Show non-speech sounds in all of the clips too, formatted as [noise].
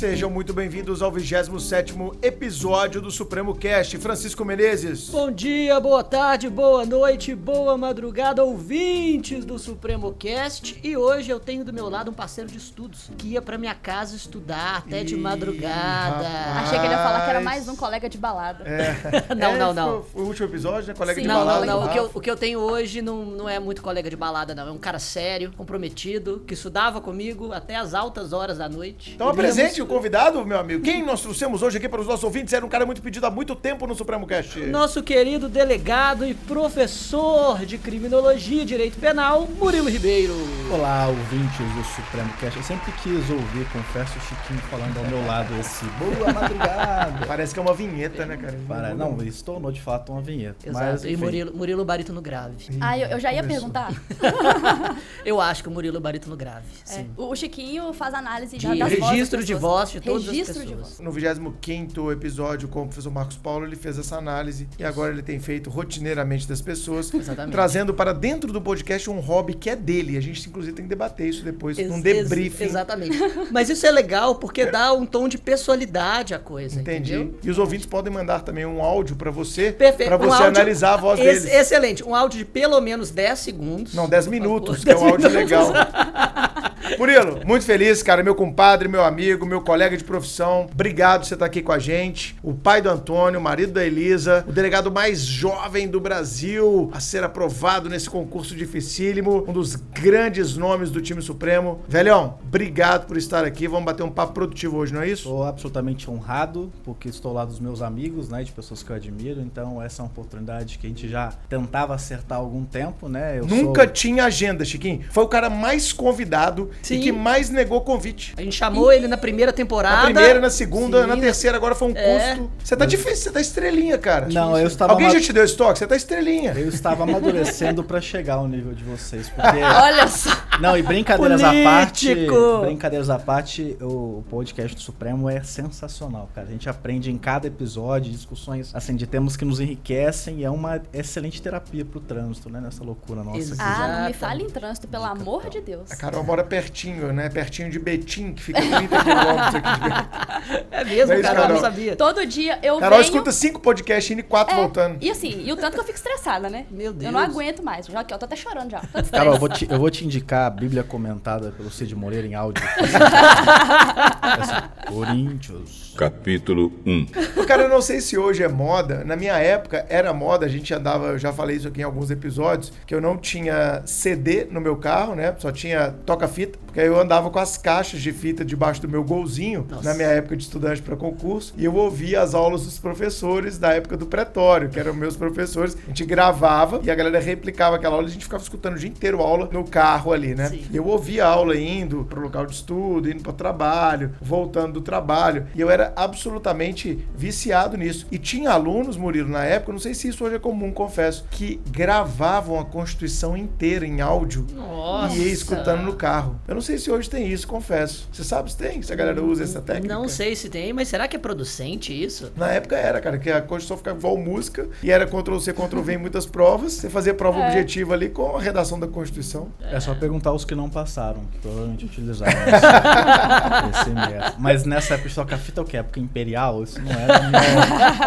Sejam muito bem-vindos ao 27º episódio do Supremo Cast. Francisco Menezes. Bom dia, boa tarde, boa noite, boa madrugada, ouvintes do Supremo Cast. E hoje eu tenho do meu lado um parceiro de estudos que ia pra minha casa estudar até de Ih, madrugada. rapaz. Achei que ele ia falar que era mais um colega de balada. É. [laughs] Não, É, não, não. Foi o último episódio, né? Colega Sim. de Não, balada. não, não. O que, eu, o que eu tenho hoje não, não é muito colega de balada, não. É um cara sério, comprometido, que estudava comigo até as altas horas da noite. Então apresente o convidado, meu amigo. Quem nós trouxemos hoje aqui para os nossos ouvintes era um cara muito pedido há muito tempo no Supremo Cast. Nosso querido delegado e professor de criminologia e direito penal, Murilo Ribeiro. Olá, ouvintes do Supremo Cast. Eu sempre quis ouvir, confesso, o Chiquinho falando ao meu lado esse boa madrugada. [laughs] Parece que é uma vinheta, né, cara? Para, não, tornou de fato uma vinheta. Exato. Mas, e Murilo, Murilo barítono grave. Ah, eu, eu já ia Começou. perguntar. [laughs] Eu acho que o Murilo barítono grave. É, Sim. o Chiquinho faz análise De da- das registro de pessoas. Voz de todas Registro as de pessoas. voz. No 25 episódio com o professor Marcos Paulo, ele fez essa análise e agora ele tem feito rotineiramente das pessoas, Exatamente. trazendo para dentro do podcast um hobby que é dele. A gente, inclusive, tem que debater isso depois, Ex- num ex- debriefing. Exatamente. [laughs] Mas isso é legal porque dá um tom de pessoalidade à coisa, Entendi. entendeu? E os ouvintes podem mandar também um áudio para você, para Um você áudio analisar a voz ex- deles. Excelente. Um áudio de pelo menos 10 segundos. Não, 10 por minutos, que é um 10 áudio minutos. legal. [laughs] [laughs] Murilo, muito feliz, cara. Meu compadre, meu amigo, meu colega de profissão. Obrigado por você estar aqui com a gente. O pai do Antônio, o marido da Elisa, o delegado mais jovem do Brasil a ser aprovado nesse concurso dificílimo. Um dos grandes nomes do time supremo. Velhão, obrigado por estar aqui. Vamos bater um papo produtivo hoje, não é isso? Estou absolutamente honrado, porque estou lá dos meus amigos, né? De pessoas que eu admiro. Então, essa é uma oportunidade que a gente já tentava acertar há algum tempo, né? Eu Nunca sou- tinha agenda, Chiquinho. Foi o cara mais convidado Sim. e que mais negou convite. A gente chamou ele na primeira temporada. Na primeira, na segunda, Sim, na terceira, agora foi um É. custo. Você tá difícil, você tá estrelinha, cara. Não, eu estava, Alguém já te deu estoque? Você tá estrelinha. eu estava [laughs] amadurecendo para chegar ao nível de vocês, [laughs] porque Olha só. Não, e brincadeiras à parte, Político! brincadeiras à parte, o podcast do Supremo é sensacional, cara. A gente aprende em cada episódio discussões assim de temas que nos enriquecem e é uma excelente terapia pro trânsito, né, nessa loucura nossa. Exato. Ah, não me fale em trânsito, pelo amor de Deus. A Carol mora pertinho, né? Pertinho de Betim, que fica 30 quilômetros aqui de Betim. [laughs] É mesmo, é cara, eu Carol? não sabia. Todo dia eu Carol venho... escuta cinco podcasts indo e quatro É, voltando. E assim, e o tanto que eu fico estressada, né? Meu Eu não Deus. aguento mais. Já que eu tô até chorando já. Carol, eu vou, te, eu vou te indicar a Bíblia comentada pelo Cid Moreira em áudio. [laughs] Assim, Coríntios. Capítulo 1 Ô, Cara, eu não sei se hoje é moda. Na minha época era moda, a gente andava, eu já falei isso aqui em alguns episódios, que eu não tinha CD no meu carro, né? Só tinha toca-fita, porque aí eu andava com as caixas de fita debaixo do meu golzinho, Nossa. na minha época de estudante para concurso, e eu ouvia as aulas dos professores da época do pretório, que eram meus professores. A gente gravava e a galera replicava aquela aula e a gente ficava escutando o dia inteiro a aula no carro ali, né? Sim. E eu ouvia a aula indo pro local de estudo, indo para o trabalho, voltando do trabalho. E eu era absolutamente viciado nisso. E tinha alunos, Murilo, na época, não sei se isso hoje é comum, confesso, que gravavam a Constituição inteira em áudio Nossa. e ia escutando no carro. Eu não sei se hoje tem isso, confesso. Você sabe se tem? Se a galera usa essa técnica? Não sei se tem, mas será que é producente isso? Na época era, cara, que a Constituição ficava igual música e era Ctrl-C, Ctrl-V em muitas provas. Você fazia prova É. objetiva ali com a redação da Constituição. É só perguntar os que não passaram, que provavelmente utilizaram [laughs] esse, esse método. Mas nessa época de tocar fita, o que? Época imperial? Isso não era [laughs] minha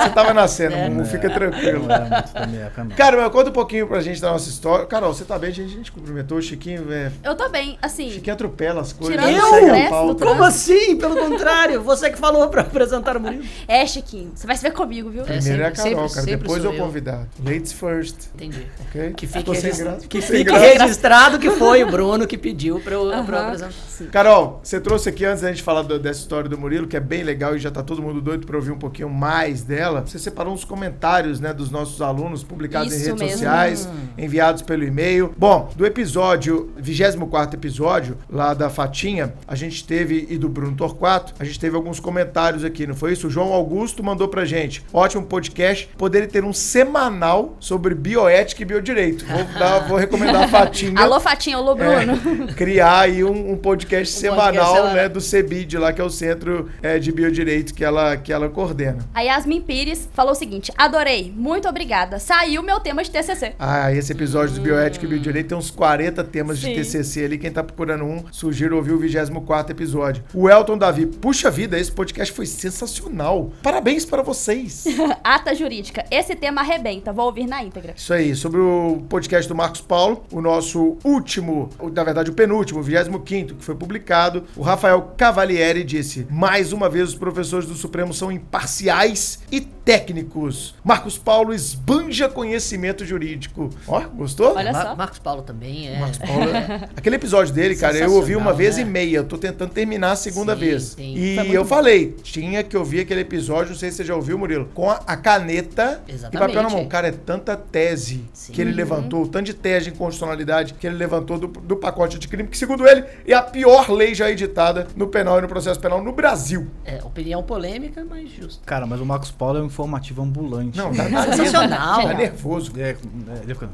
Você tava nascendo, É. Mumu, fica tranquilo. Não era muito da minha época, não. Cara, mas conta um pouquinho pra gente da nossa história. Carol, você tá bem? A gente, a gente cumprimentou o Chiquinho, é, Eu tô bem, assim. Chiquinho atropela as coisas. Tirando o segue a pauta. trânsito. Como assim? Pelo contrário, você que falou pra apresentar o Murilo. É, Chiquinho, você vai se ver comigo, viu? É. Primeiro é a sempre- Carol, sempre- cara. sempre Depois é eu. convidado. Ladies first, Entendi. ok? Que fique, que fique registrado que foi o Bruno que pediu pra eu, pra eu apresentar. Carol, você trouxe aqui antes da gente falar do- dessa história do Murilo, que é bem legal e já tá todo mundo doido pra ouvir um pouquinho mais dela. Você separou uns comentários, né, dos nossos alunos publicados em Isso redes mesmo. sociais, enviados pelo e-mail. Bom, do episódio, 24 episódio, lá da Fatinha, a gente teve, e do Bruno Torquato, a gente teve alguns comentários aqui, não foi isso? O João Augusto mandou pra gente. Ótimo podcast. Poderia ter um semanal sobre bioética e biodireito. Vou, dar- vou recomendar a Fatinha. [laughs] Alô, Fatinha, alô, Bruno. É, [laughs] criar aí um, um podcast Um semanal, podcast né, do CEBID lá, que é o Centro é, de Biodireito que ela, que ela coordena. A Yasmin Pires falou o seguinte: adorei, muito obrigada. Saiu meu tema de TCC. Ah, esse episódio do Bioética e Biodireito tem uns 40 temas de Sim. TCC ali. Quem tá procurando devendo Sugiro ouvir o 24 episódio. O Elton Davi, puxa vida, esse podcast foi sensacional. Parabéns para vocês. [laughs] Ata jurídica. Esse tema arrebenta. Vou ouvir na íntegra. Isso aí, sobre o podcast do Marcos Paulo, o nosso último, na verdade o penúltimo, o 25 que foi publicado, o Rafael Cavalieri disse: Mais uma vez os professores do Supremo são imparciais e técnicos. Marcos Paulo esbanja conhecimento jurídico. Ó, gostou? Olha Mar- só. Marcos Paulo também é. Marcos Paulo. [laughs] Aquele episódio dele, [laughs] cara, eu ouvi uma vez né? e meia. Eu tô tentando terminar a segunda Sim, vez. sim. E muito eu bom. falei, tinha que ouvir aquele episódio, não sei se você já ouviu, Murilo, com a, a caneta e Exatamente. papel na mão. Cara, é tanta tese Sim. que ele levantou, tanto de tese de inconstitucionalidade que ele levantou do, do pacote de crime, que segundo ele é a pior lei já editada no penal e no processo penal no Brasil. É, opinião polêmica, mas justo. Cara, mas o Marcos Paulo é um informativo ambulante. Não, tá, tá Sensacional. Tá nervoso. É, é,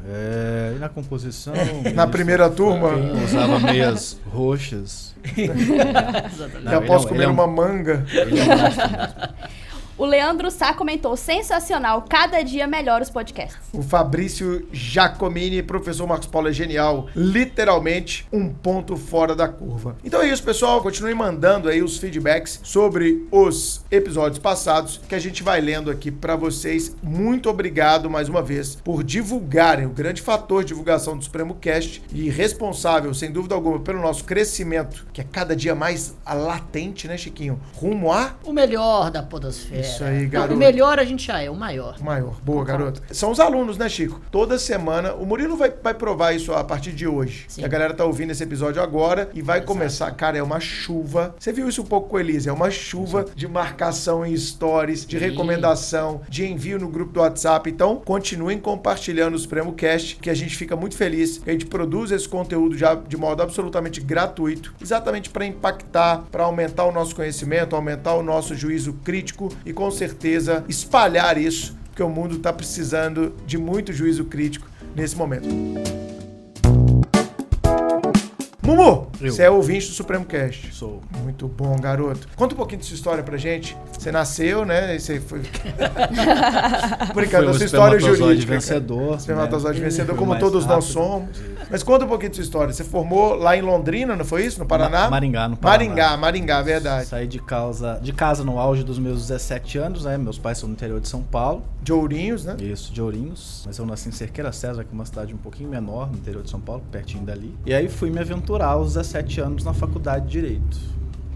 é, e na composição. Na primeira turma, usava meias roxas. [laughs] Não, já ele posso é um- comer é um- uma manga. Ele é um monstro mesmo. O Leandro Sá comentou: sensacional, cada dia melhor os podcasts. O Fabrício Giacomini, professor Marcos Paulo, é genial. Literalmente um ponto fora da curva. Então é isso, pessoal. Continue mandando aí os feedbacks sobre os episódios passados que a gente vai lendo aqui pra vocês. Muito obrigado mais uma vez por divulgarem o grande fator de divulgação do Supremo Cast e responsável, sem dúvida alguma, pelo nosso crescimento, que é cada dia mais latente, né, Chiquinho? Rumo a O melhor da podosfera. Isso aí, Não, garoto. o melhor a gente já é, o maior. Maior. Boa, garoto. São os alunos, né, Chico? Toda semana. O Murilo vai, vai provar isso a partir de hoje. Sim. E a galera tá ouvindo esse episódio agora e vai começar. Cara, é uma chuva. Você viu isso um pouco com a Elisa? É uma chuva de marcação em stories, de Sim. recomendação, de envio no grupo do WhatsApp. Então, continuem compartilhando o Supremo Cast, que a gente fica muito feliz a gente produz esse conteúdo já de modo absolutamente gratuito, exatamente para impactar, para aumentar o nosso conhecimento, aumentar o nosso juízo crítico e com certeza espalhar isso, porque o mundo está precisando de muito juízo crítico nesse momento. Mumu, Eu. você é ouvinte do Supremo Cast. Sou. Muito bom, garoto. Conta um pouquinho da sua história pra gente. Você nasceu, né? E você foi. [laughs] Brincando, Foi da o sua história espermatozoide jurídica. vencedor. Espermatozoide né? vencedor, como todos nós rápido. somos. Mas conta um pouquinho da sua história. Você formou lá em Londrina, não foi isso? No Paraná? Ma- Maringá, no Paraná. Maringá, Maringá, verdade. Saí de casa, de casa no auge dos meus 17 anos, né? Meus pais são do interior de São Paulo. De Ourinhos, né? Isso, de Ourinhos. Mas eu nasci em Cerqueira César, que é uma cidade um pouquinho menor, no interior de São Paulo, pertinho dali. E aí fui me aventurar aos 17 anos na faculdade de Direito.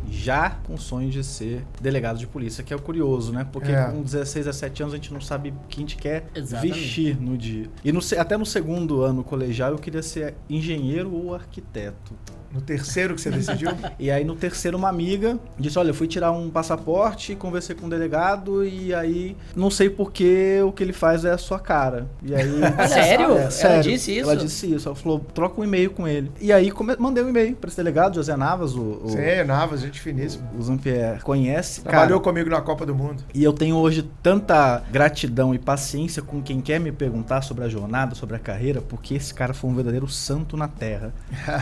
Já com o sonho de ser delegado de polícia, que é o curioso, né? Porque É. com 16, 17 anos a gente não sabe o que a gente quer Exatamente. vestir no dia. E no até no segundo ano colegial eu queria ser engenheiro ou arquiteto. No terceiro que você decidiu. [laughs] E aí no terceiro uma amiga disse, olha, eu fui tirar um passaporte, conversei com o delegado e aí não sei porque o que ele faz é a sua cara. E aí... [laughs] Sério? É, Ela sério. disse isso? Ela disse isso. Ela falou, troca um e-mail com ele. E aí come- mandei um e-mail pra esse delegado, José Navas, o, o, Você, Navas, gente finíssima. o Zampier conhece. Trabalhou Cara, comigo na Copa do Mundo. e eu tenho hoje tanta gratidão e paciência com quem quer me perguntar sobre a jornada, sobre a carreira, porque esse cara foi um verdadeiro santo na terra.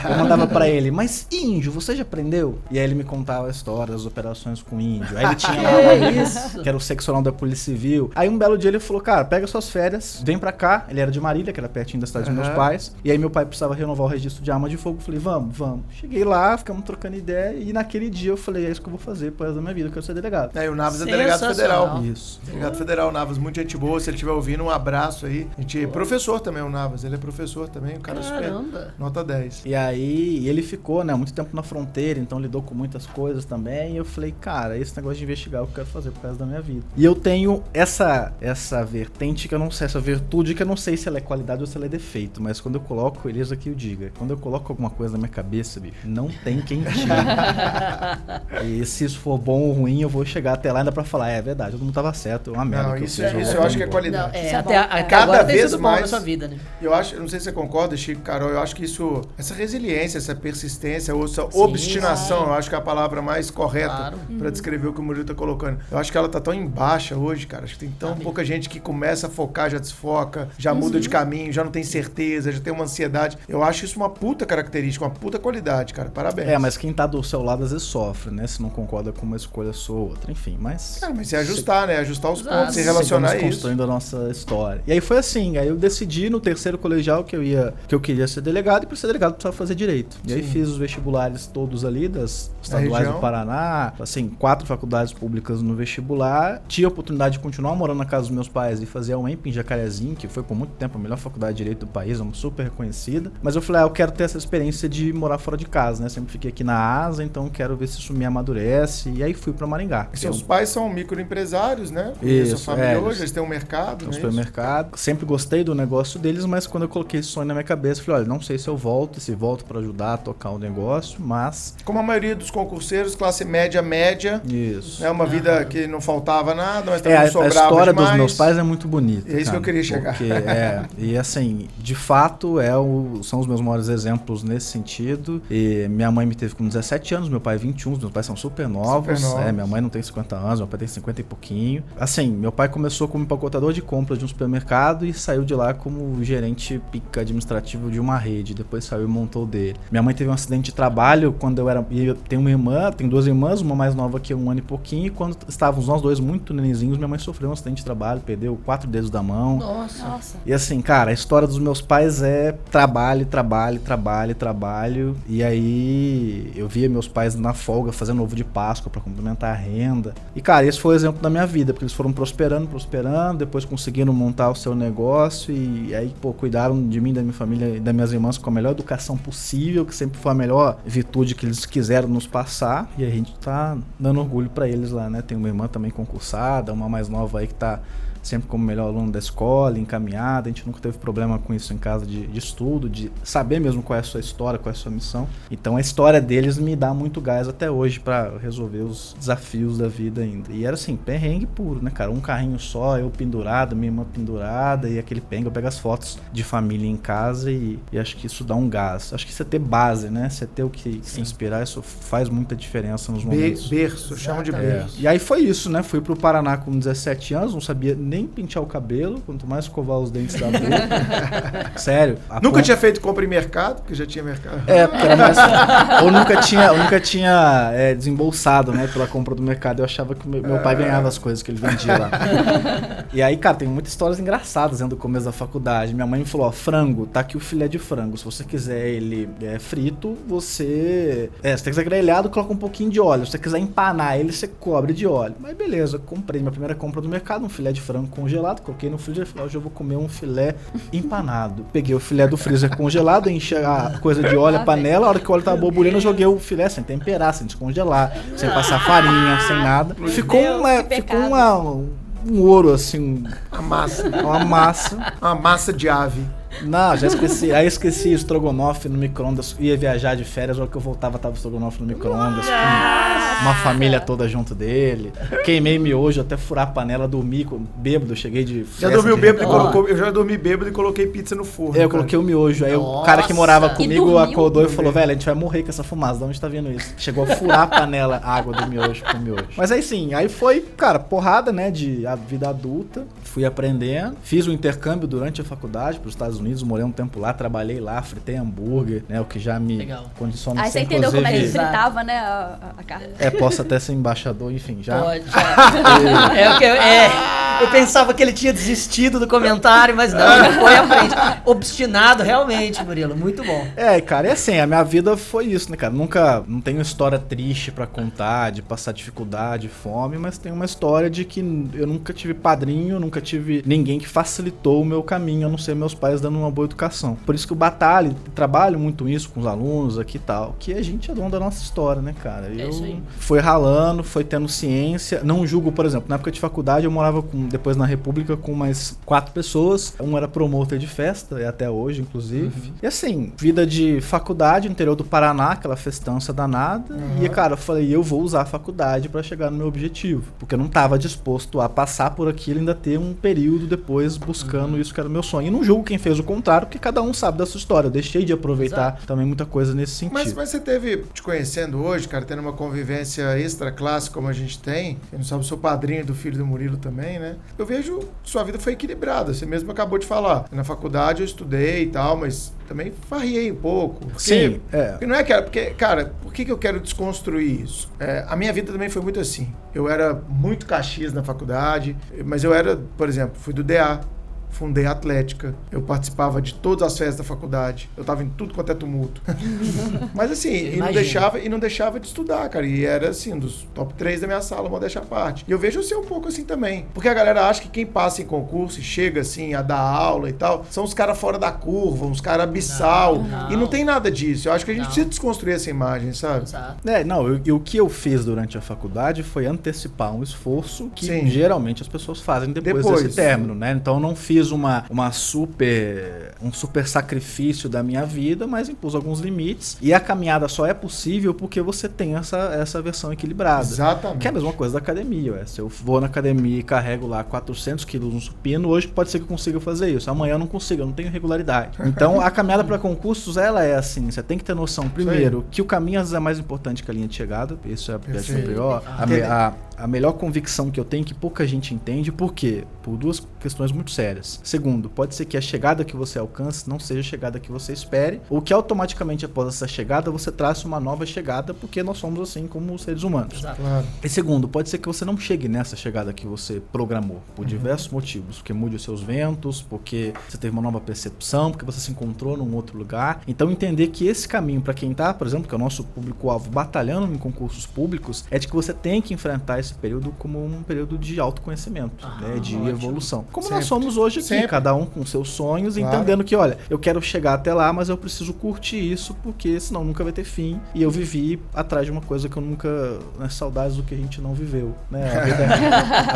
Eu mandava pra ele, [laughs] mas índio, você já aprendeu? E aí ele me contava a história das operações com índio. Aí ele tinha lá [laughs] um É isso. que era o seccional da Polícia Civil. Aí um belo dia ele falou, cara, pega suas férias, vem pra cá. Ele era de Marília, que era pertinho da cidade dos meus pais. E aí meu pai precisava renovar o registro de arma de fogo. Eu falei, vamos, vamos. Cheguei lá, ficamos trocando ideia. E naquele dia eu falei, é isso que eu vou fazer pro resto da minha vida, eu quero ser delegado. Aí o Navas é delegado federal. Isso. Delegado federal, Navas, muito gente boa. Se ele estiver ouvindo, um abraço aí. A gente, professor também, o Navas. Ele é professor também, o cara super. Caramba. Nota 10. E aí ele ficou, né, muito tempo na fronteira, então lidou com muitas coisas também. E eu falei, cara, esse negócio de investigar é o que eu quero fazer pro resto da minha vida. E eu tenho essa essa vertente que eu não sei, essa virtude que eu não sei se ela é qualidade ou se ela é defeito, mas quando eu coloco, Elisa que o diga, quando eu coloco alguma coisa na minha cabeça, bicho, não tem quem tire. [laughs] e se isso for bom ou ruim, eu vou chegar até lá ainda pra falar, é, é verdade, todo mundo tava certo, é uma merda Não, que isso, eu é- fiz. isso eu acho que é embora. Não, qualidade. é, Isso é até, até é. Cada agora tem vez sido bom mais- na sua vida, né? Eu acho, eu não sei se você concorda, Chico, Carol, eu acho que isso, essa resiliência, essa persistência, ou essa Sim, obstinação, sim. eu acho que é a palavra mais correta Claro. pra descrever o que o Murilo tá colocando. Eu acho que ela tá tão em baixa hoje, cara. Acho que tem tão Tá pouca gente que começa a focar, já desfoca, já muda Uhum. de caminho, já não tem certeza, já tem uma ansiedade. Eu acho isso uma puta característica, uma puta qualidade, cara. Parabéns. É, mas quem tá do seu lado às vezes sofre. né? Se não concorda com uma escolha sua ou outra, enfim, mas... É, mas se ajustar, né? Ajustar os Exato. pontos, se relacionar a Seguimos isso. construindo a nossa história. E aí foi assim, aí eu decidi no terceiro colegial que eu ia, que eu queria ser delegado e para ser delegado precisava fazer direito. E aí Sim. Fiz os vestibulares todos ali das estaduais do Paraná, assim, quatro faculdades públicas no vestibular. Tinha a oportunidade de continuar morando na casa dos meus pais e fazer a UEMP em Jacarezinho, que foi por muito tempo a melhor faculdade de direito do país, uma super reconhecida. Mas eu falei, ah, eu quero ter essa experiência de morar fora de casa, né? Sempre fiquei aqui na asa, então quero ver se isso me amadurece. E aí fui para Maringá. E Seus um- pais são microempresários, né? Isso, Sua família é, hoje, eles- eles têm um mercado, né? supermercado. Sempre gostei do negócio deles, mas quando eu coloquei esse sonho na minha cabeça, eu falei, olha, não sei se eu volto, se volto pra ajudar a tocar o negócio, mas Como a maioria dos concurseiros, classe média, média, isso. né? Uma vida que não faltava nada, mas É, também a, não a sobrava história demais. dos meus pais é muito bonita. É isso que eu cara, queria chegar. Porque, é, e assim, de fato, é o, são os meus maiores exemplos nesse sentido. E minha mãe me teve com 17 anos, meu pai 21, meus pais são super novos. Super novos. É, minha mãe não tem 50 anos, meu pai tem 50 e pouquinho. Assim, meu pai começou como empacotador de compras de um supermercado e saiu de lá como gerente pica administrativo de uma rede. Depois saiu e montou o dele. Minha mãe teve um acidente de trabalho quando eu era. E eu tenho uma irmã, tem duas irmãs, uma mais nova que um ano e pouquinho. E quando estávamos nós dois muito nenenzinhos, minha mãe sofreu um acidente de trabalho, perdeu quatro dedos da mão. Nossa. Nossa. E assim, cara, a história dos meus pais é trabalho, trabalho, trabalho, trabalho. E aí eu via meus pais na folga fazendo ovo de Páscoa pra complementar a renda. E cara, esse foi o exemplo da minha vida, porque eles foram prosperando, prosperando, depois conseguiram montar o seu negócio e aí, pô, cuidaram de mim, da minha família e das minhas irmãs com a melhor educação possível, que sempre foi a melhor virtude que eles quiseram nos passar. E a gente tá dando orgulho pra eles lá, né? Tem uma irmã também concursada, uma mais nova aí que tá sempre como melhor aluno da escola, encaminhada. A gente nunca teve problema com isso em casa de, de estudo, de saber mesmo qual é a sua história, qual é a sua missão. Então a história deles me dá muito gás até hoje pra resolver os desafios da vida ainda. E era assim, perrengue puro, né, cara? Um carrinho só, eu pendurado, minha irmã pendurada e aquele perrengue. Eu pego as fotos de família em casa e, e acho que isso dá um gás. Acho que você ter base, né? Você ter o que se inspirar, isso faz muita diferença nos Be momentos. berço, chama de berço. E aí foi isso, né? Fui pro Paraná com 17 anos, não sabia nem pentear o cabelo, quanto mais escovar os dentes da boca. [laughs] Sério. Nunca tinha feito compra em mercado, porque já tinha mercado. É, porque era mais. [laughs] ou nunca tinha, nunca tinha é, desembolsado, né, pela compra do mercado. Eu achava que meu, meu pai ganhava as coisas que ele vendia lá. [laughs] e aí, cara, tem muitas histórias engraçadas dentro do começo da faculdade. Minha mãe me falou: ó, frango, tá aqui o filé de frango. Se você quiser ele é, frito, você. É, se você quiser grelhado, coloca um pouquinho de óleo. Se você quiser empanar ele, você cobre de óleo. Mas beleza, comprei minha primeira compra do mercado, um filé de frango congelado, coloquei no freezer e falei, hoje eu vou comer um filé empanado. Peguei o filé do freezer congelado, enchi a coisa de óleo, a panela, a hora que o óleo tava borbulhando, eu joguei o filé sem temperar, sem descongelar, sem passar farinha, sem nada. Ficou, Deus, uma, ficou uma, um ouro, assim, A massa. uma massa. Uma massa de ave. Não, já esqueci. Aí esqueci o estrogonofe no micro-ondas. Ia viajar de férias, a hora que eu voltava tava o estrogonofe no micro-ondas. Com uma família toda junto dele. Queimei miojo até furar a panela, dormi com bêbado. Cheguei de. Já dormiu de- bêbado e colocou. Eu já dormi bêbado e coloquei pizza no forno. É, eu cara. coloquei o miojo. Aí o Nossa. cara que morava E comigo dormiu? acordou e falou: velho, a gente vai morrer com essa fumaça. De onde tá vindo isso? Chegou a furar a panela, água do miojo com o miojo. Mas aí sim, aí foi, cara, porrada, né, de a vida adulta. Fui aprendendo. Fiz o intercâmbio durante a faculdade para os Estados Unidos. Morei um tempo lá, trabalhei lá, fritei hambúrguer, né, o que já me Legal. condiciona Aí ser, você entendeu como é que fritava, né, a, a- carne. É, posso até ser embaixador, enfim, já. Pode, [laughs] já. é, o que eu, é, eu pensava que ele tinha desistido do comentário, mas não, ele foi à frente. Obstinado, realmente, Murilo. Muito bom. É, cara, e assim, a minha vida foi isso, né, cara? Nunca, não tenho história triste pra contar, de passar dificuldade, fome, mas tem uma história de que eu nunca tive padrinho, nunca tive ninguém que facilitou o meu caminho, a não ser meus pais dando uma boa educação. Por isso que eu batalho, trabalho muito isso com os alunos aqui e tal, que a gente é dono da nossa história, né, cara? É Eu aí. foi ralando, foi tendo ciência. Não julgo, por exemplo, na época de faculdade eu morava com, depois na República com mais quatro pessoas. Um era promotor de festa, é até hoje, inclusive. E assim, vida de faculdade, interior do Paraná, aquela festança danada. E, cara, eu falei, eu vou usar a faculdade pra chegar no meu objetivo. Porque eu não tava disposto a passar por aquilo e ainda ter um período depois buscando isso que era o meu sonho. E não julgo quem fez o contrário, porque cada um sabe da sua história. Eu deixei de aproveitar também muita coisa nesse sentido. Mas, mas você teve, te conhecendo hoje, cara, tendo uma convivência extra classe como a gente tem, quem não sabe, eu sou padrinho do filho do Murilo também, né? Eu vejo que sua vida foi equilibrada. Você mesmo acabou de falar. Na faculdade eu estudei e tal, mas também farriei um pouco. Porque, Sim, é. Porque não é que. Porque, cara, por que, que eu quero desconstruir isso? É, a minha vida também foi muito assim. Eu era muito caxias na faculdade, mas eu era, por exemplo, fui do DA fundei a Atlética, eu participava de todas as festas da faculdade, eu tava em tudo quanto é tumulto. [laughs] Mas assim, e não, deixava, e não deixava de estudar, cara. E era assim, dos top 3 da minha sala, uma deixa à parte. E eu vejo ser um pouco assim também. Porque a galera acha que quem passa em concurso e chega assim a dar aula e tal, são os caras fora da curva, uns caras abissal. Não, não. E não tem nada disso. Eu acho que a gente Não. precisa desconstruir essa imagem, sabe? Exato. É, não, eu- e o que eu fiz durante a faculdade foi antecipar um esforço que Sim. geralmente as pessoas fazem depois, Depois. desse término, né? Então eu não fiz uma, uma super um super sacrifício da minha vida, mas impus alguns limites. E a caminhada só é possível porque você tem essa, essa versão equilibrada. Exatamente. Que é a mesma coisa da academia, ué. Se eu vou na academia e carrego lá 400 quilos no supino, hoje pode ser que eu consiga fazer isso. Amanhã eu não consigo, eu não tenho regularidade. [laughs] Então a caminhada para concursos, ela é assim. Você tem que ter noção, primeiro, que o caminho às vezes é mais importante que a linha de chegada. Isso é a superior. A, a, a melhor convicção que eu tenho que pouca gente entende, por quê? Por duas questões muito sérias. Segundo, pode ser que a chegada que você alcance não seja a chegada que você espere, ou que automaticamente após essa chegada você trace uma nova chegada, porque nós somos assim como seres humanos. Exato. Claro. E segundo, pode ser que você não chegue nessa chegada que você programou, por diversos motivos. Porque mude os seus ventos, porque você teve uma nova percepção, porque você se encontrou num outro lugar. Então entender que esse caminho, para quem tá, por exemplo, que é o nosso público-alvo batalhando em concursos públicos, é de que você tem que enfrentar esse período como um período de autoconhecimento, Ah, né, de ótimo. evolução. Como Sempre. nós somos hoje aqui, Sempre. cada um com seus sonhos, Claro. entendendo que, olha, eu quero chegar até lá, mas eu preciso curtir isso, porque senão nunca vai ter fim. E eu vivi atrás de uma coisa que eu nunca. Né, saudades do que a gente não viveu. Né? A, vida,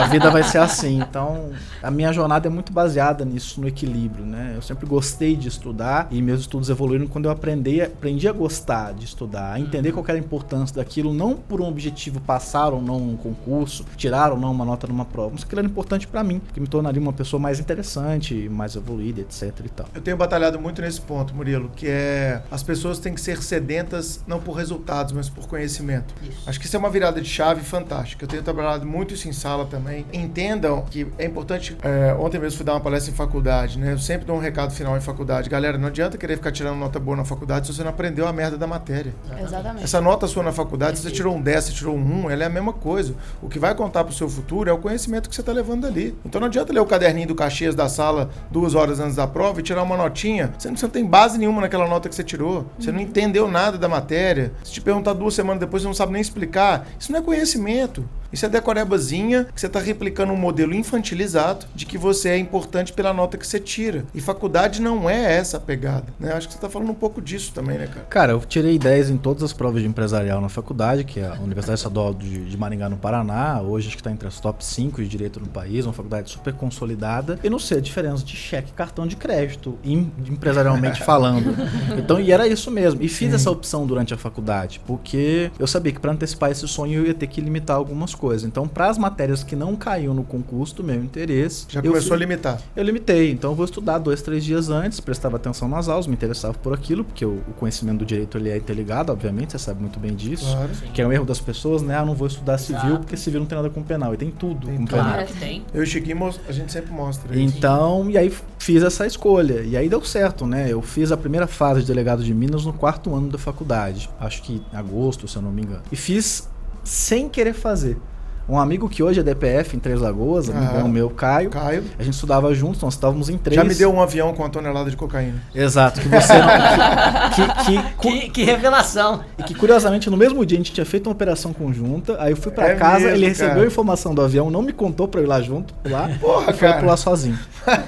a vida vai ser assim. Então, a minha jornada é muito baseada nisso, no equilíbrio. Né? Eu sempre gostei de estudar e meus estudos evoluíram quando eu aprendi, aprendi a gostar de estudar, a entender qual que era a importância daquilo, não por um objetivo passar ou não um concurso, tirar ou não uma nota numa prova, mas que aquilo era importante pra mim, que me tornaria uma pessoa mais interessante, mais evoluída, etc e tal. Eu tenho batalhado muito nesse ponto, Murilo, que é as pessoas têm que ser sedentas não por resultados, mas por conhecimento. Isso. Acho que isso é uma virada de chave fantástica. Eu tenho trabalhado muito isso em sala também. Entendam que é importante. é, ontem mesmo fui dar uma palestra em faculdade, né? Eu sempre dou um recado final em faculdade. Galera, não adianta querer ficar tirando nota boa na faculdade se você não aprendeu a merda da matéria. Exatamente. Essa nota sua na faculdade, se você tirou um 10, você tirou um 1, ela é a mesma coisa. O que vai contar pro seu futuro é o conhecimento que você tá levando dali. Então não adianta ler o caderninho do Caxias da sala duas horas antes da prova e tirar uma notinha. Você não, você não tem base nenhuma naquela nota que você tirou. Você não entendeu nada da matéria. Se te perguntar duas semanas depois, você não sabe nem explicar. Isso não é conhecimento. Isso é decorebazinha que você tá replicando um modelo infantilizado de que você é importante pela nota que você tira. E faculdade não é essa a pegada. Né? Acho que você tá falando um pouco disso também, né, cara? Cara, eu tirei 10 em todas as provas de empresarial na faculdade, que é a Universidade Estadual de, Maringá, no Paraná. Hoje acho que está entre as top 5 de direito no país, uma faculdade super consolidada. E não sei a diferença de cheque e cartão de crédito, em- empresarialmente [laughs] falando. Então, e era isso mesmo. E fiz essa opção durante a faculdade, porque eu sabia que para antecipar esse sonho eu ia ter que limitar algumas coisas. Então, para as matérias que não caíam no concurso do meu interesse, Já eu começou fui- a limitar. eu limitei, então eu vou estudar dois, três dias antes, prestava atenção nas aulas, me interessava por aquilo, porque o, o conhecimento do direito ele é interligado, obviamente, você sabe muito bem disso. Claro. Que é um erro das pessoas, né? Ah, não vou estudar civil Exato. porque civil não tem nada com penal. E tem tudo Tem com penal. Claro que tem. Eu e Chiquinho, a gente sempre mostra isso. Então, e aí fiz essa escolha. E aí deu certo, né? Eu fiz a primeira fase de delegado de Minas no quarto ano da faculdade. Acho que em agosto, se eu não me engano. E fiz sem querer fazer. Um amigo que hoje é DPF em Três Lagoas, Ah. meu, Caio. Caio, A gente estudava juntos, nós estávamos em três. já me deu um avião com uma tonelada de cocaína. Exato, que você não. [laughs] que, que, que, Que, que revelação. e que curiosamente no mesmo dia a gente tinha feito uma operação conjunta, aí eu fui pra É casa, mesmo, ele recebeu cara. a informação do avião, não me contou pra eu ir lá junto, lá, [laughs] Porra, e foi cara. pular sozinho.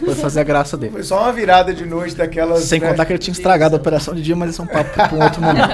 Foi fazer a graça dele. Foi só uma virada de noite daquelas. Sem né? contar que ele tinha estragado a operação de dia, mas isso é um papo pra um outro momento.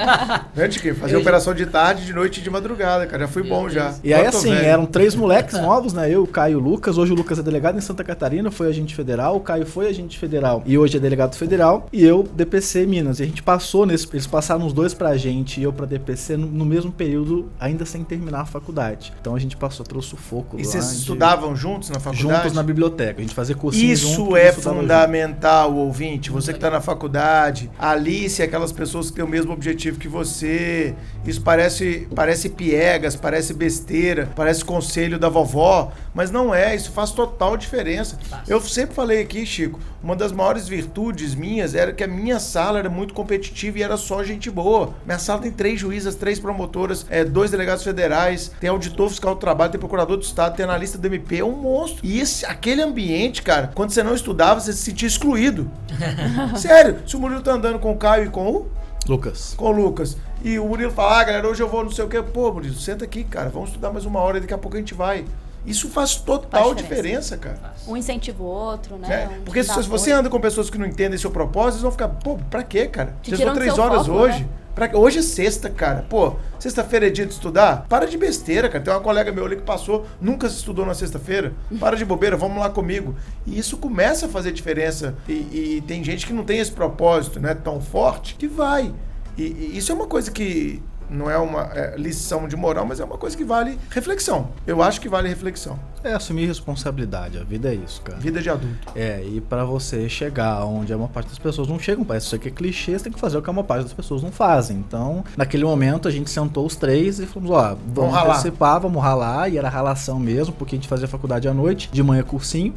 Né, Chiquinho? Fazer Eu- operação de tarde, de noite e de madrugada, cara. Já fui bom já. E aí assim, velho. Eram três moleques novos, né? Eu, o Caio e o Lucas. Hoje o Lucas é delegado em Santa Catarina, foi agente federal. O Caio foi agente federal e hoje é delegado federal. E eu, DPC Minas. E a gente passou nesse. Eles passaram os dois pra gente e eu pra DPC no, no mesmo período, ainda sem terminar a faculdade. Então a gente passou pelo sufoco. E lá vocês de- estudavam juntos na faculdade? Juntos na biblioteca. A gente fazia cursinho Isso junto, é fundamental, ouvinte. Você que está na faculdade, Alice é aquelas pessoas que têm o mesmo objetivo que você. Isso parece, parece piegas, parece besteira, parece conselho da vovó, mas não é. Isso faz total diferença. Eu sempre falei aqui, Chico, uma das maiores virtudes minhas era que a minha sala era muito competitiva e era só gente boa. Minha sala tem três juízas, três promotoras, é, dois delegados federais, tem auditor fiscal do trabalho, tem procurador do estado, tem analista do MP, é um monstro. E esse, aquele ambiente, cara, quando você não estudava, você se sentia excluído. [laughs] Sério, se o Murilo tá andando com o Caio e com o, Lucas. com o Lucas, e o Murilo fala, ah, galera, hoje eu vou não sei o quê, pô, Murilo, senta aqui, cara, vamos estudar mais uma hora e daqui a pouco a gente vai. Isso faz total Faz diferença. diferença. cara. Um incentiva o outro, né? É, Um porque se você apoio. anda com pessoas que não entendem seu propósito, eles vão ficar, pô, pra quê, cara? Te Vocês do três horas foco, hoje. né? Pra? Hoje é sexta, cara. Pô, sexta-feira é dia de estudar? Para de besteira, cara. Tem uma colega meu ali que passou, nunca se estudou na sexta-feira. [laughs] Para de bobeira, vamos lá comigo. E isso começa a fazer diferença. E, e tem gente que não tem esse propósito, né, tão forte, que vai. E, e isso é uma coisa que não é uma é, lição de moral, mas é uma coisa que vale reflexão. Eu acho que vale reflexão. É assumir responsabilidade. A vida é isso, cara. Vida de adulto. É, e pra você chegar onde a maior parte das pessoas não chegam, parece isso aqui é clichê, você tem que fazer o que a maior parte das pessoas não fazem. Então, naquele momento, a gente sentou os três e falamos, ó, vamos ralar. participar, vamos ralar, e era ralação mesmo, porque a gente fazia faculdade à noite, de manhã cursinho,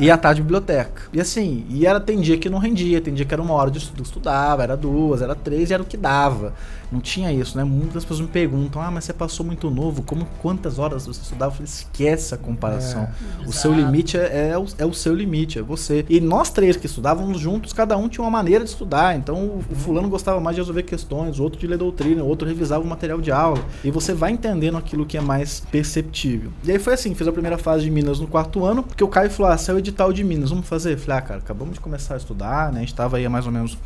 e à tarde biblioteca. E assim, e era, tem dia que não rendia, tem dia que era uma hora de estudo, estudava, era duas, era três, e era o que dava. Não tinha isso, né? Muitas pessoas me perguntam, ah, mas você passou muito novo, como quantas horas você estudava? Eu falei, esquece a comparação. O seu limite é, é o, é o seu limite, é você. E nós três que estudávamos juntos, cada um tinha uma maneira de estudar. Então, o, o fulano gostava mais de resolver questões, o outro de ler doutrina, o outro revisava o material de aula. E você vai entendendo aquilo que é mais perceptível. E aí foi assim, fiz a primeira fase de Minas no quarto ano, porque o Caio falou, ah, saiu o edital de Minas, vamos fazer? Falei, ah, cara, acabamos de começar a estudar, né? A gente tava aí há mais ou menos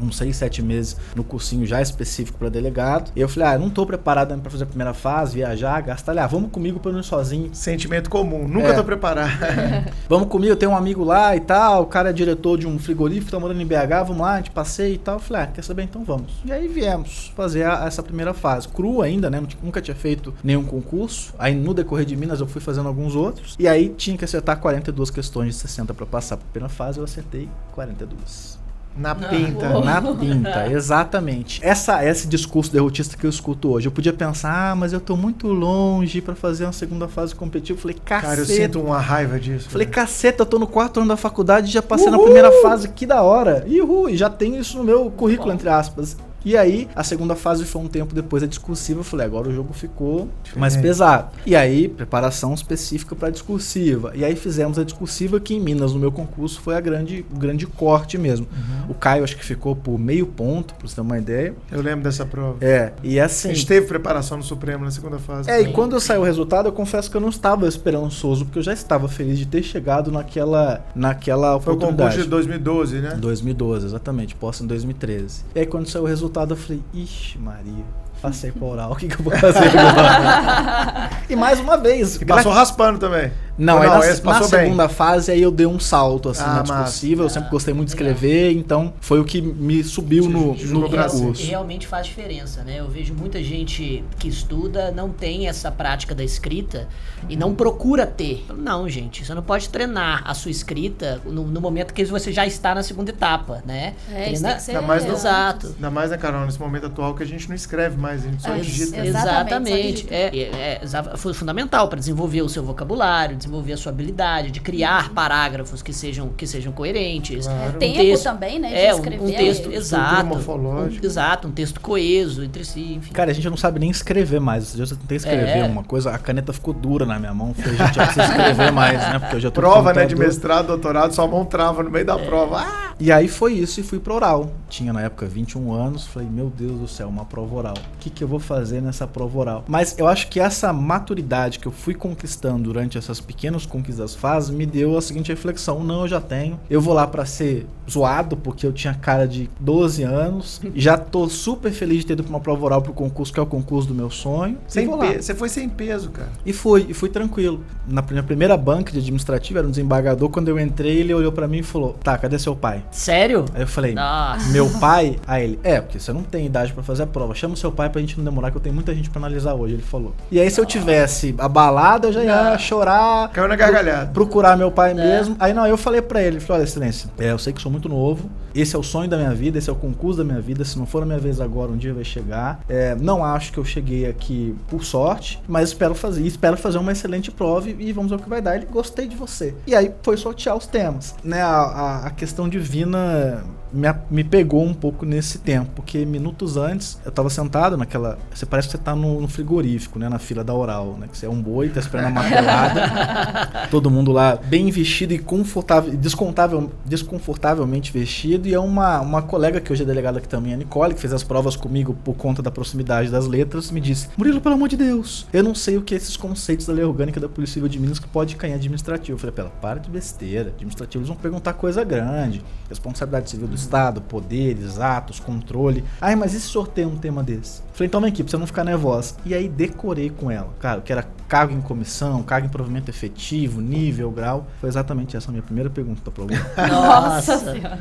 uns 6, 7 meses no cursinho já específico para delegado. E eu falei, ah, não tô preparado ainda pra fazer a primeira fase, viajar, gastar. Ele, ah, vamos comigo pra eu não ir sozinho. Sentimento comum. Nunca É. tô preparado. [laughs] Vamos comigo, eu tenho um amigo lá e tal, o cara é diretor de um frigorífico, tá morando em BH, vamos lá, a gente passeia e tal. Eu falei, ah, quer saber? Então vamos. E aí viemos fazer a- essa primeira fase. Cru ainda, né? Nunca tinha feito nenhum concurso. Aí no decorrer de Minas eu fui fazendo alguns outros. E aí tinha que acertar 42 questões de 60 pra passar pra primeira fase, eu acertei 42. Na Não. pinta. Na pinta, [laughs] exatamente. Essa, esse discurso derrotista que eu escuto hoje, eu podia pensar, ah, mas eu tô muito longe pra fazer uma segunda fase competitiva. Eu falei, caceta. Cara, eu sinto uma raiva disso. Falei, velho. caceta, eu tô no quarto ano da faculdade e já passei na Uhul! primeira fase, que da hora. Uhul, e já tenho isso no meu currículo, entre aspas. E aí, a segunda fase foi um tempo depois da discursiva. Eu falei, agora o jogo ficou mais pesado. E aí, preparação específica pra discursiva. E aí fizemos a discursiva que em Minas, no meu concurso, foi a grande, o grande corte mesmo. Uhum. O Caio acho que ficou por meio ponto, pra você ter uma ideia. Eu lembro dessa prova. É, e A assim. gente teve preparação no Supremo na segunda fase. É, e quando saiu o resultado, eu confesso que eu não estava esperançoso, porque eu já estava feliz de ter chegado naquela, naquela Foi o oportunidade. concurso de 2012, né? 2012, exatamente, posso em 2013. E aí quando saiu o resultado, eu falei, ixi, Maria, passei por oral, o que, que eu vou [laughs] fazer agora? e mais uma vez, E passou raspando também. Não, aí não, na, na passou bem. segunda fase aí eu dei um salto assim Ah, na massa. discursiva, eu sempre gostei muito de legal. escrever, então foi o que me subiu no, Te no. E concurso. realmente faz diferença, né? Eu vejo muita gente que estuda, não tem essa prática da escrita e não procura ter. Não, gente, você não pode treinar a sua escrita no, no momento que você já está na segunda etapa, né? É, isso Treina- tem que ser Ainda mais no- Exato. Ainda mais, né, Carol, nesse momento atual que a gente não escreve mais, a gente só É, digita. Exatamente, Exatamente. só digita. É, é, é fundamental para desenvolver o seu vocabulário, desenvolver a sua habilidade de criar parágrafos que sejam, que sejam coerentes. Claro. Um Tempo texto- também, né? De É, um, escrever. um texto aí. exato. um- exato, um texto coeso entre si, enfim. Cara, a gente não sabe nem escrever mais. Eu tentei escrever É. uma coisa, a caneta ficou dura na minha mão. Falei, gente, eu preciso escrever [laughs] mais, né? Porque eu já tô com Prova, né, de mestrado, doutorado, sua mão trava no meio da prova. Ah! E aí foi isso e fui pro oral. Tinha na época 21 anos, falei, meu Deus do céu, uma prova oral. o que, que eu vou fazer nessa prova oral. Mas eu acho que essa maturidade que eu fui conquistando durante essas pequenas conquistas fases me deu a seguinte reflexão: não, eu já tenho. Eu vou lá para ser zoado, porque eu tinha cara de 12 anos. já tô super feliz de ter ido pra uma prova oral pro concurso, que é o concurso do meu sonho. Sem Você foi sem peso, cara. E fui, e fui tranquilo. Na minha primeira banca de administrativo, era um desembargador. Quando eu entrei, ele olhou pra mim e falou: Tá, cadê seu pai? Sério? Aí eu falei: Nossa. Meu pai? Aí ele: É, porque você não tem idade pra fazer a prova. Chama o seu pai pra gente não demorar, que eu tenho muita gente pra analisar hoje. Ele falou. E aí, se eu tivesse abalado, eu já ia chorar. Caiu na gargalhada. Procurar meu pai É. mesmo. Aí não, eu falei pra ele, falei, olha, excelência, é, eu sei que sou muito novo, esse é o sonho da minha vida, esse é o concurso da minha vida, se não for a minha vez agora, um dia vai chegar. É, não acho que eu cheguei aqui por sorte, mas espero fazer, espero fazer uma excelente prova e, e vamos ver o que vai dar. Ele, gostei de você. E aí foi sortear os temas. Né, a, a, a questão divina me, me pegou um pouco nesse tempo, porque minutos antes eu tava sentado naquela. Você parece que você tá no, no frigorífico, né? Na fila da oral, né? Que você é um boi, tá esperando a martelada. [laughs] todo mundo lá bem vestido e confortável, descontável, desconfortavelmente vestido. E é uma, uma colega que hoje é delegada aqui também, a Nicole, que fez as provas comigo por conta da proximidade das letras, me disse: Murilo, pelo amor de Deus, eu não sei o que é esses conceitos da lei orgânica da Polícia Civil de Minas que pode cair em administrativo. Eu falei, pela, para de besteira. Administrativo eles vão perguntar coisa grande. Responsabilidade civil do Estado, poderes, atos, controle. Ai, mas e se sorteia um tema desse? Eu Falei, então vem aqui, pra você não ficar nervosa. E aí decorei com ela. Cara, que era cargo em comissão, cargo em provimento efetivo, nível, grau. Foi exatamente essa a minha primeira pergunta da prova. [laughs] Nossa, Senhora.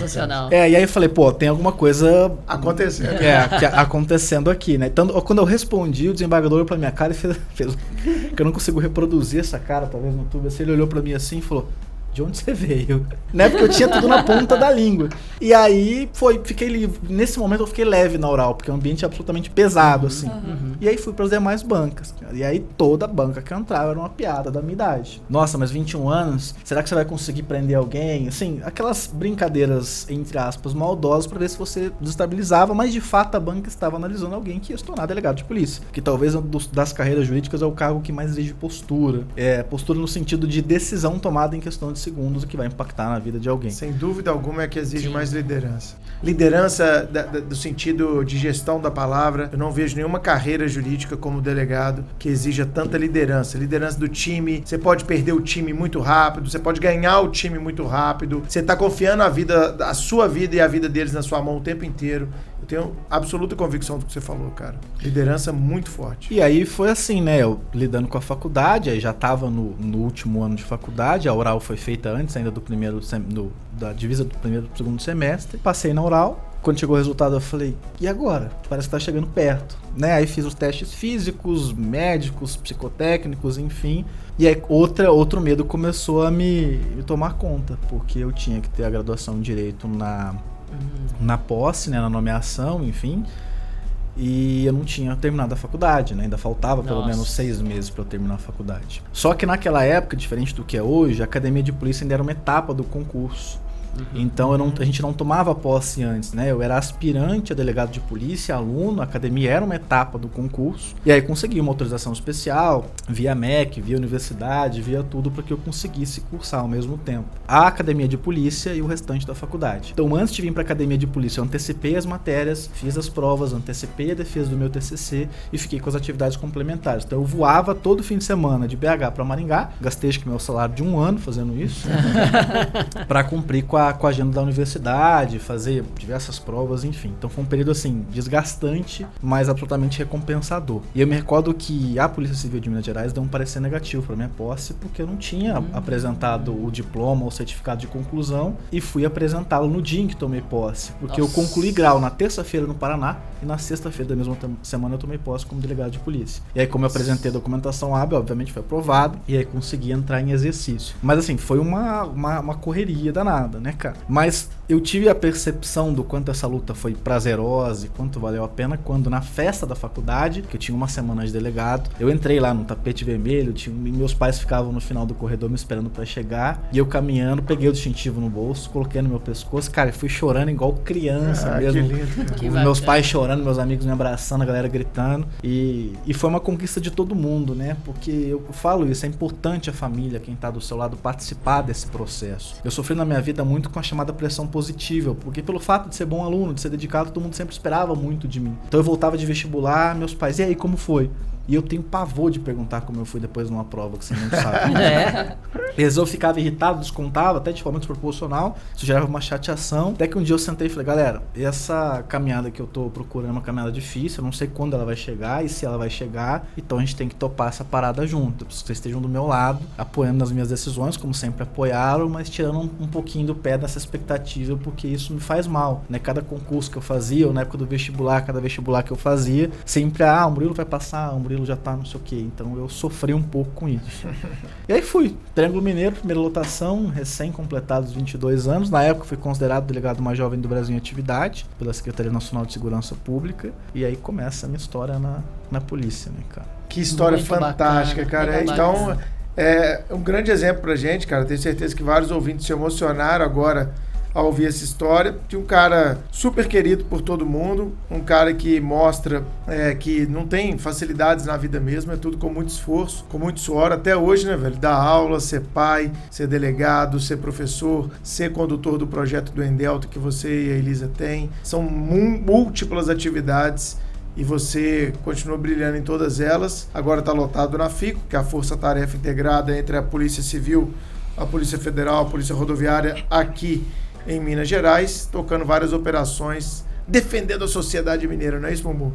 Sensacional. é, e aí eu falei, pô, tem alguma coisa Acontecendo. é, que- acontecendo aqui, né? Então, quando eu respondi, o desembargador olhou pra minha cara e fez, [laughs] fez- que eu não consigo reproduzir essa cara, talvez no YouTube, assim, ele olhou pra mim assim e falou: de onde você veio? [laughs] Né? Porque eu tinha tudo na ponta da língua. E aí foi, fiquei livre. Nesse momento eu fiquei leve na oral, porque é um ambiente absolutamente pesado, assim. E aí fui para as demais bancas. E aí toda banca que eu entrava era uma piada da minha idade. Nossa, mas 21 anos, será que você vai conseguir prender alguém? Assim, aquelas brincadeiras, entre aspas, maldosas para ver se você desestabilizava, mas de fato a banca estava analisando alguém que ia se tornar delegado de polícia. Que talvez das carreiras jurídicas é o cargo que mais exige postura. É, postura no sentido de decisão tomada em questão de segundos, o que vai impactar na vida de alguém. Sem dúvida alguma é que exige Sim. mais liderança. Liderança da- da- do sentido de gestão da palavra. Eu não vejo nenhuma carreira jurídica como delegado que exija tanta liderança. Liderança do time. Você pode perder o time muito rápido, você pode ganhar o time muito rápido. Você está confiando a vida, a sua vida e a vida deles na sua mão o tempo inteiro. Tenho absoluta convicção do que você falou, cara. Liderança muito forte. E aí foi assim, né? Eu lidando com a faculdade, aí já tava no, no último ano de faculdade, a oral foi feita antes ainda do primeiro do, da divisa do primeiro pro segundo semestre. Passei na oral. Quando chegou o resultado, eu falei, e agora? Parece que tá chegando perto. Né? Aí fiz os testes físicos, médicos, psicotécnicos, enfim. E aí outra, outro medo começou a me, me tomar conta, porque eu tinha que ter a graduação em Direito na, na posse, né, na nomeação, enfim. E eu não tinha terminado a faculdade, né? Ainda faltava pelo Nossa. menos seis meses para eu terminar a faculdade. Só que naquela época, diferente do que é hoje, a academia de polícia ainda era uma etapa do concurso. Então eu não- a gente não tomava posse antes, né? Eu era aspirante a delegado de polícia, aluno, a academia era uma etapa do concurso. E aí consegui uma autorização especial, via MEC, via universidade, via tudo para que eu conseguisse cursar ao mesmo tempo. A academia de polícia e o restante da faculdade. Então antes de vir para a academia de polícia, eu antecipei as matérias, fiz as provas, antecipei a defesa do meu TCC e fiquei com as atividades complementares. Então eu voava todo fim de semana de BH para Maringá, gastei acho que meu salário de um ano fazendo isso [laughs] para cumprir com a, com a agenda da universidade, fazer diversas provas, enfim. Então foi um período assim desgastante, mas absolutamente recompensador. E eu me recordo que a Polícia Civil de Minas Gerais deu um parecer negativo para minha posse, porque eu não tinha apresentado o diploma ou certificado de conclusão e fui apresentá-lo no dia em que tomei posse, porque eu Nossa. concluí grau na terça-feira no Paraná e na sexta-feira da mesma semana eu tomei posse como delegado de polícia. E aí como eu apresentei a documentação hábil, obviamente foi aprovado e aí consegui entrar em exercício. Mas assim, foi uma, uma, uma correria danada, né, cara? Mas eu tive a percepção do quanto essa luta foi prazerosa e quanto valeu a pena quando na festa da faculdade, que eu tinha uma semana de delegado, eu entrei lá no tapete vermelho, tinha, e meus pais ficavam no final do corredor me esperando pra chegar, e eu caminhando, peguei o distintivo no bolso, coloquei no meu pescoço, cara, eu fui chorando igual criança Ah, que mesmo. lindo, cara. Que meus pais chorando, meus amigos me abraçando, a galera gritando. E, e foi uma conquista de todo mundo, né? Porque eu falo isso, é importante a família, quem tá do seu lado, participar desse processo. Eu sofri na minha vida muito com a chamada pressão positiva, porque pelo fato de ser bom aluno, de ser dedicado, todo mundo sempre esperava muito de mim. Então eu voltava de vestibular, meus pais, e aí, como foi? E eu tenho pavor de perguntar como eu fui depois de uma prova que você não sabe. [laughs] É. Vezes eu ficava irritado, descontava, até de forma desproporcional. Isso gerava uma chateação. Até que um dia eu sentei e falei, galera, essa caminhada que eu tô procurando é uma caminhada difícil, eu não sei quando ela vai chegar e se ela vai chegar. Então a gente tem que topar essa parada junto. Eu preciso que vocês estejam do meu lado, apoiando nas minhas decisões, como sempre apoiaram, mas tirando um, um pouquinho do pé dessa expectativa, porque isso me faz mal. Né? Cada concurso que eu fazia, ou na época do vestibular, cada vestibular que eu fazia, sempre, ah, o Murilo vai passar, o Murilo já tá não sei o quê. Então eu sofri um pouco com isso. [laughs] e aí fui. Triângulo Mineiro, primeira lotação, recém-completados 22 anos. Na época fui considerado o delegado mais jovem do Brasil em atividade pela Secretaria Nacional de Segurança Pública. E aí começa a minha história na, na polícia, né, cara? Que história Muito fantástica, bacana, cara. Então, é um grande exemplo pra gente, cara. Tenho certeza que vários ouvintes se emocionaram agora ao ouvir essa história de um cara super querido por todo mundo, um cara que mostra é, que não tem facilidades na vida mesmo, é tudo com muito esforço, com muito suor, até hoje, né, velho? Dar aula, ser pai, ser delegado, ser professor, ser condutor do projeto do Endelta que você e a Elisa têm. São múltiplas atividades e você continua brilhando em todas elas. Agora está lotado na FICO, que é a Força Tarefa Integrada entre a Polícia Civil, a Polícia Federal, a Polícia Rodoviária aqui em Minas Gerais, tocando várias operações, defendendo a sociedade mineira, não é isso, Mumbu?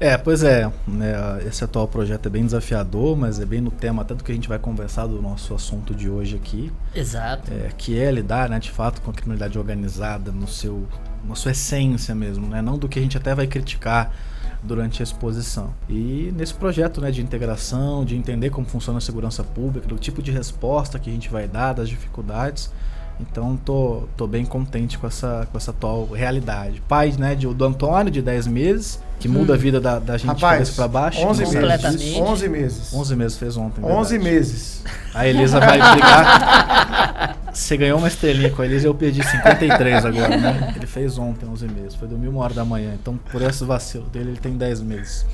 É, pois é. né, esse atual projeto é bem desafiador, mas é bem no tema até do que a gente vai conversar do nosso assunto de hoje aqui, Exato. é, que é lidar, né, de fato, com a criminalidade organizada no seu, na sua essência mesmo, né, não do que a gente até vai criticar durante a exposição. E nesse projeto né, de integração, de entender como funciona a segurança pública, do tipo de resposta que a gente vai dar, das dificuldades. Então tô, tô bem contente com essa, com essa atual realidade. Pai né, de, do Antônio, de 10 meses, que muda a vida da, da gente de cabeça pra baixo. 11 não sabe meses. Completamente. 11 meses. 11 meses fez ontem. 11 verdade. meses. A Elisa vai brigar. Você ganhou uma estrelinha com a Elisa, eu perdi 53 agora, né? Ele fez ontem 11 meses, foi dormir uma hora da manhã. Então, por esse vacilo dele, ele tem 10 meses.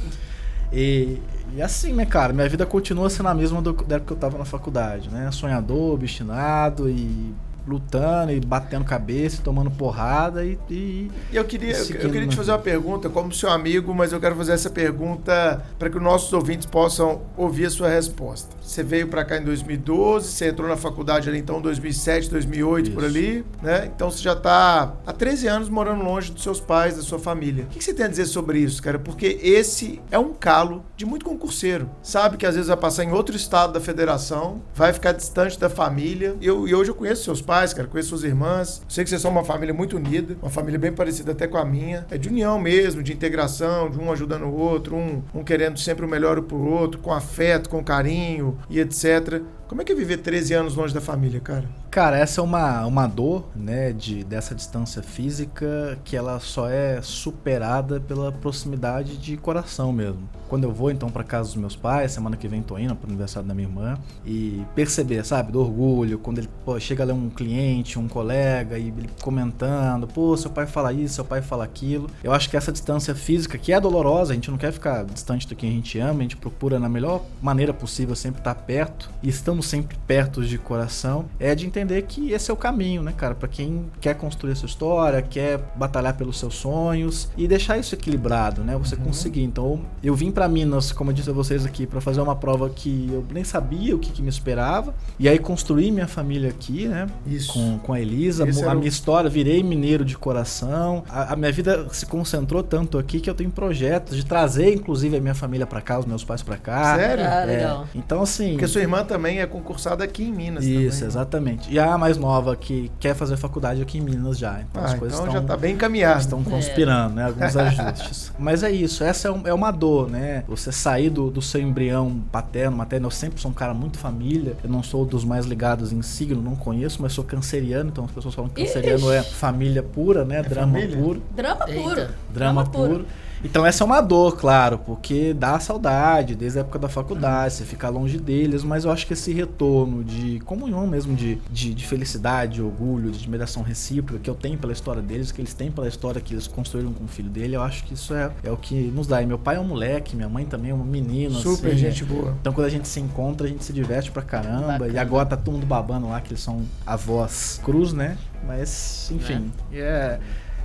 E, e assim, né, cara, minha vida continua sendo a mesma do, da época que eu tava na faculdade, né? Sonhador, obstinado e lutando e batendo cabeça, tomando porrada e, e eu queria, eu, eu queria te fazer uma pergunta, como seu amigo, mas eu quero fazer essa pergunta para que os nossos ouvintes possam ouvir a sua resposta. Você veio para cá em 2012, você entrou na faculdade ali então em 2007, 2008, por Isso. ali, né? Então você já está há 13 anos morando longe dos seus pais, da sua família. O que que você tem a dizer sobre isso, cara? Porque esse é um calo de muito concurseiro. Sabe que às vezes vai passar em outro estado da federação, vai ficar distante da família. E, eu, e hoje eu conheço seus pais, cara, conheço suas irmãs. Sei que vocês são uma família muito unida, uma família bem parecida até com a minha. É de união mesmo, de integração, de um ajudando o outro, um, um querendo sempre o melhor pro outro, com afeto, com carinho e etc. Como é que é viver 13 anos longe da família, cara? Cara, essa é uma, uma dor, né, de, dessa distância física que ela só é superada pela proximidade de coração mesmo. Quando eu vou então para casa dos meus pais, semana que vem tô indo pro aniversário da minha irmã e perceber, sabe, do orgulho, quando ele pô, chega ali um cliente, um colega e ele comentando, pô, seu pai fala isso, seu pai fala aquilo. Eu acho que essa distância física, que é dolorosa, a gente não quer ficar distante do que a gente ama, a gente procura na melhor maneira possível sempre estar perto e estamos sempre perto de coração, é de entender que esse é o caminho, né, cara, Pra quem quer construir a sua história, quer batalhar pelos seus sonhos e deixar isso equilibrado, né? Você conseguir. Então, eu vim pra Minas, como eu disse a vocês aqui, pra fazer uma prova que eu nem sabia o que, que me esperava e aí construir minha família aqui, né? Isso. Com, com a Elisa, Esse a era o- minha história, virei mineiro de coração. A, a minha vida se concentrou tanto aqui que eu tenho projetos de trazer, inclusive, a minha família pra cá, os meus pais pra cá. Sério? Ah, É, legal. Então, assim. Porque sua irmã também é concursada aqui em Minas Isso, também. exatamente. E a mais nova que quer fazer faculdade aqui em Minas já. Então Ah, as coisas então estão, já tá bem encaminhado. estão conspirando, né? Alguns [laughs] ajustes. Mas é isso, essa é, um- é uma dor, né? Você sair do, do seu embrião paterno, materno. Eu sempre sou um cara muito família. Eu não sou dos mais ligados em signo, não conheço, mas sou canceriano. Então as pessoas falam que canceriano é família pura, né? Drama família? puro. Drama Eita. puro. Drama puro. Então essa é uma dor, claro, porque dá saudade desde a época da faculdade, você fica longe deles, mas eu acho que esse retorno de comunhão mesmo, de, de, de felicidade, de orgulho, de admiração recíproca que eu tenho pela história deles, que eles têm pela história que eles construíram com o filho dele, eu acho que isso é, é o que nos dá. E meu pai é um moleque, minha mãe também é uma menina. Super assim, gente é. boa. Então quando a gente se encontra, a gente se diverte pra caramba. Bacana. E agora tá todo mundo babando lá, que eles são avós cruz, né? Mas, enfim, é.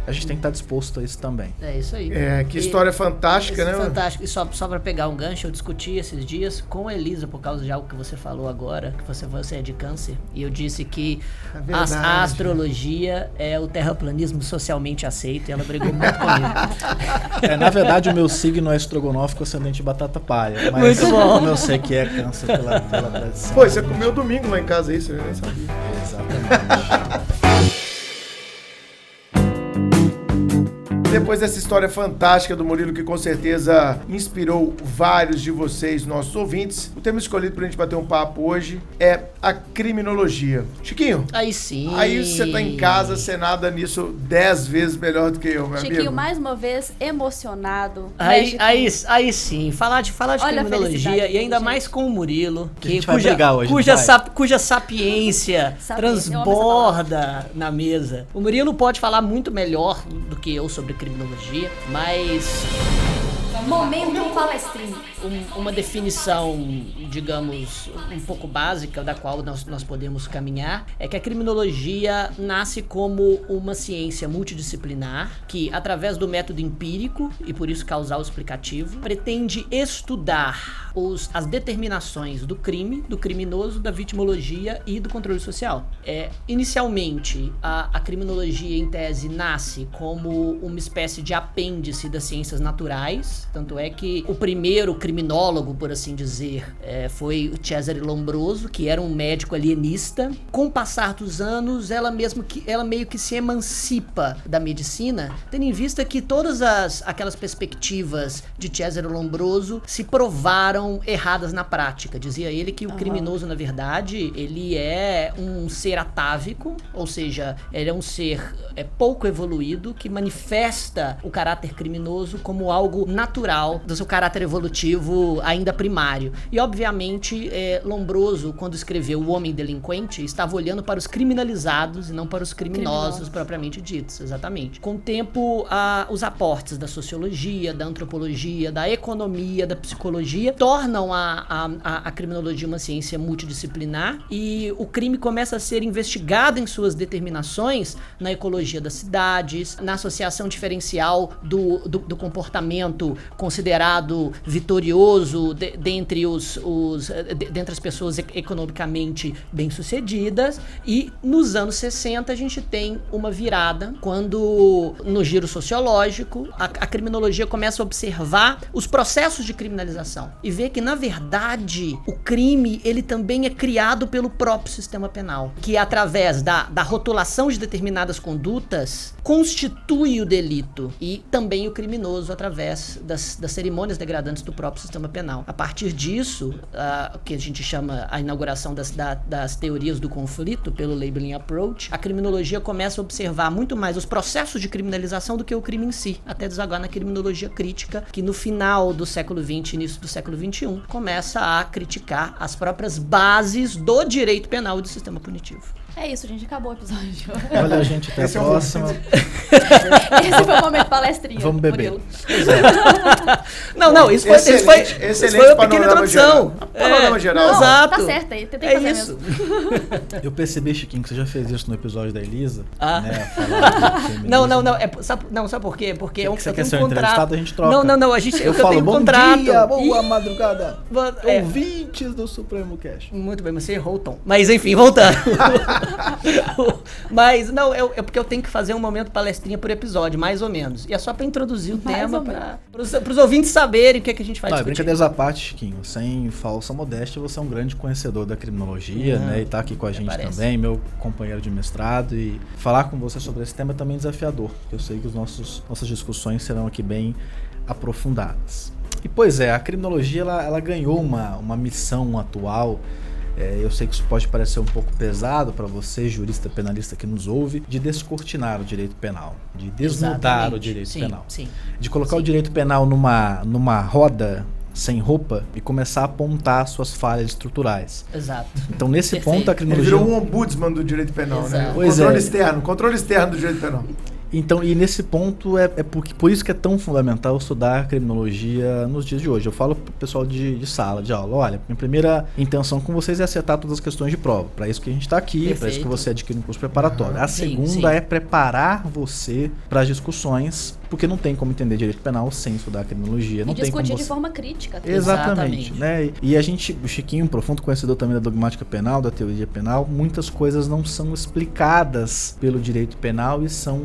A gente tem que estar disposto a isso também. É isso aí. É, que E- história fantástica, né? é fantástico. E só, só pra pegar um gancho, eu discuti esses dias com a Elisa, por causa de algo que você falou agora, que você, você é de câncer. E eu disse que É a, verdade. a astrologia é o terraplanismo socialmente aceito. E ela brigou muito comigo. É, na verdade, o meu signo é estrogonofe com ascendente de batata palha. Mas Muito bom. como eu sei que é câncer pela, pela tradição. Pô, você comeu domingo lá em casa, é isso? Eu nem sabia. Exatamente. Depois dessa história fantástica do Murilo, que com certeza inspirou vários de vocês, nossos ouvintes, o tema escolhido pra gente bater um papo hoje é a criminologia. Chiquinho, Aí sim. aí você tá em casa, você nada nisso dez vezes melhor do que eu, meu Chiquinho, amigo. mais uma vez, emocionado. Aí, com- aí, aí sim, falar de, falar de Olha a criminologia e ainda dele, mais com o Murilo, A que, gente vai cuja, hoje, cuja, sap- cuja sapiência [laughs] essa transborda na mesa. O Murilo pode falar muito melhor do que eu sobre criminologia, mas Momento palestrinho. um- uma definição, digamos, um pouco básica da qual nós, nós podemos caminhar é que a criminologia nasce como uma ciência multidisciplinar que, através do método empírico e por isso causal explicativo, pretende estudar os, as determinações do crime, do criminoso, da vitimologia e do controle social. É, inicialmente, a, a criminologia, em tese, nasce como uma espécie de apêndice das ciências naturais, tanto é que o primeiro criminólogo, por assim dizer, é, foi o Cesare Lombroso, que era um médico alienista. Com o passar dos anos, ela mesmo que ela meio que se emancipa da medicina, tendo em vista que todas as aquelas perspectivas de Cesare Lombroso se provaram erradas na prática. Dizia ele que o criminoso, na verdade, ele é um ser atávico, ou seja, ele é um ser é, pouco evoluído que manifesta o caráter criminoso como algo natural do seu caráter evolutivo ainda primário. E obviamente, é, Lombroso, quando escreveu O Homem Delinquente, estava olhando para os criminalizados e não para os criminosos, Criminosos. propriamente ditos, exatamente. Com o tempo, a- os aportes da sociologia, da antropologia, da economia, da psicologia tornam a, a, a, a criminologia uma ciência multidisciplinar e o crime começa a ser investigado em suas determinações na ecologia das cidades, na associação diferencial do, do, do comportamento considerado vitorioso de- dentre os, os de- dentre as pessoas economicamente bem-sucedidas. E nos anos 60 a gente tem uma virada quando no giro sociológico a, a criminologia começa a observar os processos de criminalização e vê que na verdade o crime ele também é criado pelo próprio sistema penal que através da, da rotulação de determinadas condutas constitui o delito e também o criminoso através das, das cerimônias degradantes do próprio sistema penal. A partir disso, o que a gente chama a inauguração das, da- das teorias do conflito pelo labeling approach, a criminologia começa a observar muito mais os processos de criminalização do que o crime em si, até desaguar na criminologia crítica, que no final do século XX, início do século XXI, começa a criticar as próprias bases do direito penal e do sistema punitivo. É isso, gente. Acabou o episódio. [laughs] Olha, gente, até Esse é a um próxima. [laughs] Esse foi o momento palestrinha. Vamos beber. [laughs] Não, não, isso foi, isso foi, Excelente, isso foi uma pequena introdução. geral. Panorama geral. Não, Exato. tá certo aí. Tem que É fazer isso. mesmo. Eu percebi, Chiquinho, que você já fez isso no episódio da Elisa. Ah. Né. Não, não, não. É, sabe, não, sabe por quê? Porque eu, Você eu quer tenho ser um um contrato. entrevistado, a gente troca. Não, não, não. A gente, Eu, eu, falo, tenho um bom contrato. dia, boa Ih, madrugada. é, Ouvintes do Supremo Cash. Muito bem, mas você errou o tom. Mas enfim, voltando. [laughs] mas não, é, é porque eu tenho que fazer um momento palestrinha por episódio, mais ou menos. E é só pra introduzir o Mais tema, para os ouvintes saberem o que, é que a gente vai Não, é discutir. brincadeiras à parte, Chiquinho. Sem falsa modéstia, você é um grande conhecedor da criminologia, Não, né? E tá aqui com a gente parece. também, meu companheiro de mestrado. E falar com você sobre esse tema é também desafiador. porque Eu sei que os nossos, nossas discussões serão aqui bem aprofundadas. E pois é, a criminologia ela, ela ganhou uma, uma missão atual é, eu sei que isso pode parecer um pouco pesado para você, jurista penalista que nos ouve, de descortinar o direito penal, de desnudar Exatamente. o direito sim, penal. Sim. De colocar Sim. o direito penal numa, numa roda sem roupa e começar a apontar suas falhas estruturais. Exato. Então, nesse Perfeito. ponto, a Ele criminologia. virou um ombudsman do direito penal, né? Exato. O Pois controle é. externo, controle externo do direito penal. Então, e nesse ponto é, é porque, por isso que é tão fundamental estudar criminologia nos dias de hoje. Eu falo pro pessoal de, de sala, de aula, olha, minha primeira intenção com vocês é acertar todas as questões de prova. Para isso que a gente está aqui, para isso que você adquire um curso preparatório. A Sim, segunda sim. é preparar você para as discussões, porque não tem como entender direito penal sem estudar criminologia. Não e tem como discutir de forma crítica. Exatamente, Exatamente. né? E a gente, o Chiquinho, um profundo conhecedor também da dogmática penal, da teoria penal, muitas coisas não são explicadas pelo direito penal e são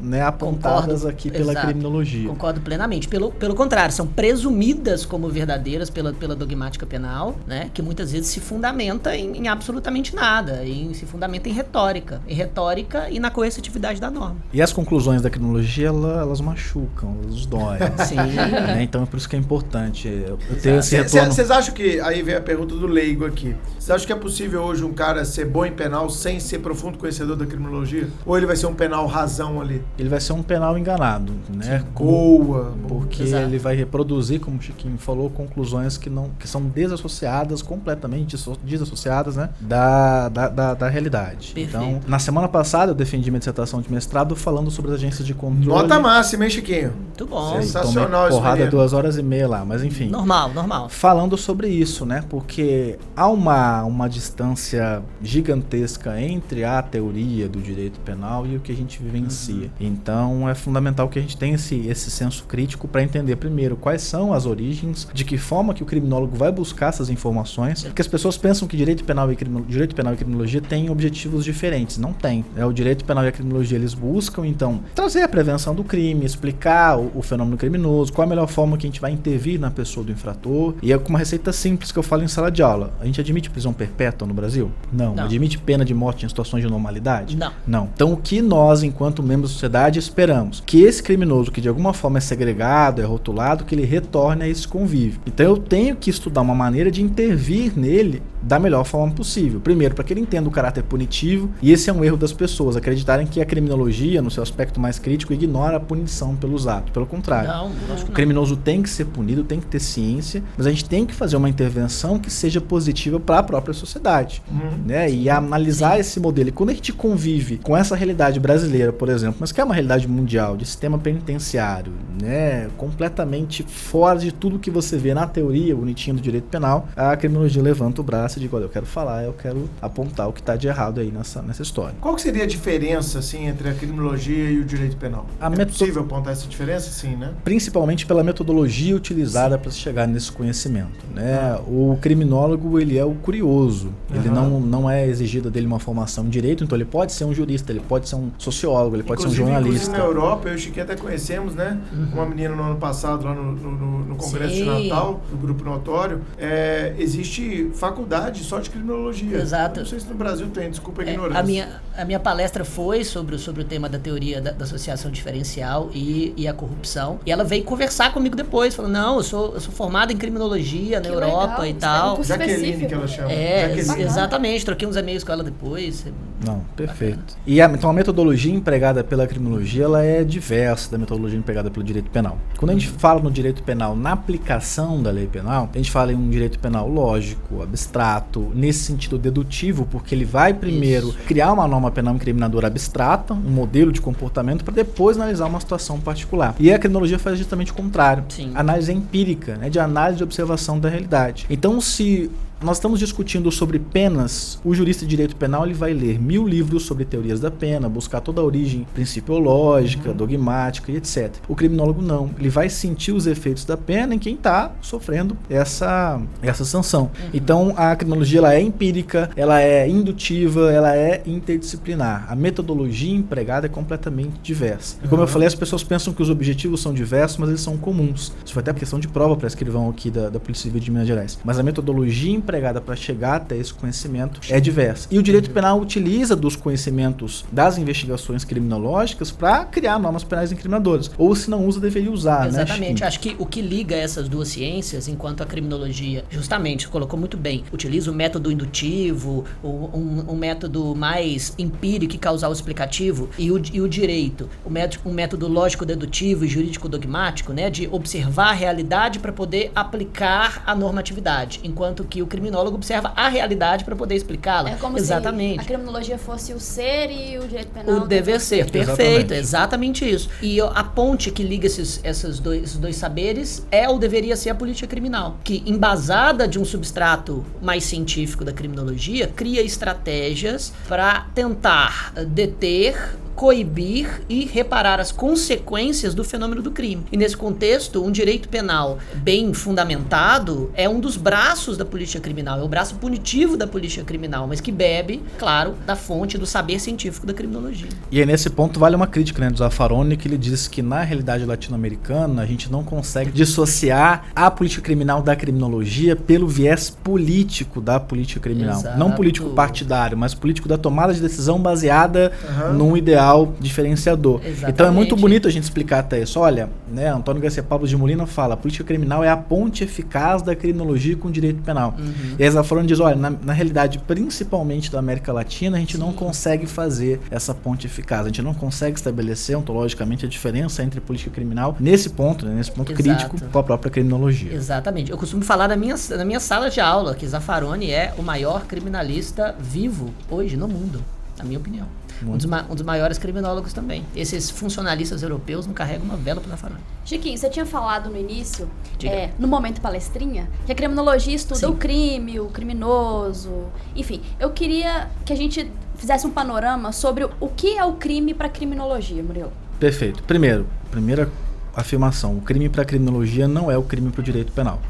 né, apontadas Concordo. aqui pela Exato. criminologia. Concordo plenamente. Pelo, pelo contrário, são presumidas como verdadeiras pela, pela dogmática penal, né? Que muitas vezes se fundamenta em, em absolutamente nada. Em, se fundamenta em retórica. Em retórica e na coercitividade da norma. E as conclusões da criminologia, ela- elas machucam, elas doem. [laughs] Sim. né? Então é por isso que é importante eu ter esse retorno. Vocês acham que. Aí vem a pergunta do leigo aqui. Vocês acham que é possível hoje um cara ser bom em penal sem ser profundo conhecedor da criminologia? Ou ele vai ser um penal razão ali? Ele vai ser um penal enganado, né? Boa. Porque Exato. ele vai reproduzir, como o Chiquinho falou, conclusões que não que são desassociadas, completamente desassociadas, né, da, da, da, da realidade. Perfeito. Então, na semana passada eu defendi minha dissertação de mestrado falando sobre as agências de controle. Nota máxima, hein, Chiquinho? Muito bom. Sensacional isso porrada duas horas e meia lá, mas enfim. Normal, normal. Falando sobre isso, né? Porque há uma, uma distância gigantesca entre a teoria do direito penal e o que a gente vivencia. Então é fundamental que a gente tenha esse, esse senso crítico para entender primeiro quais são as origens, de que forma que o criminólogo vai buscar essas informações, porque as pessoas pensam que direito penal e, direito penal e criminologia têm objetivos diferentes. Não tem. É, o direito penal e a criminologia eles buscam, então, trazer a prevenção do crime, explicar o, o fenômeno criminoso, qual a melhor forma que a gente vai intervir na pessoa do infrator. E é com uma receita simples que eu falo em sala de aula. A gente admite prisão perpétua no Brasil? Não. Não. Admite pena de morte em situações de normalidade? Não. Não. Então, o que nós, enquanto membros da sociedade, esperamos? Que esse criminoso, que de alguma forma é segregado, é rotulado, que ele retorne a esse convívio. Então, eu tenho que estudar uma maneira de intervir nele da melhor forma possível. Primeiro, para que ele entenda o caráter punitivo, e esse é um erro das pessoas, acreditarem que a criminologia, no seu aspecto mais crítico, ignora a punição pelos atos. Pelo contrário. Não, acho que O não. criminoso tem que ser punido, tem que ter ciência, mas a gente tem que fazer uma intervenção que seja positiva para a própria sociedade, né? E analisar esse modelo. E quando a gente convive com essa realidade brasileira, por exemplo, mas que é uma realidade mundial de sistema penitenciário, né, completamente fora de tudo que você vê na teoria bonitinha do direito penal, a criminologia levanta o braço e diz, olha, eu quero falar, eu quero apontar o que está de errado aí nessa, nessa história. Qual que seria a diferença, assim, entre a criminologia e o direito penal? A é meto- possível apontar essa diferença? Sim, né? principalmente pela metodologia utilizada para se chegar nesse conhecimento, né? O criminólogo ele é o curioso, ele Aham. não, não é exigida dele uma formação em direito, então ele pode ser um jurista, ele pode ser um sociólogo, ele pode ser um inclusive, inclusive jornalista. na Europa, eu e o Chiquinho até conhecemos, né? Uma menina no ano passado, lá no, no- no- Congresso de Sim. Natal, do Grupo Notório, é, existe faculdade só de criminologia. Exato. Eu Não sei se no Brasil tem, desculpa a É, ignorância. a, minha, a minha palestra foi sobre, o- sobre o tema da teoria da, da associação diferencial e, e a corrupção. E ela veio conversar comigo depois, falou: Não, eu sou, eu sou formada em criminologia na Que Europa legal, e tal. é um curso Jaqueline, específico. que ela chama. É, Jaqueline. Exatamente. Troquei uns e-mails com ela depois. Não, perfeito. E a, então a metodologia empregada pela criminologia ela é diversa da metodologia empregada pelo direito penal. Quando a gente fala no direito penal, na aplicação da lei penal, a gente fala em um direito penal lógico, abstrato, nesse sentido dedutivo, porque ele vai primeiro Isso. criar uma norma penal incriminadora abstrata, um modelo de comportamento, para depois analisar uma situação particular. E a criminologia faz justamente o contrário. Sim. Análise empírica, né, de análise e observação da realidade. Então, se nós estamos discutindo sobre penas, o jurista de direito penal ele vai ler mil livros sobre teorias da pena, buscar toda a origem principiológica, dogmática e etc. O criminólogo não, ele vai sentir os efeitos da pena em quem está sofrendo essa, essa sanção. Então a criminologia ela é empírica, ela é indutiva, ela é interdisciplinar. A metodologia empregada é completamente diversa. E como eu Uhum. falei, as pessoas pensam que os objetivos são diversos, mas eles são comuns. Isso foi até questão de prova para escrivão aqui da, da Polícia Civil de Minas Gerais. Mas a metodologia empregada para chegar até esse conhecimento é diversa. E o direito penal utiliza dos conhecimentos das investigações criminológicas para criar normas penais incriminadoras. Ou se não usa, deveria usar, né, Exatamente. Chiquinho? Acho que o que liga essas duas ciências, enquanto a criminologia, justamente, colocou muito bem, utiliza o método indutivo, o- um, um método mais empírico e causal explicativo, e o, e o direito, o método, um método lógico-dedutivo e jurídico-dogmático, né, de observar a realidade para poder aplicar a normatividade, enquanto que o criminólogo observa a realidade para poder explicá-la. É como Exatamente. se a criminologia fosse o ser e o direito penal. O dever ser, perfeito, Exatamente. exatamente isso. E a ponte que liga esses, esses, dois, esses dois saberes é ou deveria ser a política criminal, que, embasada de um substrato mais científico da criminologia, cria estratégias para tentar deter coibir e reparar as consequências do fenômeno do crime. E nesse contexto, um direito penal bem fundamentado é um dos braços da política criminal, é o braço punitivo da política criminal, mas que bebe, claro, da fonte do saber científico da criminologia. E aí nesse ponto vale uma crítica né, do Zaffaroni, que ele diz que na realidade latino-americana a gente não consegue dissociar a política criminal da criminologia pelo viés político da política criminal. Exato. Não político partidário, mas político da tomada de decisão baseada Aham. num ideal diferenciador. Exatamente. Então é muito bonito a gente explicar até isso. Olha, né, Antônio Garcia Pablo de Molina fala, a política criminal é a ponte eficaz da criminologia com o direito penal. E aí Zaffaroni diz, olha, na, na realidade, principalmente da América Latina, a gente não consegue fazer essa ponte eficaz. A gente não consegue estabelecer ontologicamente a diferença entre política criminal nesse ponto, né, nesse ponto Exato. crítico com a própria criminologia. Exatamente. Eu costumo falar na minha, na minha sala de aula que Zaffaroni é o maior criminalista vivo hoje no mundo, na minha opinião. Um dos, um dos maiores criminólogos também. Esses funcionalistas europeus não carregam uma vela pro Zaffaroni. Chiquinho, você tinha falado no início, é, no momento palestrinha, que a criminologia estuda Sim. o crime, o criminoso. Enfim, eu queria que a gente fizesse um panorama sobre o- o que é o crime para criminologia, Murilo. Perfeito. Primeiro, primeira afirmação, o crime para criminologia não é o crime para o direito penal.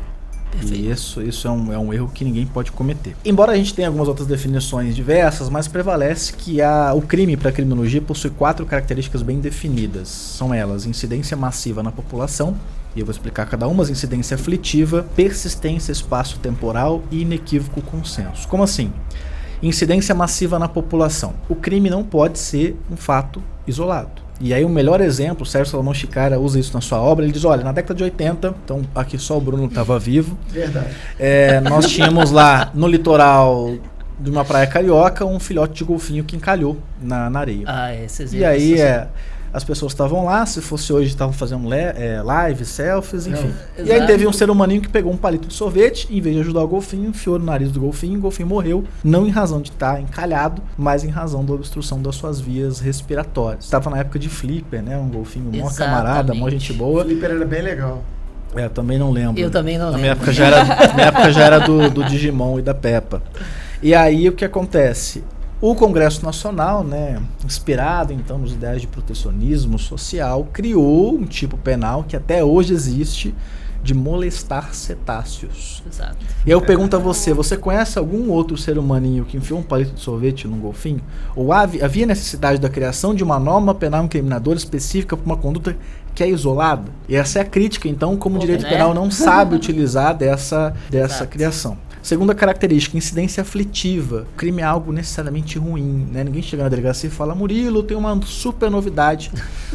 E isso, isso é, um, é um erro que ninguém pode cometer. Embora a gente tenha algumas outras definições diversas, mas prevalece que a, o crime para a criminologia possui quatro características bem definidas. São elas: incidência massiva na população, e eu vou explicar cada uma, incidência aflitiva, persistência espaço-temporal e inequívoco consenso. Como assim? Incidência massiva na população. O crime não pode ser um fato isolado. E aí o melhor exemplo, o Sérgio Salomão Chicara usa isso na sua obra, ele diz, olha, na década de 80, então aqui só o Bruno estava vivo, Verdade. é, nós tínhamos lá no litoral de uma praia carioca um filhote de golfinho que encalhou na, na areia. Ah, esses E aí é, as pessoas estavam lá, se fosse hoje estavam fazendo le- é, live, selfies, enfim. Não, e aí teve um ser humaninho que pegou um palito de sorvete, em vez de ajudar o golfinho, enfiou no nariz do golfinho, o golfinho morreu, não em razão de estar encalhado, mas em razão da obstrução das suas vias respiratórias. Estava na época de Flipper, né? Um golfinho mó camarada, mó gente boa. Flipper era bem legal. É, também não lembro. Eu também não Na minha lembro. época já era, na minha época já era do, do Digimon e da Peppa. E aí o que acontece? O Congresso Nacional, né, inspirado então nos ideais de protecionismo social, criou um tipo penal que até hoje existe de molestar cetáceos. Exato. E eu pergunto a você, você conhece algum outro ser humaninho que enfiou um palito de sorvete num golfinho? Ou havi- havia necessidade da criação de uma norma penal incriminadora específica para uma conduta que é isolada? E essa é a crítica, então, como o direito né? penal não sabe [laughs] utilizar dessa, dessa Exato. criação. Segunda característica, incidência aflitiva. O crime é algo necessariamente ruim, né? Ninguém chega na delegacia e fala, Murilo, tem uma super novidade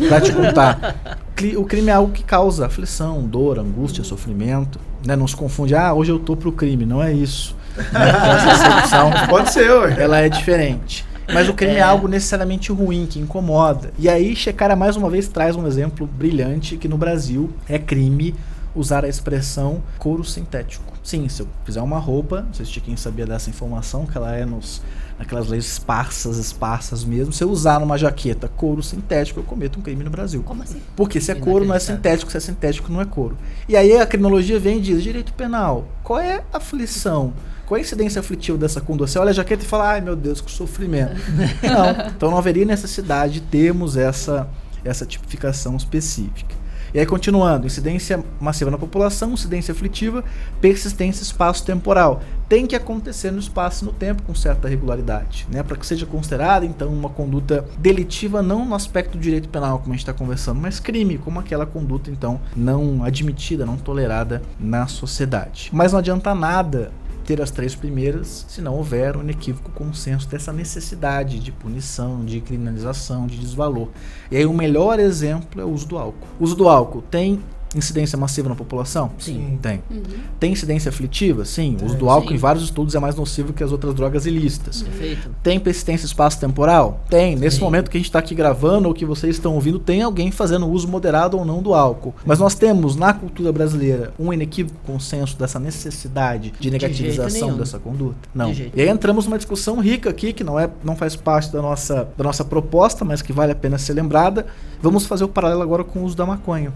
pra te contar. [laughs] O crime é algo que causa aflição, dor, angústia, sofrimento. Né? Não se confunde, ah, hoje eu tô pro crime. Não é isso. Né? [laughs] Essa acepção, Pode ser, ué. ela é diferente. Mas o crime é. É. algo necessariamente ruim, que incomoda. E aí, Checara mais uma vez traz um exemplo brilhante que no Brasil é crime usar a expressão couro sintético. Sim, se eu fizer uma roupa, não sei se quem sabia dessa informação, que ela é nos naquelas leis esparsas, esparsas mesmo. Se eu usar numa jaqueta couro sintético, eu cometo um crime no Brasil. Como assim? Porque se é couro, não é sintético, se é sintético, não é couro. E aí a criminologia vem e diz: direito penal, qual é a aflição? Qual é a incidência aflitiva dessa conduta? Você olha a jaqueta e fala: ai meu Deus, que sofrimento. [laughs] não, então não haveria necessidade de termos essa, essa tipificação específica. E aí, continuando, incidência massiva na população, incidência aflitiva, persistência espaço-temporal. Tem que acontecer no espaço e no tempo com certa regularidade, né? Para que seja considerada, então, uma conduta delitiva, não no aspecto do direito penal, como a gente está conversando, mas crime, como aquela conduta, então, não admitida, não tolerada na sociedade. Mas não adianta nada ter as três primeiras se não houver um inequívoco consenso dessa necessidade de punição, de criminalização, de desvalor. E aí o melhor exemplo é o uso do álcool. O uso do álcool tem incidência massiva na população? Sim. Tem. Uhum. Tem incidência aflitiva? Sim. O uso do álcool Sim. em vários estudos é mais nocivo que as outras drogas ilícitas. Perfeito. Tem persistência espaço-temporal? Tem. Nesse Sim. momento que a gente está aqui gravando ou que vocês estão ouvindo, tem alguém fazendo uso moderado ou não do álcool. Mas nós temos na cultura brasileira um inequívoco consenso dessa necessidade de negativização nenhum. dessa conduta? Não. De E aí entramos numa discussão rica aqui, que não, é, não faz parte da nossa, da nossa proposta, mas que vale a pena ser lembrada. Vamos fazer o paralelo agora com o uso da maconha.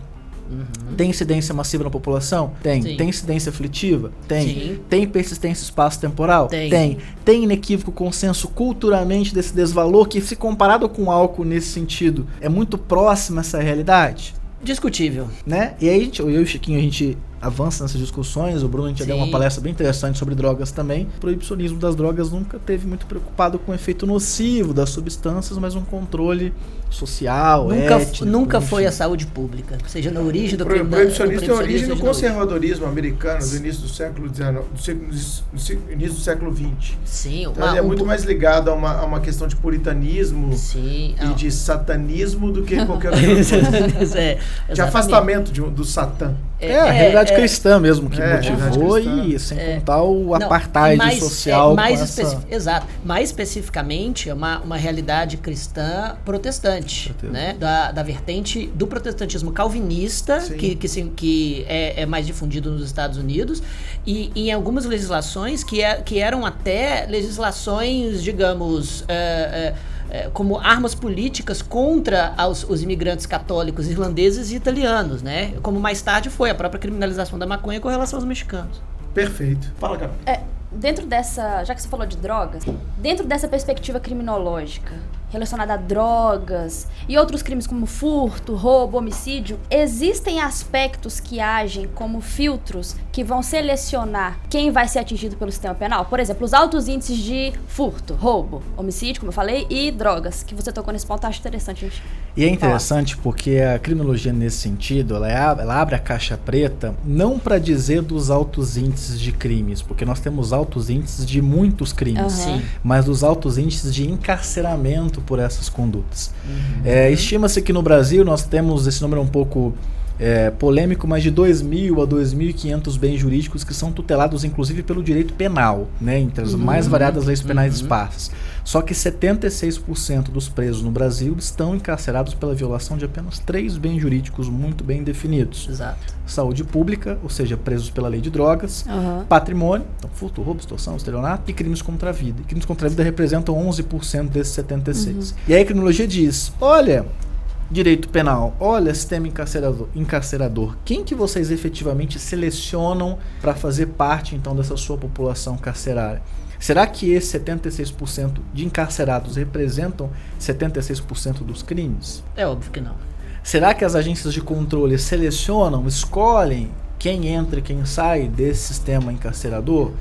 Tem incidência massiva na população? Tem. Uhum. Sim. Tem incidência aflitiva? Tem. Sim. Tem persistência espaço-temporal? Tem. Tem. Tem inequívoco consenso culturalmente desse desvalor que, se comparado com o álcool nesse sentido, é muito próximo a essa realidade? Discutível. Né? E aí, eu e o Chiquinho, a gente avança nessas discussões. O Bruno, a gente já deu uma palestra bem interessante sobre drogas também. O proibicionismo das drogas nunca teve muito preocupado com o efeito nocivo das substâncias, mas um controle social, Nunca, étnico, nunca enfim. foi a saúde pública. Seja na origem do O pro- crime. proibicionismo tem origem no conservadorismo americano do início do século XIX, do início do século XX. Sim, Então uma, ele é um muito mais ligado a uma, a uma questão de puritanismo Sim. e ah, de satanismo do que qualquer outra coisa. [laughs] é, De afastamento de do satã. É, a realidade é, cristã mesmo que É, motivou e sem contar o Não, apartheid mais- social. é, mais essa- Exato. Mais especificamente, é uma, uma realidade cristã protestante, né? Da, da vertente do protestantismo calvinista, Sim. que, que, se- que é, é mais difundido nos Estados Unidos, e em algumas legislações que, é, que eram até legislações, digamos. é, é, é, como armas políticas contra os, os imigrantes católicos irlandeses e italianos, né? Como mais tarde foi a própria criminalização da maconha com relação aos mexicanos. Perfeito. Fala, cara. É, dentro dessa, já que você falou de drogas, dentro dessa perspectiva criminológica relacionada a drogas e outros crimes como furto, roubo, homicídio, existem aspectos que agem como filtros que vão selecionar quem vai ser atingido pelo sistema penal? Por exemplo, os altos índices de furto, roubo, homicídio, como eu falei, e drogas, que você tocou nesse ponto, acho interessante, gente. E é interessante porque a criminologia nesse sentido, ela, é a- ela abre a caixa preta não para dizer dos altos índices de crimes, porque nós temos altos índices de muitos crimes. Sim. mas dos altos índices de encarceramento por essas condutas. Uhum. É, Estima-se que no Brasil nós temos esse número um pouco é, polêmico, mas de 2.000 a 2.500 bens jurídicos que são tutelados inclusive pelo direito penal, né, entre as mais variadas leis penais Uhum. esparsas. Só que 76% dos presos no Brasil estão encarcerados pela violação de apenas três bens jurídicos muito bem definidos: Exato. saúde pública, ou seja, presos pela lei de drogas, Aham. patrimônio, então furto, roubo, extorsão, estelionato e crimes contra a vida. E crimes contra a vida representam 11% desses 76. E aí a criminologia diz: olha, direito penal, olha, sistema encarcerador, encarcerador, quem que vocês efetivamente selecionam para fazer parte então dessa sua população carcerária? Será que esses 76% de encarcerados representam 76% dos crimes? É óbvio que não. Será que as agências de controle selecionam, escolhem quem entra e quem sai desse sistema encarcerador?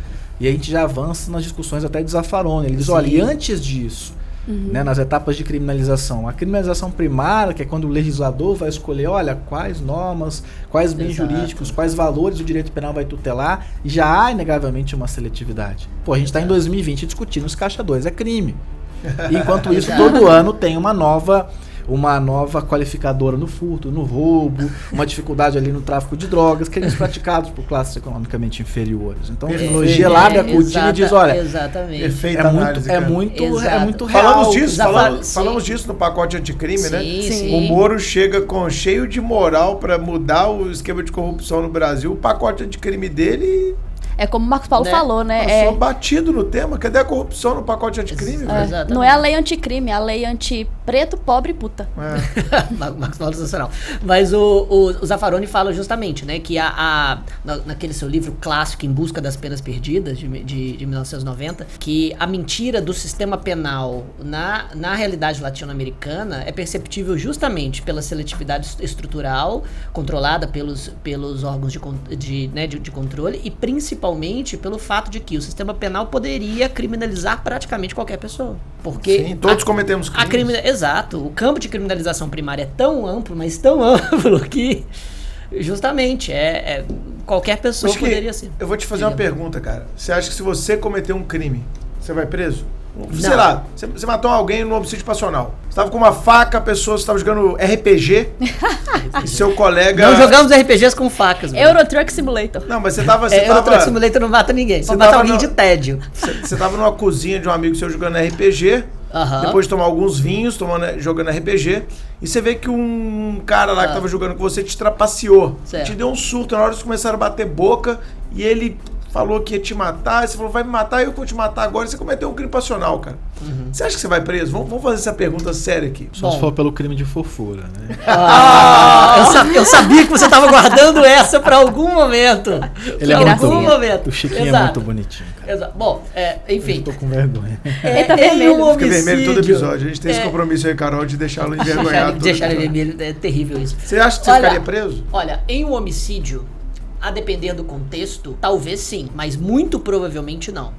E a gente já avança nas discussões até de Zaffaroni. Ele diz, olha, e antes disso, né, nas etapas de criminalização, a criminalização primária, que é quando o legislador vai escolher, olha, quais normas, quais bens Exato. jurídicos, quais valores o direito penal vai tutelar, já há inegavelmente uma seletividade. Pô, a gente está em 2020 discutindo os caixa 2, é crime. [laughs] Enquanto isso, todo ano tem uma nova uma nova qualificadora no furto, no roubo, uma dificuldade ali no tráfico de drogas, crimes praticados por classes economicamente inferiores. Então tecnologia lá abre a cortina e exata- diz, olha, Exatamente. Perfeita é muito, análise, é muito, é muito real. Falamos disso, falamos, sim. falamos disso no pacote anticrime, né? Sim, Sim. sim. O Moro chega com cheio de moral pra mudar o esquema de corrupção no Brasil. O pacote anticrime dele É como o Marcos Paulo Né? falou, né? passou É, batido no tema. Cadê a corrupção no pacote anticrime, É. velho? Não é a lei anticrime, é a lei anti-preto, pobre e puta. É. [laughs] Mar- Marcos Paulo sensacional. Mas o, o, o Zaffaroni fala justamente, né, que a, a- na- naquele seu livro clássico Em Busca das Penas Perdidas, de, de, de 1990, que a mentira do sistema penal na, na realidade latino-americana é perceptível justamente pela seletividade est- estrutural controlada pelos, pelos órgãos de, de, né, de, de controle e principalmente pelo fato de que o sistema penal poderia criminalizar praticamente qualquer pessoa. Porque Sim, todos a- cometemos a crimes. crimina- Exato. O campo de criminalização primária é tão amplo, mas tão [laughs] amplo que Justamente, é, é- qualquer pessoa poderia ser. eu vou te fazer uma pergunta, cara. Você acha que se você cometer um crime, você vai preso? Sei Não. lá, você, você matou alguém no homicídio passional. Você tava com uma faca, a pessoa estava jogando RPG [laughs] e seu colega. Não jogamos RPGs com facas. mano. Euro Truck Simulator. Não, mas você tava. Você É, Euro Truck tava, Simulator não mata ninguém. Só Você mata tava alguém no- de tédio. você, você tava numa cozinha de um amigo seu jogando RPG. Depois de tomar alguns vinhos, tomando, jogando RPG, e você vê que um cara lá que Ah. tava jogando com você te trapaceou. Certo. Te deu um surto, na hora eles começaram a bater boca, e ele falou que ia te matar, e você falou, vai me matar, eu vou te matar agora, você cometeu um crime passional, cara. Uhum. Você acha que você vai preso? Vamos, vamos fazer essa pergunta séria aqui. Só se for pelo crime de fofura, né? [laughs] Ah, eu, sa- eu sabia que você tava guardando essa pra algum momento. Ele é pra muito algum bom. momento. O Chiquinho é Exato. muito bonitinho, cara. Exato. Bom, é, enfim. Eu tô com vergonha. É, Ele tá vermelho. um Fica vermelho todo episódio. A gente tem esse É. compromisso aí, Carol, de deixá-lo [laughs] envergonhado. deixar ele vermelho, é terrível isso. Você acha que você Olha, ficaria preso? Olha, em um homicídio, a depender do contexto, talvez sim, mas muito provavelmente não.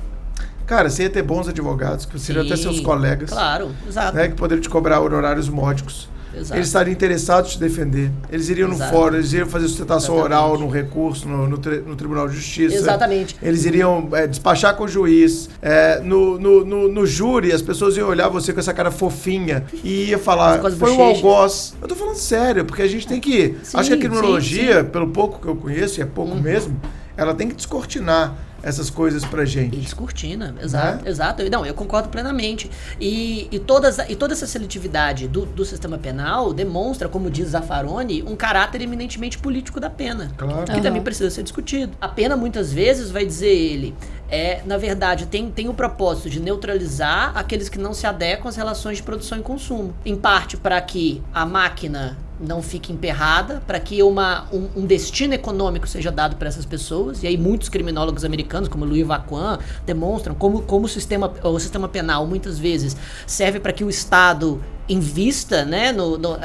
Cara, você ia ter bons advogados, que seriam até seus colegas, Claro, exato. né, que poderiam te cobrar honorários módicos. Exato. Eles estariam interessados em te defender. Eles iriam no Exato. fórum, eles iriam fazer sustentação Exatamente. oral no recurso, no, no, tri- no Tribunal de Justiça. Exatamente. Eles iriam é, despachar com o juiz. É, no, no, no, no júri, as pessoas iam olhar você com essa cara fofinha e ia falar, foi um algoz. Eu tô falando sério, porque a gente tem que... Sim, acho que a sim, criminologia, pelo pouco que eu conheço, e é Uhum. pouco mesmo, ela tem que descortinar essas coisas pra gente. E descortina, exato, Né? exato. Não, eu concordo plenamente. E, e, todas, e toda essa seletividade do, do sistema penal demonstra, como diz Zaffaroni, um caráter eminentemente político da pena. Claro. Que Aham. também precisa ser discutido. A pena, muitas vezes, vai dizer ele, é, na verdade, tem, tem o propósito de neutralizar aqueles que não se adequam às relações de produção e consumo. Em parte para que a máquina não fique emperrada, para que uma, um, um destino econômico seja dado para essas pessoas. E aí muitos criminólogos americanos, como Louis Vacuan, demonstram como, como o, sistema, o sistema penal muitas vezes serve para que o Estado invista né, no, no, é,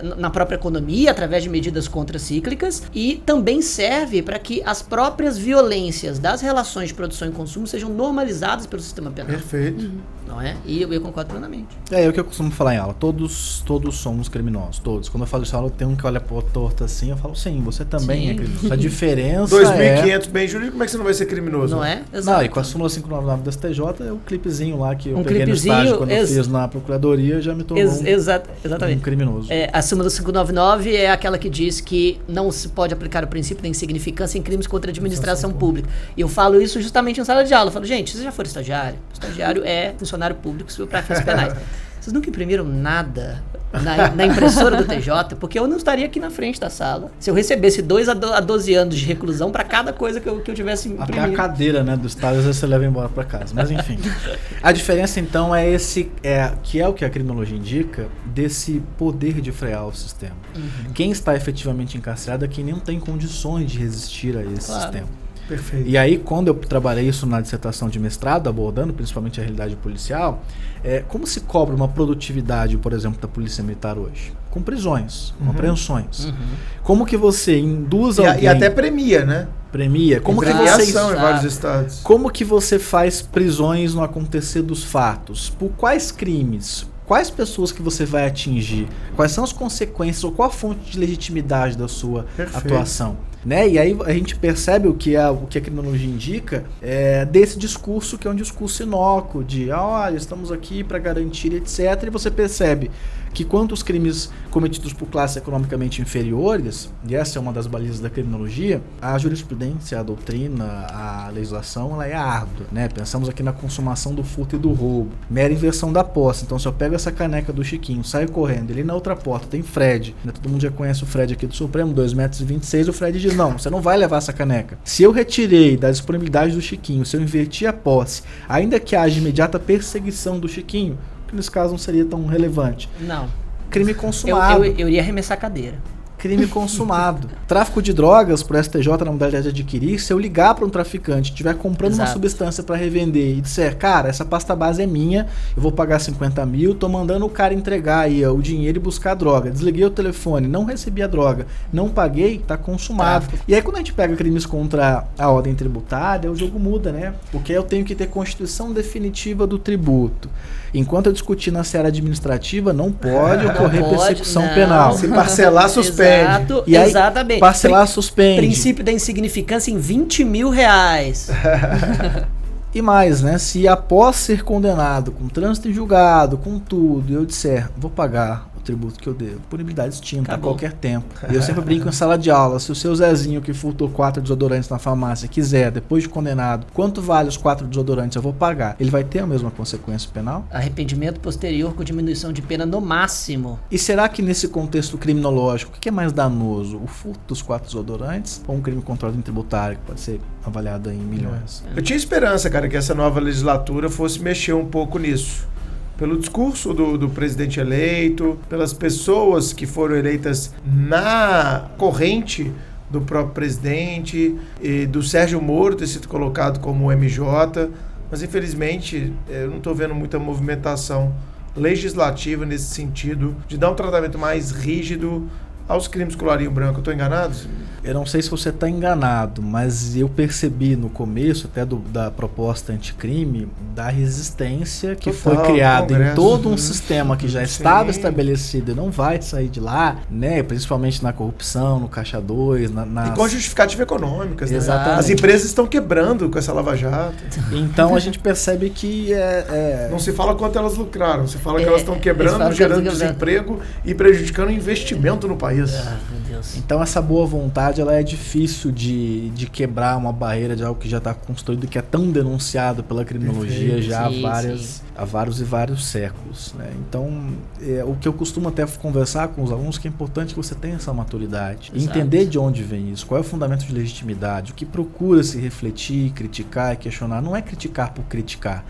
é, na própria economia através de medidas contracíclicas e também serve para que as próprias violências das relações de produção e consumo sejam normalizadas pelo sistema penal, Perfeito. não é? E eu, eu concordo plenamente. É, é o que eu costumo falar em aula. Todos, todos somos criminosos, todos. Quando eu falo isso em aula, tem um que olha pro torto assim, eu falo, sim, você também Sim. é criminoso. A [laughs] diferença é... 2.500 bem jurídico, como é que você não vai ser criminoso? Não é? Não, e com a súmula 599 da STJ, é o clipezinho lá que eu Um peguei no estágio clipezinho, quando eu ex- fiz na procuradoria, já me tornou Ex- um, exa- um exatamente. criminoso. É, a súmula 599 é aquela que diz que não se pode aplicar o princípio da insignificância em crimes contra a administração pública. E eu falo isso justamente em sala de aula. Eu falo, gente, vocês já foram estagiário? Estagiário é funcionário público para fins penais. [laughs] Vocês nunca imprimiram nada na, na impressora do TJ? Porque eu não estaria aqui na frente da sala se eu recebesse 2 a, do, a 12 anos de reclusão para cada coisa que eu, que eu tivesse Até a imprimido. cadeira, né, do estágio, às vezes você leva embora pra casa. Mas enfim. [laughs] a diferença, então, é esse, é, que é o que a criminologia indica, desse poder de frear o sistema. Uhum. Quem está efetivamente encarcerado é quem não tem condições de resistir a esse Claro. sistema. Perfeito. E aí, quando eu trabalhei isso na dissertação de mestrado, abordando principalmente a realidade policial, é, como se cobra uma produtividade, por exemplo, da polícia militar hoje? Com prisões, com Uhum. apreensões. Uhum. Como que você induz E, a- alguém, e até premia, né? premia? Como que você em vários estados. como que você faz prisões no acontecer dos fatos? Por quais crimes? Quais pessoas que você vai atingir? Quais são as consequências ou qual a fonte de legitimidade da sua Perfeito. atuação? Né? E aí a gente percebe o que a, o que a criminologia indica é, desse discurso que é um discurso inócuo de ah, olha, estamos aqui para garantir, etc. E você percebe que quanto os crimes cometidos por classes economicamente inferiores, e essa é uma das balizas da criminologia, a jurisprudência, a doutrina, a legislação, ela é árdua, né? Pensamos aqui na consumação do furto e do roubo, mera inversão da posse. Então, se eu pego essa caneca do Chiquinho, saio correndo, ali na outra porta tem Fred, né? todo mundo já conhece o Fred aqui do Supremo, 2,26 metros, e 26, o Fred diz, não, você não vai levar essa caneca. Se eu retirei da disponibilidade do Chiquinho, se eu inverti a posse, ainda que haja imediata perseguição do Chiquinho, que nesse caso não seria tão relevante. Não. Crime Eu, consumado. eu, eu iria arremessar a cadeira. Crime consumado. [laughs] Tráfico de drogas pro STJ na modalidade de adquirir, se eu ligar para um traficante, estiver comprando uma Exato. substância para revender e disser, cara, essa pasta base é minha, eu vou pagar 50 mil, tô mandando o cara entregar aí ó, o dinheiro e buscar a droga. Desliguei o telefone, não recebi a droga, não paguei, tá consumado. E aí quando a gente pega crimes contra a ordem tributária, o jogo muda, né? Porque eu tenho que ter constituição definitiva do tributo. Enquanto eu discutir na seara administrativa, não pode [laughs] Não ocorrer pode, persecução não. penal. Se parcelar, [laughs] suspende. Exato, E aí, exatamente. Parcelar suspende. Princípio da insignificância em 20 mil reais. [laughs] E mais, né? Se após ser condenado com trânsito em julgado, com tudo, eu disser, vou pagar o tributo que eu devo, punibilidade extinta Acabou. a qualquer tempo. [laughs] E eu sempre brinco em sala de aula, se o seu Zezinho que furtou quatro desodorantes na farmácia quiser, depois de condenado, quanto vale os quatro desodorantes eu vou pagar, ele vai ter a mesma consequência penal? Arrependimento posterior com diminuição de pena no máximo. E será que nesse contexto criminológico, o que é mais danoso? O furto dos quatro desodorantes ou um crime contra a ordem tributária que pode ser avaliado em milhões? Eu tinha esperança, cara, que essa nova legislatura fosse mexer um pouco nisso. Pelo discurso do, do presidente eleito, pelas pessoas que foram eleitas na corrente do próprio presidente, e do Sérgio Moro ter sido colocado como MJ, mas infelizmente eu não estou vendo muita movimentação legislativa nesse sentido de dar um tratamento mais rígido aos crimes colarinho branco. Estou enganado? Eu não sei se você está enganado, mas eu percebi no começo, até do- da proposta anticrime, da resistência que Total, foi criada em todo um uhum. sistema que já Sim. estava estabelecido e não vai sair de lá, né? Principalmente na corrupção, no caixa 2, na, nas... E com justificativa econômicas, né? Exatamente. As empresas estão quebrando com essa Lava Jato. Então a gente percebe que é, é- Não se fala quanto elas lucraram, se fala que É, elas estão quebrando, gerando desemprego e prejudicando o investimento no país. Ah, meu Deus. Então essa boa vontade ela é difícil de, de quebrar uma barreira de algo que já está construído que é tão denunciado pela criminologia Perfeito. já há, várias, sim. Há vários e vários séculos. Né? Então é, o que eu costumo até conversar com os alunos que é importante que você tenha essa maturidade. Exato. entender de onde vem isso, qual é o fundamento de legitimidade, o que procura se refletir, criticar e questionar. Não é criticar por criticar.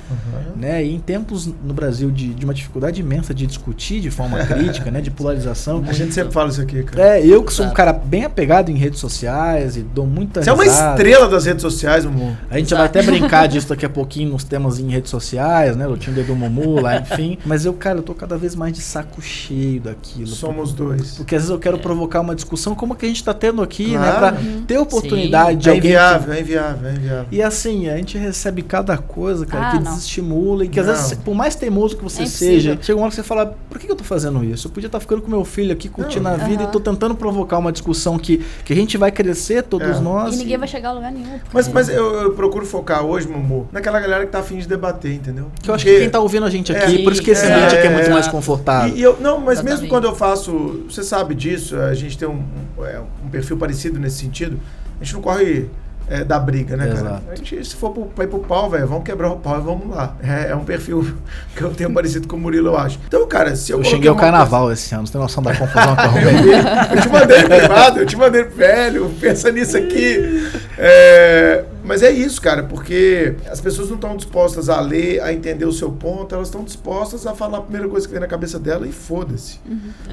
Né? E em tempos no Brasil de, de uma dificuldade imensa de discutir de forma crítica, né? de [laughs] polarização, A gente sempre fala isso aqui, cara. é, eu que sou um Exato. cara bem apegado em redes sociais e dou muita Você é uma risada. estrela das redes sociais, amor. A gente vai até brincar disso daqui a pouquinho nos temas em redes sociais, né? O Tinder do Mumu lá, enfim. [laughs] Mas eu, cara, eu tô cada vez mais de saco cheio daquilo. Somos dois. Porque às vezes eu quero provocar uma discussão como a que a gente tá tendo aqui, né? Claro. Pra ter oportunidade de É alguém. que- inviável, é inviável, é inviável. E assim, a gente recebe cada coisa, cara, Ah, que não. desestimula e que às Não. vezes, por mais teimoso que você É seja, chega uma hora que você fala, por que que eu tô fazendo isso? Eu podia estar ficando com meu filho aqui, curtindo Não. a vida Aham. e tô tentando provocar uma discussão que, que a gente vai crescer, todos É. nós. E ninguém vai chegar a lugar nenhum. porque- Mas, mas eu, eu procuro focar hoje, Mumu, naquela galera que tá afim de debater, entendeu? Que eu acho Porque- que quem tá ouvindo a gente aqui, É, por isso que esse é, ambiente aqui é muito é, mais confortável. E, e eu, não, mas mesmo Exatamente. quando eu faço, você sabe disso, a gente tem um, um, é, um perfil parecido nesse sentido, a gente não corre é, da briga, né, cara? Exato. A gente, se for pro, pra ir pro pau, velho, vamos quebrar o pau e vamos lá. É, é um perfil [laughs] que eu tenho parecido com o Murilo, eu acho. Então, cara, se eu Eu coloquei xinguei o uma carnaval esse ano, você tem noção da confusão que eu coisa- arrumei? [laughs] eu te mandei privado, eu te mandei velho, pensa nisso aqui. É, mas é isso, cara, porque as pessoas não estão dispostas a ler, a entender o seu ponto, elas estão dispostas a falar a primeira coisa que vem na cabeça dela e foda-se.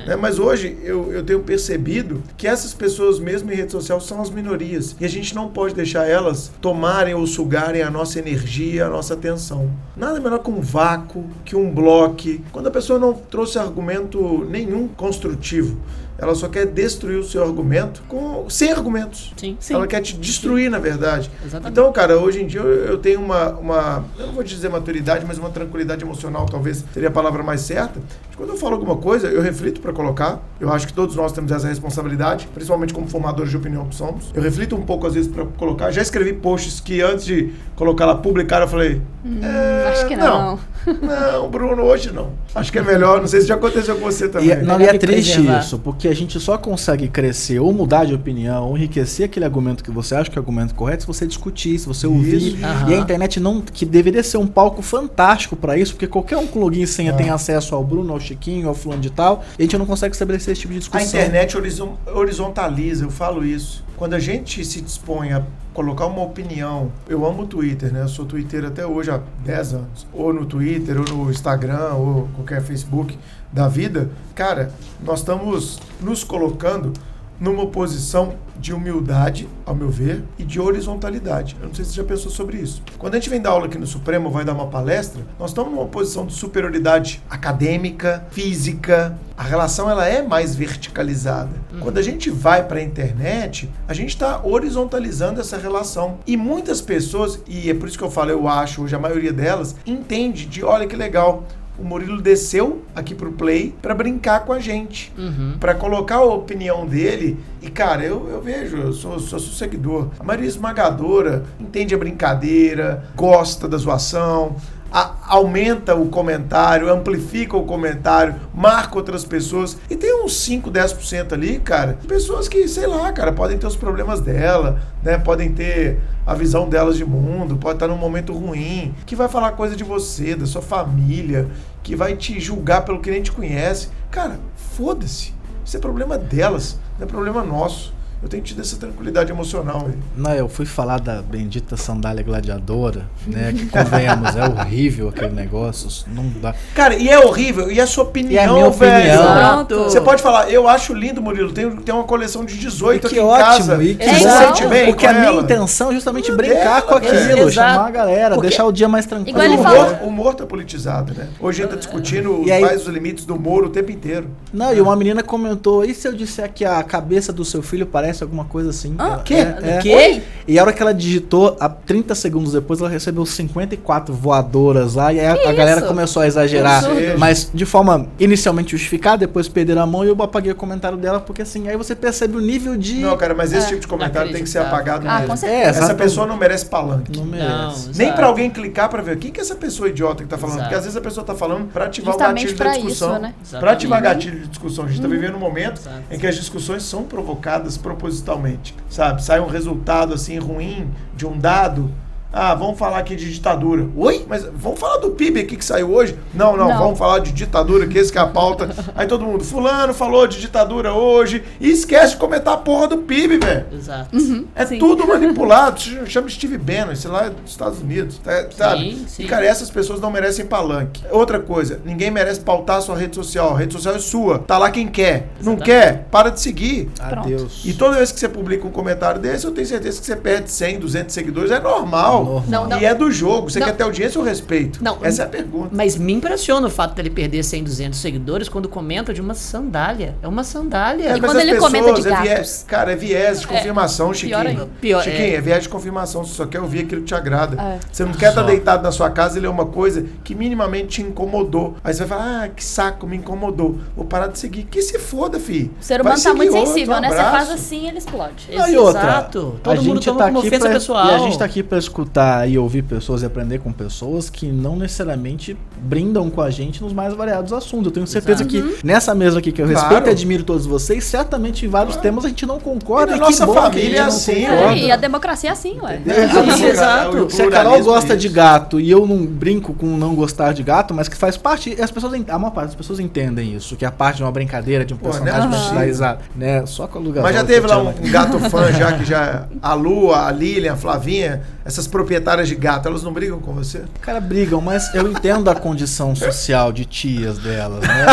Né? Mas hoje eu, eu tenho percebido que essas pessoas, mesmo em rede social, são as minorias. E a gente não pode deixar elas tomarem ou sugarem a nossa energia, a nossa atenção. Nada melhor que um vácuo, que um bloco. Quando a pessoa não trouxe argumento nenhum construtivo, ela só quer destruir o seu argumento com, sem argumentos. Sim. Ela quer te destruir, na verdade. Exatamente. Então, cara, hoje em dia eu, eu tenho uma, uma. Eu não vou dizer maturidade, mas uma tranquilidade emocional, talvez seria a palavra mais certa. Quando eu falo alguma coisa, eu reflito para colocar. Eu acho que todos nós temos essa responsabilidade, principalmente como formadores de opinião que somos. Eu reflito um pouco, às vezes, para colocar. Já escrevi posts que antes de colocar lá, publicar, eu falei. "É, acho que não." [laughs] Não, Bruno, hoje não. Acho que é melhor. Não sei se já aconteceu com você também. E, é- não, e é triste preservar. isso, porque a gente só consegue crescer ou mudar de opinião, ou enriquecer aquele argumento que você acha que é o argumento correto, se você discutir, se você ouvir. E a internet não, que deveria ser um palco fantástico pra isso, porque qualquer um com login e senha Ah. tem acesso ao Bruno, ao Chiquinho, ao fulano de tal, e a gente não consegue estabelecer esse tipo de A discussão. internet horizon- horizontaliza, eu falo isso. Quando a gente se dispõe a colocar uma opinião, eu amo o Twitter, né? Eu sou Twitter até hoje há 10 anos. Ou no Twitter, ou no Instagram, ou qualquer Facebook da vida. Cara, nós estamos nos colocando numa posição de humildade, ao meu ver, e de horizontalidade. Eu não sei se você já pensou sobre isso. Quando a gente vem dar aula aqui no Supremo, vai dar uma palestra, nós estamos numa posição de superioridade acadêmica, física. A relação ela é mais verticalizada. Quando a gente vai para a internet, a gente está horizontalizando essa relação. E muitas pessoas, e é por isso que eu falo, eu acho, hoje a maioria delas, entende de, olha que legal, o Murilo desceu aqui pro Play pra brincar com a gente. Uhum. Pra colocar a opinião dele. E, cara, eu, eu vejo, eu sou, sou seu seguidor. A maioria esmagadora entende a brincadeira, gosta da zoação, a- aumenta o comentário, amplifica o comentário, marca outras pessoas. E tem uns 5, 10% ali, cara, pessoas que, sei lá, cara, podem ter os problemas dela, né? Podem ter a visão delas de mundo, pode estar num momento ruim, que vai falar coisa de você, da sua família, que vai te julgar pelo que nem te conhece. Cara, foda-se. Isso é problema delas, não é problema nosso. Eu tenho tido essa tranquilidade emocional aí. Não, eu fui falar da bendita sandália gladiadora, né? Que convenhamos, é horrível aquele negócio. Não dá. Cara, e é horrível, e a sua opinião, E a minha velho? opinião. Você pode falar, eu acho lindo, Murilo. Tem, tem uma coleção de 18 E aqui que em ótimo, casa. e que se sente bem Porque com a minha ela? intenção é justamente Tudo brincar dela, com aquilo, Exato. chamar a galera, Porque- deixar o dia mais tranquilo. Igual ele o, falou. humor, o humor tá politizado, né? Hoje a gente tá discutindo E aí- mais os limites do humor o tempo inteiro. Não, e uma menina comentou, e se eu disser que a cabeça do seu filho parece alguma coisa assim? Hã? Ela- Quê? É, é. Quê? E a hora que ela digitou, a 30 segundos depois, ela recebeu 54 voadoras lá, e aí a, Que a galera começou a exagerar, mas de forma inicialmente justificada, depois perderam a mão e eu apaguei o comentário dela, porque assim, aí você percebe o nível de... Não, cara, mas esse É. tipo de comentário tem que ser apagado Ah, mesmo. com certeza. É, Essa pessoa não merece palanque. Não merece. Nem exato. pra alguém clicar pra ver o que que é essa pessoa idiota que tá falando. Exato. Porque às vezes a pessoa tá falando pra ativar Justamente o gatilho da discussão. isso, né? Pra ativar gatilho de discussão. A gente tá vivendo um momento Exato. em que as discussões são provocadas propositalmente. Sabe? Sai um resultado assim ruim de um dado. Ah, vamos falar aqui de ditadura. Oi? Mas vamos falar do PIB aqui que saiu hoje? Não, não, Não. vamos falar de ditadura, que esse que é a pauta. [laughs] Aí todo mundo, fulano falou de ditadura hoje e esquece de comentar a porra do PIB, velho. Exato. É Sim. tudo [laughs] manipulado. Ch- Chama Steve Bannon, sei lá, é dos Estados Unidos. tá- sabe? sim. E, cara, essas pessoas não merecem palanque. Outra coisa, ninguém merece pautar a sua rede social. A rede social é sua. Tá lá quem quer. Não Exatamente. quer? Para de seguir. Adeus. E toda vez que você publica um comentário desse, eu tenho certeza que você perde 100, 200 seguidores. É normal. Normal. Não, não. E é do jogo. Você Não. quer ter audiência ou respeito? Não. Essa é a pergunta. Mas me impressiona o fato dele perder 100, 200 seguidores quando comenta de uma sandália. É uma sandália. É, E mas quando ele comenta de pessoas, é viés- gatos? cara, é viés de confirmação, Chiquinho. ainda. Pior, Chiquinho, é. é. viés de confirmação. Você só quer ouvir aquilo que te agrada. É. Você não quer estar Só. deitado na sua casa e ler uma coisa que minimamente te incomodou. Aí você vai falar, ah, que saco, me incomodou. Vou parar de seguir. Que se foda, fi. O ser humano tá muito outro, sensível, um né? Você faz assim ele explode. Não, e outra, Exato. Todo a mundo gente toma tá aqui ofensa pra, pessoal. E a gente tá aqui pra escutar e ouvir pessoas e aprender com pessoas que não necessariamente brindam com a gente nos mais variados assuntos. Eu tenho certeza Exato. que nessa mesa aqui que eu respeito Claro. e admiro todos vocês, certamente em vários temas a gente não concorda. E na nossa a família é assim. É, e a democracia é assim, ué. É, exato. Se a Carol gosta de gato e eu não brinco com não gostar de gato, mas que faz parte, as pessoas, a maior parte das pessoas entendem isso, que é parte de uma brincadeira, de um Pô, né? personagem dar risada, né? Só com a Luga Mas já teve lá um, um gato fã já [laughs] que já. A Lu, a Lilian, a Flavinha, essas proprietárias de gato, elas não brigam com você? Cara, brigam, mas eu entendo a condição social de tias delas, né?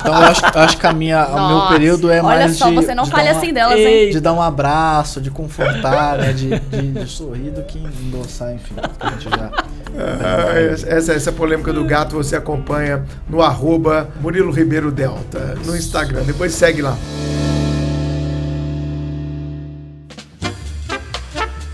Então eu acho, acho que a minha, o meu Nossa, período é Olha mais só, de, você não de fale uma- assim delas, hein? de dar um abraço, de confortar, né? De, de, de sorrir do que endossar, enfim. que a gente já... Ah, essa, essa polêmica do gato você acompanha no arroba Murilo Ribeiro Delta, no Instagram. Depois segue lá.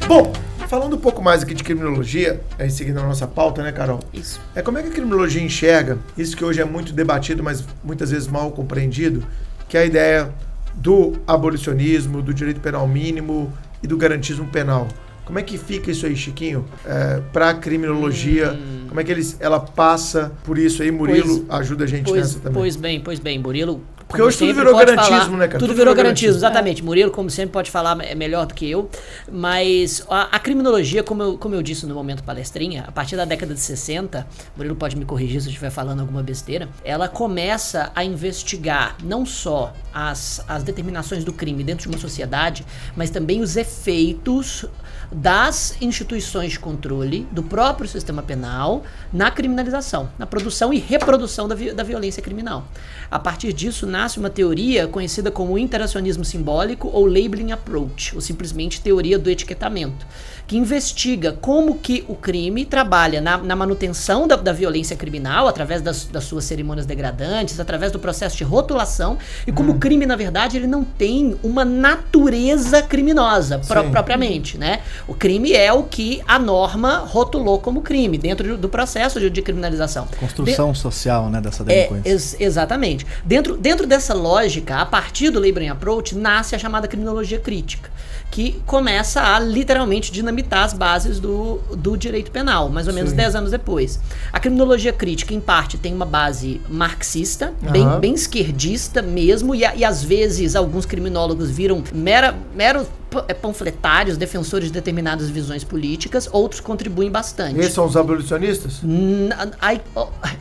Bom, falando um pouco mais aqui de criminologia, aí seguindo a nossa pauta, né, Carol? Isso. É como é que a criminologia enxerga isso que hoje é muito debatido, mas muitas vezes mal compreendido, que é a ideia do abolicionismo, do direito penal mínimo e do garantismo penal. Como é que fica isso aí, Chiquinho? É, para a criminologia, Hum. como é que eles, ela passa por isso aí? Murilo ajuda a gente Pois, nessa também. pois bem, pois bem, Murilo. Porque hoje tudo virou garantismo, falar- né, cara? Tudo, Tudo virou garantismo, exatamente. Murilo, como sempre, pode falar é melhor do que eu. Mas a, a criminologia, como eu, como eu disse no momento palestrinha, a partir da década de 60, Murilo pode me corrigir se eu estiver falando alguma besteira, ela começa a investigar não só as, as determinações do crime dentro de uma sociedade, mas também os efeitos das instituições de controle do próprio sistema penal na criminalização, na produção e reprodução da, vi- da violência criminal. A partir disso nasce uma teoria conhecida como interacionismo simbólico ou labeling approach, ou simplesmente teoria do etiquetamento que investiga como que o crime trabalha na, na manutenção da, da, violência criminal, através das, das, suas cerimônias degradantes, através do processo de rotulação, e como hum. o crime, na verdade, ele não tem uma natureza criminosa pro, propriamente, né? O crime é o que a norma rotulou como crime, dentro do processo de, de criminalização. Construção de, social, né, dessa é, delinquência. É, ex exatamente. Dentro, dentro dessa lógica, a partir do Labeling Approach, nasce a chamada criminologia crítica que começa a literalmente dinamitar as bases do, do direito penal, mais ou menos 10 anos depois. A criminologia crítica, em parte, tem uma base marxista, uhum. bem, bem esquerdista mesmo, e, e às vezes alguns criminólogos viram mera, meros é, panfletários, defensores de determinadas visões políticas, outros contribuem bastante. Esses são os abolicionistas?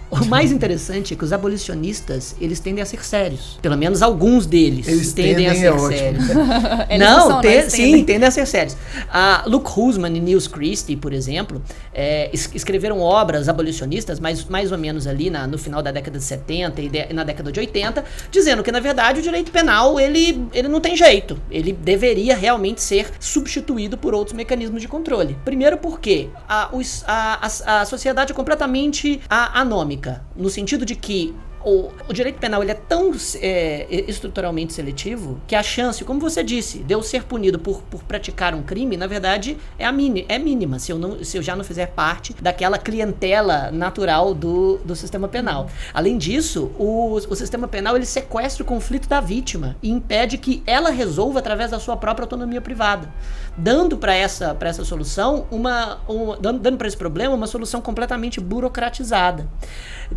O, mais interessante é que os abolicionistas, eles tendem a ser sérios. Pelo menos alguns deles eles tendem, tendem a ser é sérios. [laughs] não, não te, sim, tendem a ser sérios. Uh, Luke Husman e Niels Christie, por exemplo, é, es escreveram obras abolicionistas, mais, mais ou menos ali na, no final da década de 70 e de, na década de 80, dizendo que, na verdade, o direito penal, ele, ele não tem jeito. Ele deveria realmente realmente ser substituído por outros mecanismos de controle. Primeiro porque a, a, a, a sociedade é completamente anômica, no sentido de que o, o, direito penal ele é tão é, estruturalmente seletivo que a chance, como você disse, de eu ser punido por, por praticar um crime, na verdade, é, a mini, é mínima, se eu, não, se eu já não fizer parte daquela clientela natural do, do sistema penal. Além disso, o, o sistema penal ele sequestra o conflito da vítima e impede que ela resolva através da sua própria autonomia privada, dando para essa, essa solução uma, uma dando, dando para esse problema uma solução completamente burocratizada.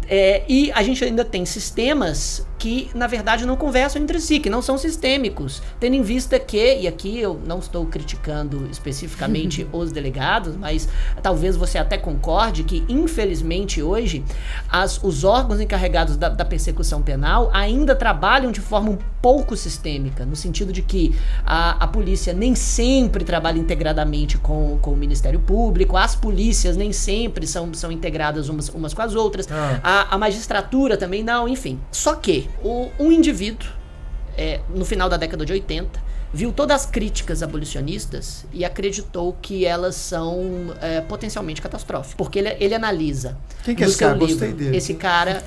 É, e a gente ainda tem sistemas que, na verdade, não conversam entre si, que não são sistêmicos. Tendo em vista que, e aqui eu não estou criticando especificamente [laughs] os delegados, mas talvez você até concorde que, infelizmente, hoje, as, os órgãos encarregados da, da persecução penal ainda trabalham de forma um pouco sistêmica, no sentido de que a, a polícia nem sempre trabalha integradamente com, com o Ministério Público, as polícias nem sempre são, são integradas umas, umas com as outras. Ah. A, a, magistratura também não, enfim. Só que o, um indivíduo, é, no final da década de 80, viu todas as críticas abolicionistas e acreditou que elas são é, potencialmente catastróficas. Porque ele, ele analisa. Quem que é esse cara? Livro, Gostei dele. Esse cara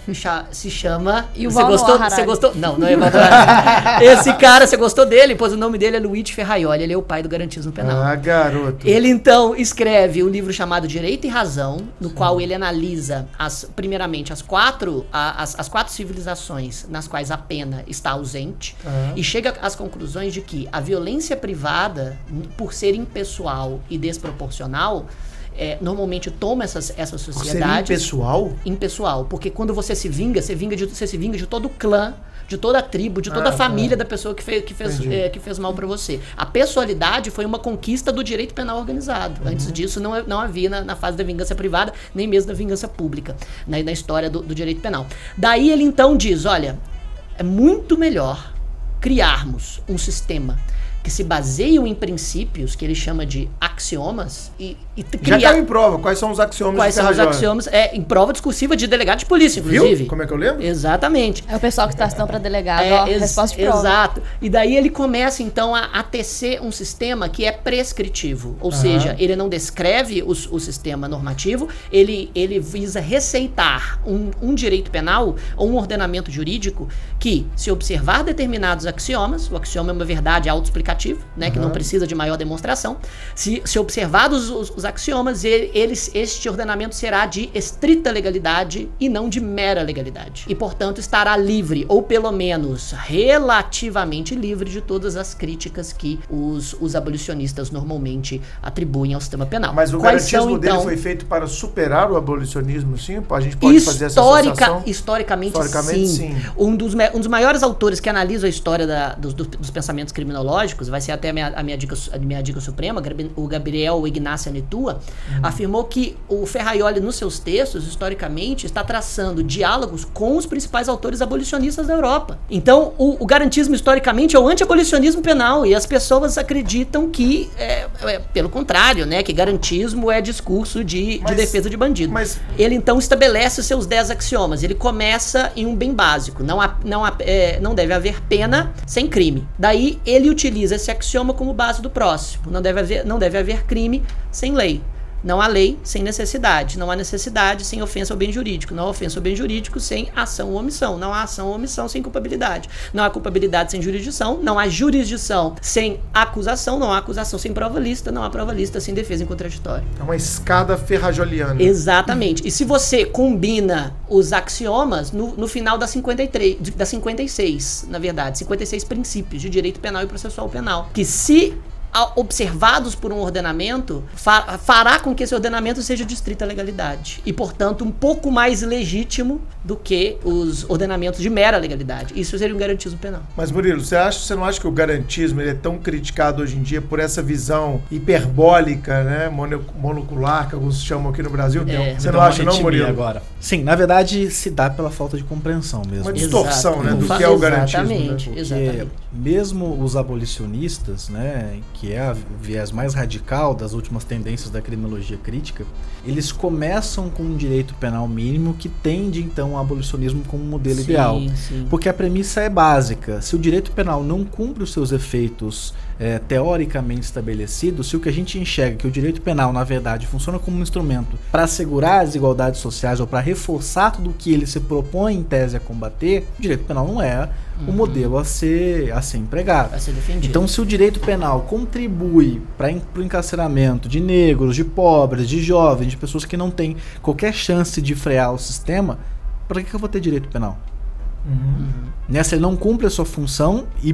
se chama. E você gostou? Você gostou? Não, não é [laughs] Esse cara, você gostou dele? Pois o nome dele é Luigi Ferraioli. Ele é o pai do garantismo penal. Ah, garoto. Ele então escreve um livro chamado Direito e Razão, no Sim. qual ele analisa, as, primeiramente, as quatro, as, as quatro civilizações nas quais a pena está ausente uhum. e chega às conclusões de que a violência privada, por ser impessoal e desproporcional, é, normalmente toma essas, essa sociedade. Ser impessoal? Impessoal. Porque quando você se vinga, você, vinga de, você se vinga de todo o clã, de toda a tribo, de toda ah, a família tá. da pessoa que fez, que fez, é, que fez mal para você. A pessoalidade foi uma conquista do direito penal organizado. Uhum. Antes disso, não, não havia na, na, fase da vingança privada, nem mesmo da vingança pública, na, na história do, do direito penal. Daí ele então diz: olha, é muito melhor criarmos um sistema que se baseiam em princípios que ele chama de axiomas e, e criar... Já caiu em prova. Quais são os axiomas Quais são os axiomas? É, em prova discursiva de delegado de polícia, inclusive. Viu? Como é que eu lembro? Exatamente. É o pessoal que está estudando para delegado, é, ó, ex resposta de prova. Exato. E daí ele começa, então, a, a tecer um sistema que é prescritivo. Ou uhum. seja, ele não descreve o, o sistema normativo, ele, ele visa receitar um, um direito penal ou um ordenamento jurídico que, se observar determinados axiomas, o axioma é uma verdade né, uhum. que não precisa de maior demonstração. Se, se observados os, os axiomas, ele, eles, este ordenamento será de estrita legalidade e não de mera legalidade. E, portanto, estará livre, ou pelo menos relativamente livre, de todas as críticas que os, os abolicionistas normalmente atribuem ao sistema penal. Mas o Quais garantismo são, dele então, foi feito para superar o abolicionismo, sim? A gente pode fazer essa associação? Historicamente, historicamente sim. sim. Um, dos, um dos maiores autores que analisa a história da, dos, dos pensamentos vai ser até a minha, a minha, dica, a minha dica suprema, o Gabriel Ignacio Anitua, afirmou que o Ferraioli, nos seus textos, historicamente, está traçando diálogos com os principais autores abolicionistas da Europa. Então, o, o garantismo, historicamente, é o anti-abolicionismo penal, e as pessoas acreditam que, é, é, pelo contrário, né, que garantismo é discurso de, de Mas- defesa de bandido. mas- Ele então estabelece os seus 10 axiomas. Ele começa em um bem básico. Não, há, não, há, é, não deve haver pena sem crime. Daí ele utiliza esse axioma como base do próximo. Não deve haver, não deve haver crime sem lei. Não há lei sem necessidade. Não há necessidade sem ofensa ao bem jurídico. Não há ofensa ao bem jurídico sem ação ou omissão. Não há ação ou omissão sem culpabilidade. Não há culpabilidade sem jurisdição. Não há jurisdição sem acusação. Não há acusação sem prova lista. Não há prova lista sem defesa em contraditório. É uma escada ferrajoliana. Exatamente. E se você combina os axiomas no, no final da 53, de- da 56, na verdade, 56 princípios de direito penal e processual penal, que se observados por um ordenamento, fa- fará com que esse ordenamento seja de estrita legalidade e, portanto, um pouco mais legítimo do que os ordenamentos de mera legalidade. Isso seria um garantismo penal. Mas Murilo, você, acha, você não acha que o garantismo ele é tão criticado hoje em dia por essa visão hiperbólica, né, mono- monocular, que alguns chamam aqui no Brasil? É. Você não acha não, Murilo? agora. Sim, na verdade se dá pela falta de compreensão mesmo. Uma distorção, Exato. né, do que é o garantismo. né? Exatamente, Porque exatamente. mesmo os abolicionistas, né, que é a- o viés mais radical das últimas tendências da criminologia crítica, eles começam com um direito penal mínimo que tende então ao abolicionismo como modelo Sim, ideal. sim. Porque a premissa é básica. Se o direito penal não cumpre os seus efeitos é, teoricamente estabelecidos, se o que a gente enxerga que o direito penal, na verdade, funciona como um instrumento para assegurar as desigualdades sociais ou para reforçar tudo o que ele se propõe em tese a combater, o direito penal não é o modelo a ser, a ser empregado. Vai ser defendido. Então, se o direito penal contribui para o encarceramento de negros, de pobres, de jovens, de pessoas que não têm qualquer chance de frear o sistema, para que que eu vou ter direito penal? Né? Se ele não cumpre a sua função e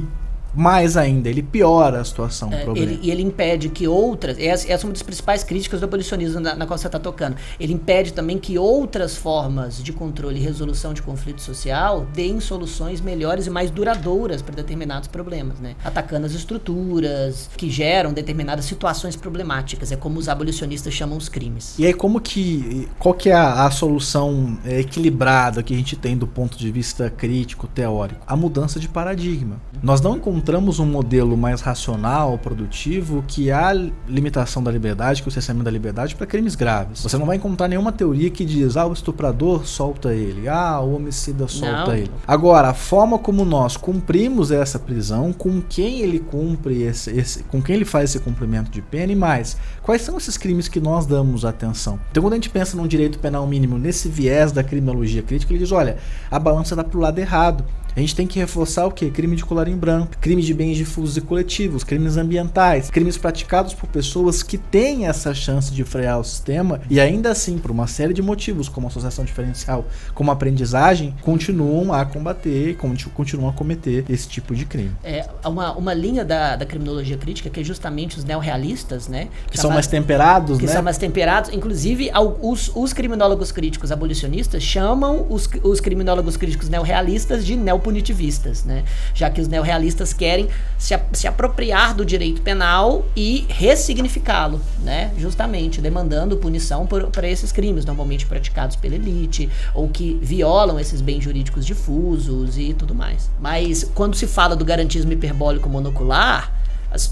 mais ainda, ele piora a situação, o É, problema. ele, e ele impede que outras. Essa, essa é uma das principais críticas do abolicionismo na, na qual você está tocando. Ele impede também que outras formas de controle e resolução de conflito social deem soluções melhores e mais duradouras para determinados problemas, né? Atacando as estruturas que geram determinadas situações problemáticas. É como os abolicionistas chamam os crimes. E aí, como que. Qual que é a, a solução é, equilibrada que a gente tem do ponto de vista crítico, teórico? A mudança de paradigma. Nós não encontramos um modelo mais racional, produtivo, que há limitação da liberdade, que o cerceamento da liberdade para crimes graves. Você não vai encontrar nenhuma teoria que diz, ah, o estuprador solta ele, ah, o homicida solta Não. ele. Agora, a forma como nós cumprimos essa prisão, com quem ele cumpre esse, esse- com quem ele faz esse cumprimento de pena e mais, quais são esses crimes que nós damos atenção? Então, quando a gente pensa num direito penal mínimo nesse viés da criminologia crítica, ele diz, olha, a balança dá pro lado errado. A gente tem que reforçar o quê? Crime de colarinho branco, crime de bens difusos e coletivos, crimes ambientais, crimes praticados por pessoas que têm essa chance de frear o sistema e ainda assim, por uma série de motivos, como associação diferencial, como aprendizagem, continuam a combater, conti- continuam a cometer esse tipo de crime. É uma, uma linha da, da criminologia crítica que é justamente os neorrealistas, né? Que são Chamados- mais temperados, que né? são mais temperados. Inclusive, os, os criminólogos críticos abolicionistas chamam os, os criminólogos críticos neorrealistas de neopunitivistas, né? Já que os neorrealistas querem se, se apropriar do direito penal e ressignificá-lo, né? Justamente, demandando punição para esses crimes, normalmente praticados pela elite, ou que violam esses bens jurídicos difusos e tudo mais. Mas quando se fala do garantismo hiperbólico monocular,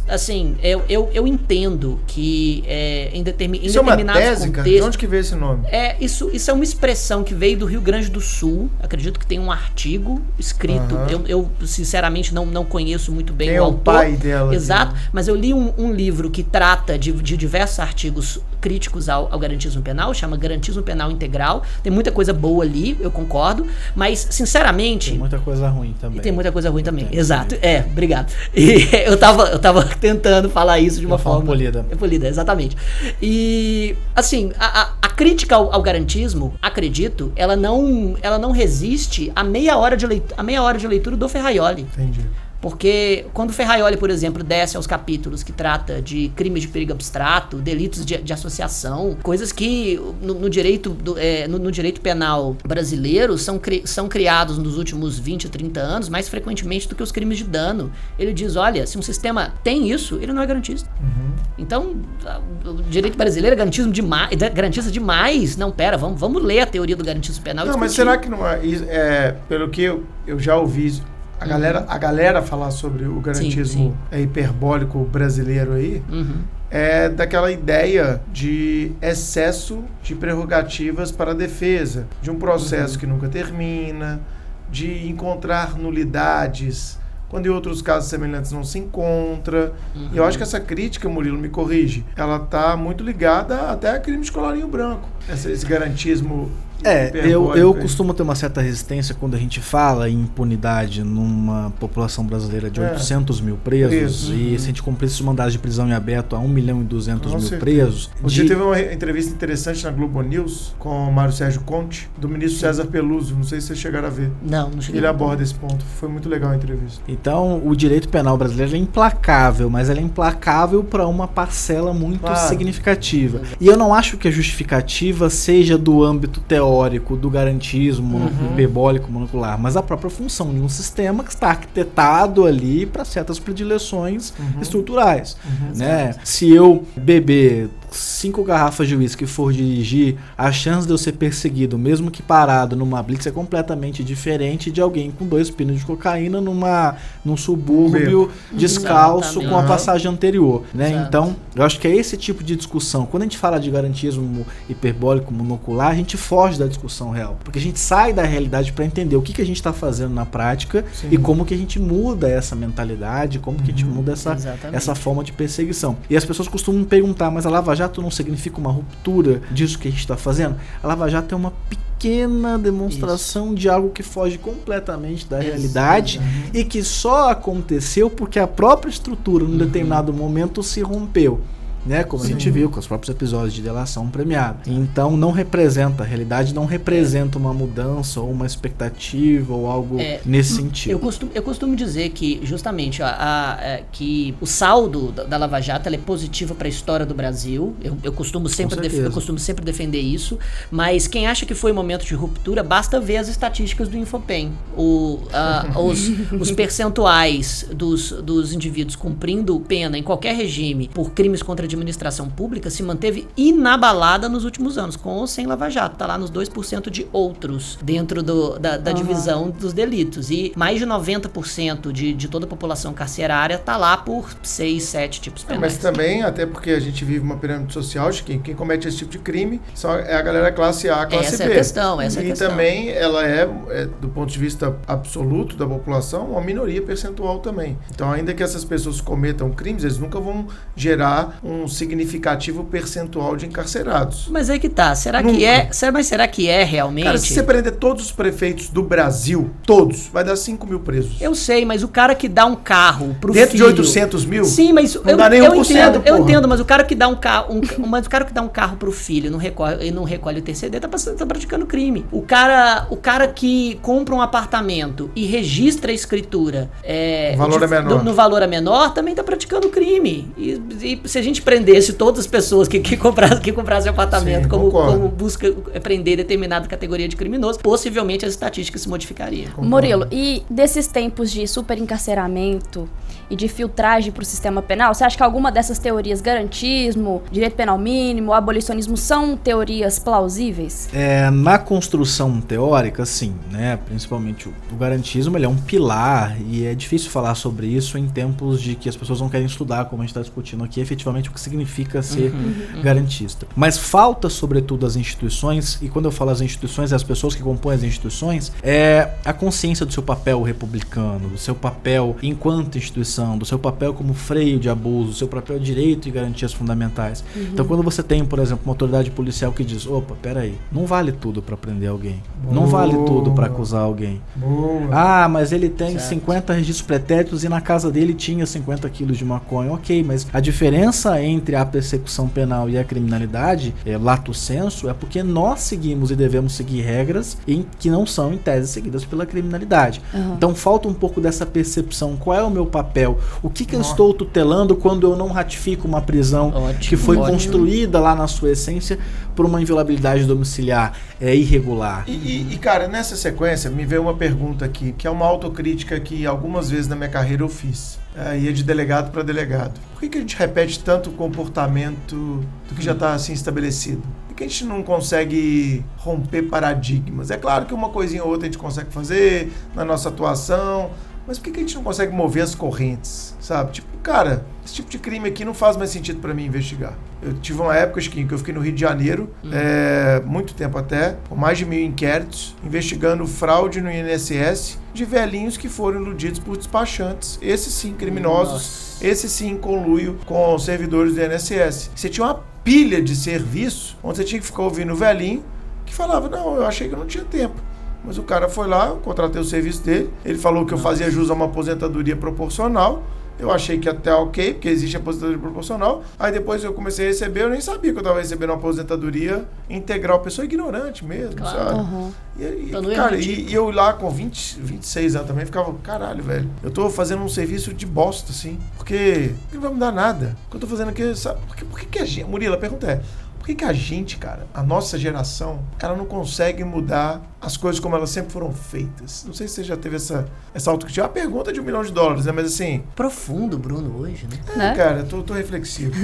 assim, eu, eu, eu entendo que é, em, determi em Isso é uma determinados tese, cara? De contextos... onde que veio esse nome? É, isso, isso é uma expressão que veio do Rio Grande do Sul. Acredito que tem um artigo escrito. Aham. Eu, eu, sinceramente, não, não conheço muito bem Quem o é o autor. pai dela? Exato, mas eu li um, um livro que trata de, de diversos artigos críticos ao, ao garantismo penal, chama Garantismo Penal Integral. Tem muita coisa boa ali, eu concordo, mas, sinceramente. Tem muita coisa ruim também. E tem muita coisa ruim também. Exato. É, obrigado. E [laughs] eu tava, eu tava [laughs] tentando falar isso de uma Uma forma forma. polida. É polida, exatamente. E, assim, a, a- a crítica ao, ao garantismo, acredito, ela não, ela não resiste a meia hora de leitura, a meia hora de leitura do Ferraioli. Entendi. Porque quando o Ferraioli, por exemplo, desce aos capítulos que trata de crimes de perigo abstrato, delitos de, de associação, coisas que no, no direito, do- é, no, no direito penal brasileiro são, cri- são criados nos últimos 20, 30 anos mais frequentemente do que os crimes de dano. Ele diz: olha, se um sistema tem isso, ele não é garantista. Então, o direito brasileiro é garantismo demais, garantista demais. Não, pera, vamos, vamos ler a teoria do garantismo penal. Não, mas será que não é, é pelo que eu, eu já ouvi a uhum. galera, a galera falar sobre o garantismo sim, sim. É hiperbólico brasileiro aí, uhum. é daquela ideia de excesso de prerrogativas para a defesa, de um processo uhum. que nunca termina, de encontrar nulidades quando em outros casos semelhantes não se encontra. Uhum. E eu acho que essa crítica, Murilo, me corrige, ela está muito ligada até a crime de colarinho branco. Esse, esse garantismo é, eu, eu costumo ter uma certa resistência quando a gente fala em impunidade numa população brasileira de é. 800 mil presos e uhum. se a gente cumprisse os mandados de prisão em aberto a 1 milhão e 200 mil certeza. presos. Você de... teve uma entrevista interessante na Globo News com o Mário Sérgio Conte, do ministro César Peluso. Não sei se vocês chegaram a ver. Não, não cheguei. Ele aborda esse ponto. Foi muito legal a entrevista. Então, o direito penal brasileiro é implacável, mas ele é implacável para uma parcela muito claro. significativa. E eu não acho que a justificativa seja do âmbito teórico do garantismo uhum. hiperbólico monocular, mas a própria função de um sistema que está arquitetado ali para certas predileções uhum. estruturais. Uhum. Né? Se eu beber cinco garrafas de uísque e for dirigir, a chance de eu ser perseguido, mesmo que parado numa blitz, é completamente diferente de alguém com dois pinos de cocaína numa, num subúrbio descalço com a passagem anterior. Né? Então, eu acho que é esse tipo de discussão. Quando a gente fala de garantismo hiperbólico monocular, a gente foge da discussão real. Porque a gente sai da realidade para entender o que, que a gente está fazendo na prática Sim. e como que a gente muda essa mentalidade, como uhum. que a gente uhum. muda essa, essa forma de perseguição. E as pessoas costumam perguntar, mas a Lava Jato Jato não significa uma ruptura disso que a gente está fazendo. A Lava Jato é uma pequena demonstração Isso. de algo que foge completamente da realidade e que só aconteceu porque a própria estrutura, num uhum. determinado momento, se rompeu né? Como Sim. a gente viu com os próprios episódios de delação premiada. Então não representa, a realidade não representa uma mudança ou uma expectativa ou algo é, nesse sentido. Eu costumo, eu costumo dizer que justamente a, a, a é, que o saldo da, da Lava Jato é positivo para a história do Brasil. Eu, eu costumo sempre def, eu costumo sempre defender isso. Mas quem acha que foi um momento de ruptura, basta ver as estatísticas do Infopem. O, a, [laughs] os, os percentuais dos, dos indivíduos cumprindo pena em qualquer regime por crimes contra a administração pública se manteve inabalada nos últimos anos, com ou sem Lava Jato. Está lá nos 2% de outros dentro do, da, da uhum. divisão dos delitos. E mais de 90% de, de toda a população carcerária está lá por 6, 7 tipos penais. mas também, até porque a gente vive uma pirâmide social de quem, quem comete esse tipo de crime só é a galera classe A, classe essa B. É a questão, essa e é a questão. também ela é, é, do ponto de vista absoluto da população, uma minoria percentual também. Então, ainda que essas pessoas cometam crimes, eles nunca vão gerar um um significativo percentual de encarcerados. Mas aí que tá. Será Nunca. que é? Mas será que é realmente? Cara, se você prender todos os prefeitos do Brasil, todos, vai dar 5 mil presos. Eu sei, mas o cara que dá um carro pro Dentro filho... de 800 mil? Sim, mas não eu, dá nem eu entendo, eu entendo, mas o cara que dá um carro, um, mas o cara que dá um carro pro filho não recolhe, e não recolhe o TCD tá, tá praticando crime. O cara, o cara que compra um apartamento e registra a escritura é, o valor de, é menor. Do, no valor é menor, também tá praticando crime. E, e se a gente prendesse todas as pessoas que, que comprassem que comprassem apartamento Sim, como, como, busca prender determinada categoria de criminoso, possivelmente as estatísticas se modificariam. Concordo. Murilo, e desses tempos de super encarceramento e de filtragem para o sistema penal, você acha que alguma dessas teorias, garantismo, direito penal mínimo, abolicionismo, são teorias plausíveis? É, na construção teórica, sim, né? Principalmente o, o garantismo, ele é um pilar e é difícil falar sobre isso em tempos de que as pessoas não querem estudar, como a gente está discutindo aqui, efetivamente o que significa ser uhum, uhum. garantista. Mas falta, sobretudo, as instituições, e quando eu falo as instituições, as pessoas que compõem as instituições, é a consciência do seu papel republicano, do seu papel enquanto instituição, do seu papel como freio de abuso, do seu papel direito e garantias fundamentais. Uhum. Então, quando você tem, por exemplo, uma autoridade policial que diz: opa, peraí, não vale tudo para prender alguém, Boa. não vale tudo para acusar alguém. Boa. Ah, mas ele tem certo. 50 registros pretéritos e na casa dele tinha 50 quilos de maconha. Ok, mas a diferença entre a persecução penal e a criminalidade, é, lato senso, é porque nós seguimos e devemos seguir regras em, que não são, em tese, seguidas pela criminalidade. Uhum. Então falta um pouco dessa percepção. Qual é o meu papel? O que, que eu estou tutelando quando eu não ratifico uma prisão ótimo, que foi ótimo. construída lá na sua essência por uma inviolabilidade domiciliar é, irregular? E, e, e, cara, nessa sequência me veio uma pergunta aqui, que é uma autocrítica que algumas vezes na minha carreira eu fiz. é, ia de delegado para delegado. Por que, que a gente repete tanto o comportamento do que já está assim estabelecido? Por que a gente não consegue romper paradigmas? É claro que uma coisinha ou outra a gente consegue fazer na nossa atuação, mas por que, que a gente não consegue mover as correntes, sabe? Tipo, cara, esse tipo de crime aqui não faz mais sentido para mim investigar. Eu tive uma época, Chiquinho, que eu fiquei no Rio de Janeiro, Hum. é, muito tempo até, com mais de mil inquéritos, investigando fraude no INSS de velhinhos que foram iludidos por despachantes. Esses sim, criminosos. Nossa. Esse sim, em conluio com os servidores do INSS. Você tinha uma pilha de serviço, onde você tinha que ficar ouvindo o velhinho, que falava, não, eu achei que eu não tinha tempo. Mas o cara foi lá, eu contratei o serviço dele, ele falou que eu fazia jus a uma aposentadoria proporcional, eu achei que até ok, porque existe aposentadoria proporcional. Aí depois eu comecei a receber, eu nem sabia que eu estava recebendo uma aposentadoria integral. Pessoa ignorante mesmo, Claro. sabe? Uhum. E, e, no erro cara, e, e eu lá com 20, 26 anos também ficava, caralho, velho. Eu tô fazendo um serviço de bosta, assim. Porque não vai mudar nada. O que eu tô fazendo aqui, sabe? Por que, por que, que a gente. Murilo, a pergunta é. Por que, que a gente, cara, a nossa geração, ela não consegue mudar as coisas como elas sempre foram feitas? Não sei se você já teve essa, essa autocrítica. É uma pergunta de um milhão de dólares, né? Mas assim, Profundo, Bruno, hoje, né? é, Né? cara, eu tô, tô reflexivo. [laughs]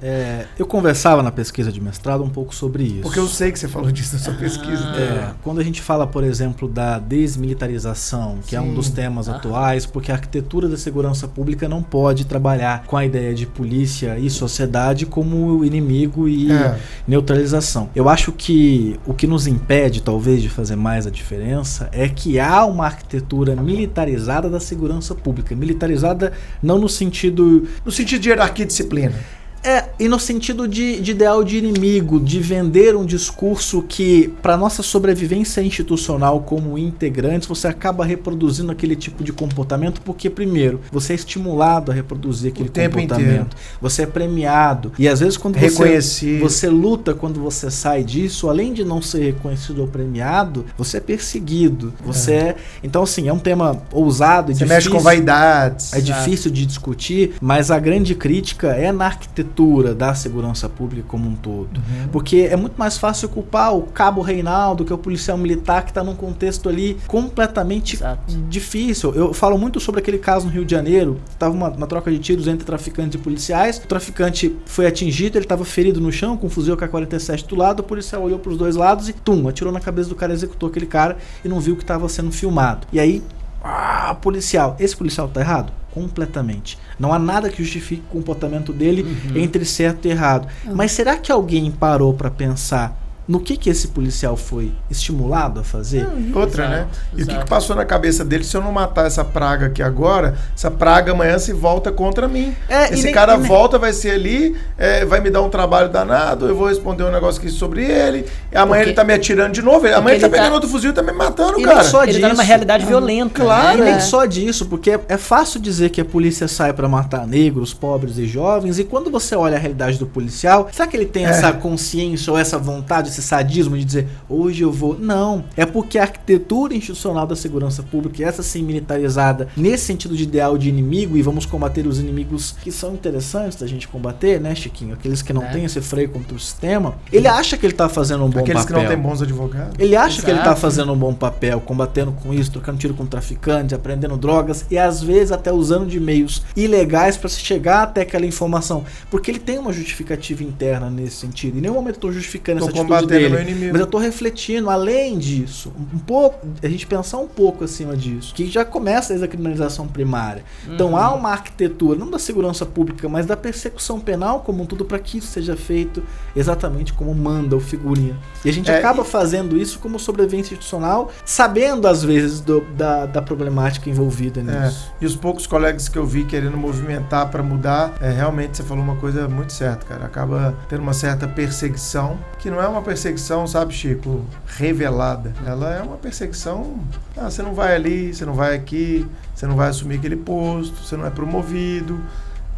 É, eu conversava na pesquisa de mestrado um pouco sobre isso. Porque eu sei que você falou disso na sua pesquisa. Ah. né? É, quando a gente fala, por exemplo, da desmilitarização, que é um Sim. dos temas Aham. atuais, porque a arquitetura da segurança pública não pode trabalhar com a ideia de polícia e sociedade como inimigo e É. neutralização. Eu acho que o que nos impede, talvez, de fazer mais a diferença é que há uma arquitetura militarizada da segurança pública. Militarizada não no sentido No sentido de hierarquia e disciplina. É, e no sentido de, de ideal de inimigo, de vender um discurso que, para nossa sobrevivência institucional como integrantes, você acaba reproduzindo aquele tipo de comportamento, porque, primeiro, você é estimulado a reproduzir aquele comportamento. Você é premiado. E às vezes, quando você, você luta, quando você sai disso, além de não ser reconhecido ou premiado, você é perseguido. Você é. Então, assim, é um tema ousado e Você difícil. mexe com vaidades. É difícil de discutir, mas a grande crítica é na arquitetura da segurança pública como um todo. Uhum. Porque é muito mais fácil culpar o cabo Reinaldo, que é o policial militar que está num contexto ali completamente Exato. difícil. Eu falo muito sobre aquele caso no Rio de Janeiro. Tava uma, uma troca de tiros entre traficantes e policiais. O traficante foi atingido, ele estava ferido no chão com um fuzil K-47 do lado. O policial olhou para os dois lados e, tum, atirou na cabeça do cara, executou aquele cara e não viu que estava sendo filmado. E aí, ah, policial. Esse policial tá errado? Completamente. Não há nada que justifique o comportamento dele Uhum. entre certo e errado. Mas será que alguém parou para pensar no que que esse policial foi estimulado a fazer? Outra, Exato, né? E o que, exato. que passou na cabeça dele? Se eu não matar essa praga aqui agora, essa praga amanhã se volta contra mim. É, e Esse nem- cara e nem- volta, vai ser ali, é, vai me dar um trabalho danado, eu vou responder um negócio aqui sobre ele. E amanhã Porque- ele tá me atirando de novo. Amanhã ele tá ele tá- pegando outro fuzil e tá me matando, E cara. só Ele tá numa disso. realidade violenta. claro, E né? nem só disso, porque é- é fácil dizer que a polícia sai pra matar negros, pobres e jovens, e quando você olha a realidade do policial, será que ele tem É. essa consciência ou essa vontade, esse sadismo de dizer hoje eu vou? Não. É porque a arquitetura institucional da segurança pública, e essa sim militarizada, nesse sentido de ideal de inimigo, e vamos combater os inimigos que são interessantes da gente combater, né, Chiquinho? Aqueles que não É. têm esse freio contra o sistema, ele acha que ele tá fazendo um bom Aqueles que papel. não têm bons advogados. Ele acha que ele tá Exato. fazendo um bom papel, combatendo com isso, trocando tiro com traficantes, aprendendo drogas e às vezes até usando de meios ilegais para se chegar até aquela informação. Porque ele tem uma justificativa interna nesse sentido. Em nenhum momento eu tô justificando Tô essa atitude dele. Mas eu tô refletindo, além disso, um pouco, a gente pensar um pouco acima disso, que já começa desde a criminalização primária. Então Uhum. há uma arquitetura, não da segurança pública, mas da persecução penal como um tudo para que isso seja feito exatamente como manda o figurino. E a gente É, acaba e- fazendo isso como sobrevivência institucional, sabendo às vezes do- da, da problemática envolvida É, nisso. e os poucos colegas que eu vi querendo movimentar para mudar, é, realmente você falou uma coisa muito certa, cara. Acaba tendo uma certa perseguição, que não é uma perseguição, sabe, Chico, revelada. Ela é uma perseguição. Ah, você não vai ali, você não vai aqui, você não vai assumir aquele posto, você não é promovido.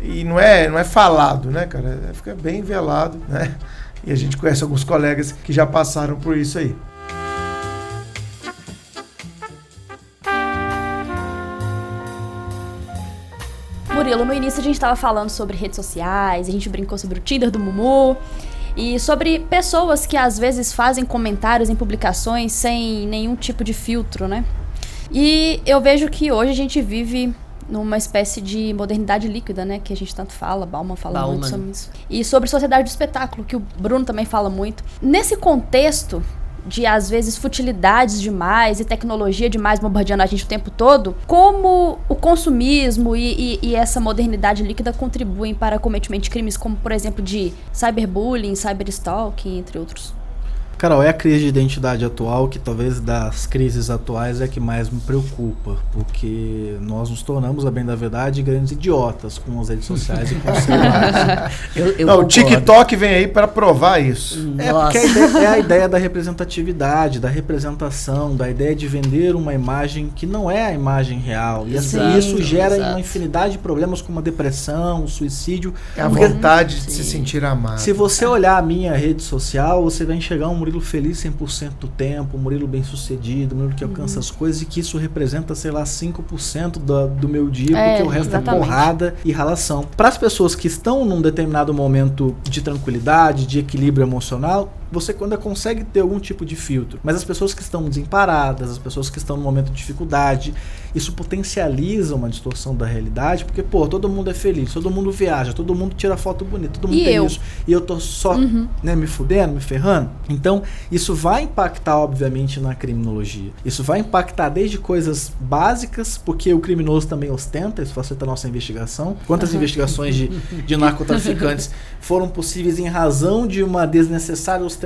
E não é, não é falado, né, cara? É, Fica bem velado, né? E a gente conhece alguns colegas que já passaram por isso aí. Murilo, no início a gente tava falando sobre redes sociais, a gente brincou sobre o Tinder do Mumu e sobre pessoas que às vezes fazem comentários em publicações sem nenhum tipo de filtro, né? E eu vejo que hoje a gente vive numa espécie de modernidade líquida, né? Que a gente tanto fala, Bauman fala Bauman. muito sobre isso. E sobre sociedade do espetáculo, que o Bruno também fala muito. Nesse contexto de, às vezes, futilidades demais e tecnologia demais bombardeando a gente o tempo todo, como o consumismo e, e- e essa modernidade líquida contribuem para cometimento de crimes como, por exemplo, de cyberbullying, cyberstalking, entre outros? Carol, é a crise de identidade atual que talvez das crises atuais é a que mais me preocupa, porque nós nos tornamos, a bem da verdade, grandes idiotas com as redes sociais e com os celulares. [laughs] Eu, eu Não, o. TikTok vem aí pra provar isso. É Nossa. porque a ideia, é a ideia da representatividade, da representação, da ideia de vender uma imagem que não é a imagem real. E assim, Exato, isso gera exato. uma infinidade de problemas como a depressão, o suicídio. É a vontade de se sentir amado. Se você olhar a minha rede social, você vai enxergar um Murilo feliz 100% do tempo, Murilo bem sucedido, Murilo que alcança Uhum. as coisas e que isso representa, sei lá, 5% do, do meu dia, É, porque o resto exatamente. é porrada e ralação. Para as pessoas que estão num determinado momento de tranquilidade, de equilíbrio emocional, você ainda consegue ter algum tipo de filtro. Mas as pessoas que estão desamparadas, as pessoas que estão num momento de dificuldade, isso potencializa uma distorção da realidade, porque, pô, todo mundo é feliz, todo mundo viaja, todo mundo tira foto bonita, todo mundo E tem eu? isso. E eu tô só né, me fudendo, me ferrando. Então, isso vai impactar, obviamente, na criminologia. Isso vai impactar desde coisas básicas, porque o criminoso também ostenta, isso facilita a nossa investigação. Quantas investigações de, de narcotraficantes [laughs] foram possíveis em razão de uma desnecessária ostentação?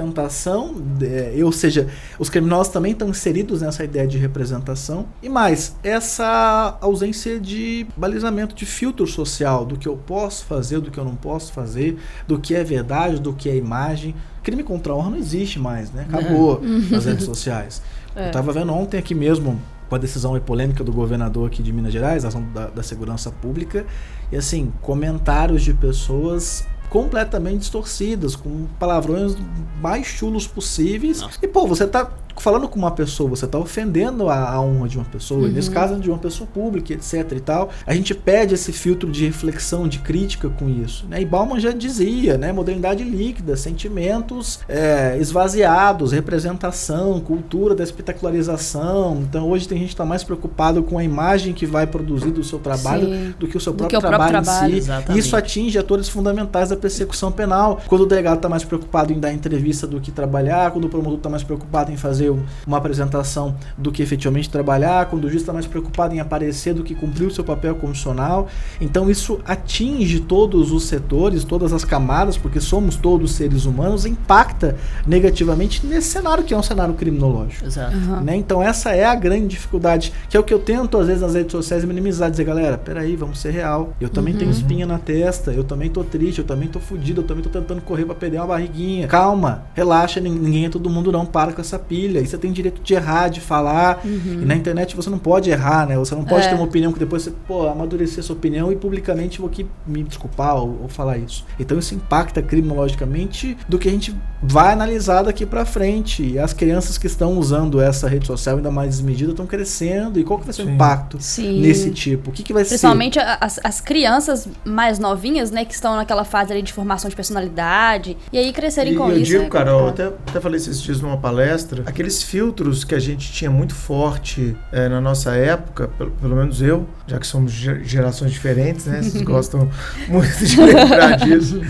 É, ou seja, os criminosos também estão inseridos nessa ideia de representação. E mais, essa ausência de balizamento, de filtro social, do que eu posso fazer, do que eu não posso fazer, do que é verdade, do que é imagem. Crime contra a honra não existe mais, né? Acabou [laughs] nas redes sociais. É. Eu tava vendo ontem aqui mesmo com a decisão e polêmica do governador aqui de Minas Gerais, a ação da, da segurança pública, e assim, comentários de pessoas completamente distorcidas, com palavrões mais chulos possíveis. Nossa. E pô, você tá falando com uma pessoa, você tá ofendendo a, a honra de uma pessoa, e nesse caso de uma pessoa pública, etc e tal. A gente pede esse filtro de reflexão, de crítica com isso. Né? E Bauman já dizia, né? Modernidade líquida, sentimentos é, esvaziados, representação, cultura da espetacularização. Então hoje tem gente que tá mais preocupado com a imagem que vai produzir do seu trabalho Sim. do que o seu próprio, o próprio trabalho, trabalho. em si. Exatamente. Isso atinge atores fundamentais da persecução penal. Quando o delegado está mais preocupado em dar entrevista do que trabalhar, quando o promotor está mais preocupado em fazer um- uma apresentação do que efetivamente trabalhar, quando o juiz está mais preocupado em aparecer do que cumprir o seu papel constitucional. Então isso atinge todos os setores, todas as camadas, porque somos todos seres humanos, impacta negativamente nesse cenário que é um cenário criminológico. Exato. Aham. Né? Então essa é a grande dificuldade, que é o que eu tento às vezes nas redes sociais minimizar, dizer, galera, peraí, vamos ser real. Eu também tenho espinha na testa, eu também tô triste, eu também tô fudido, eu também tô tentando correr pra perder uma barriguinha. Calma, relaxa, nin- ninguém é todo mundo não, para com essa pilha. E você tem direito de errar, de falar. E na internet você não pode errar, né? Você não pode É. ter uma opinião que depois você, pô, amadurecer sua opinião e publicamente vou aqui me desculpar ou, ou falar isso. Então isso impacta criminologicamente do que a gente vai analisar daqui pra frente. E as crianças que estão usando essa rede social ainda mais desmedida estão crescendo. E qual que vai ser o Sim. impacto Sim. nesse tipo? O que, que vai Principalmente a- as, as crianças mais novinhas, né, que estão naquela fase ali de formação de personalidade, e aí crescerem E com eu isso. digo, é Carol, eu até, até falei esses dias numa palestra, aqueles filtros que a gente tinha muito forte eh, na nossa época, pelo, pelo menos eu, já que somos ge- gerações diferentes, né? Vocês [laughs] gostam muito de lembrar disso.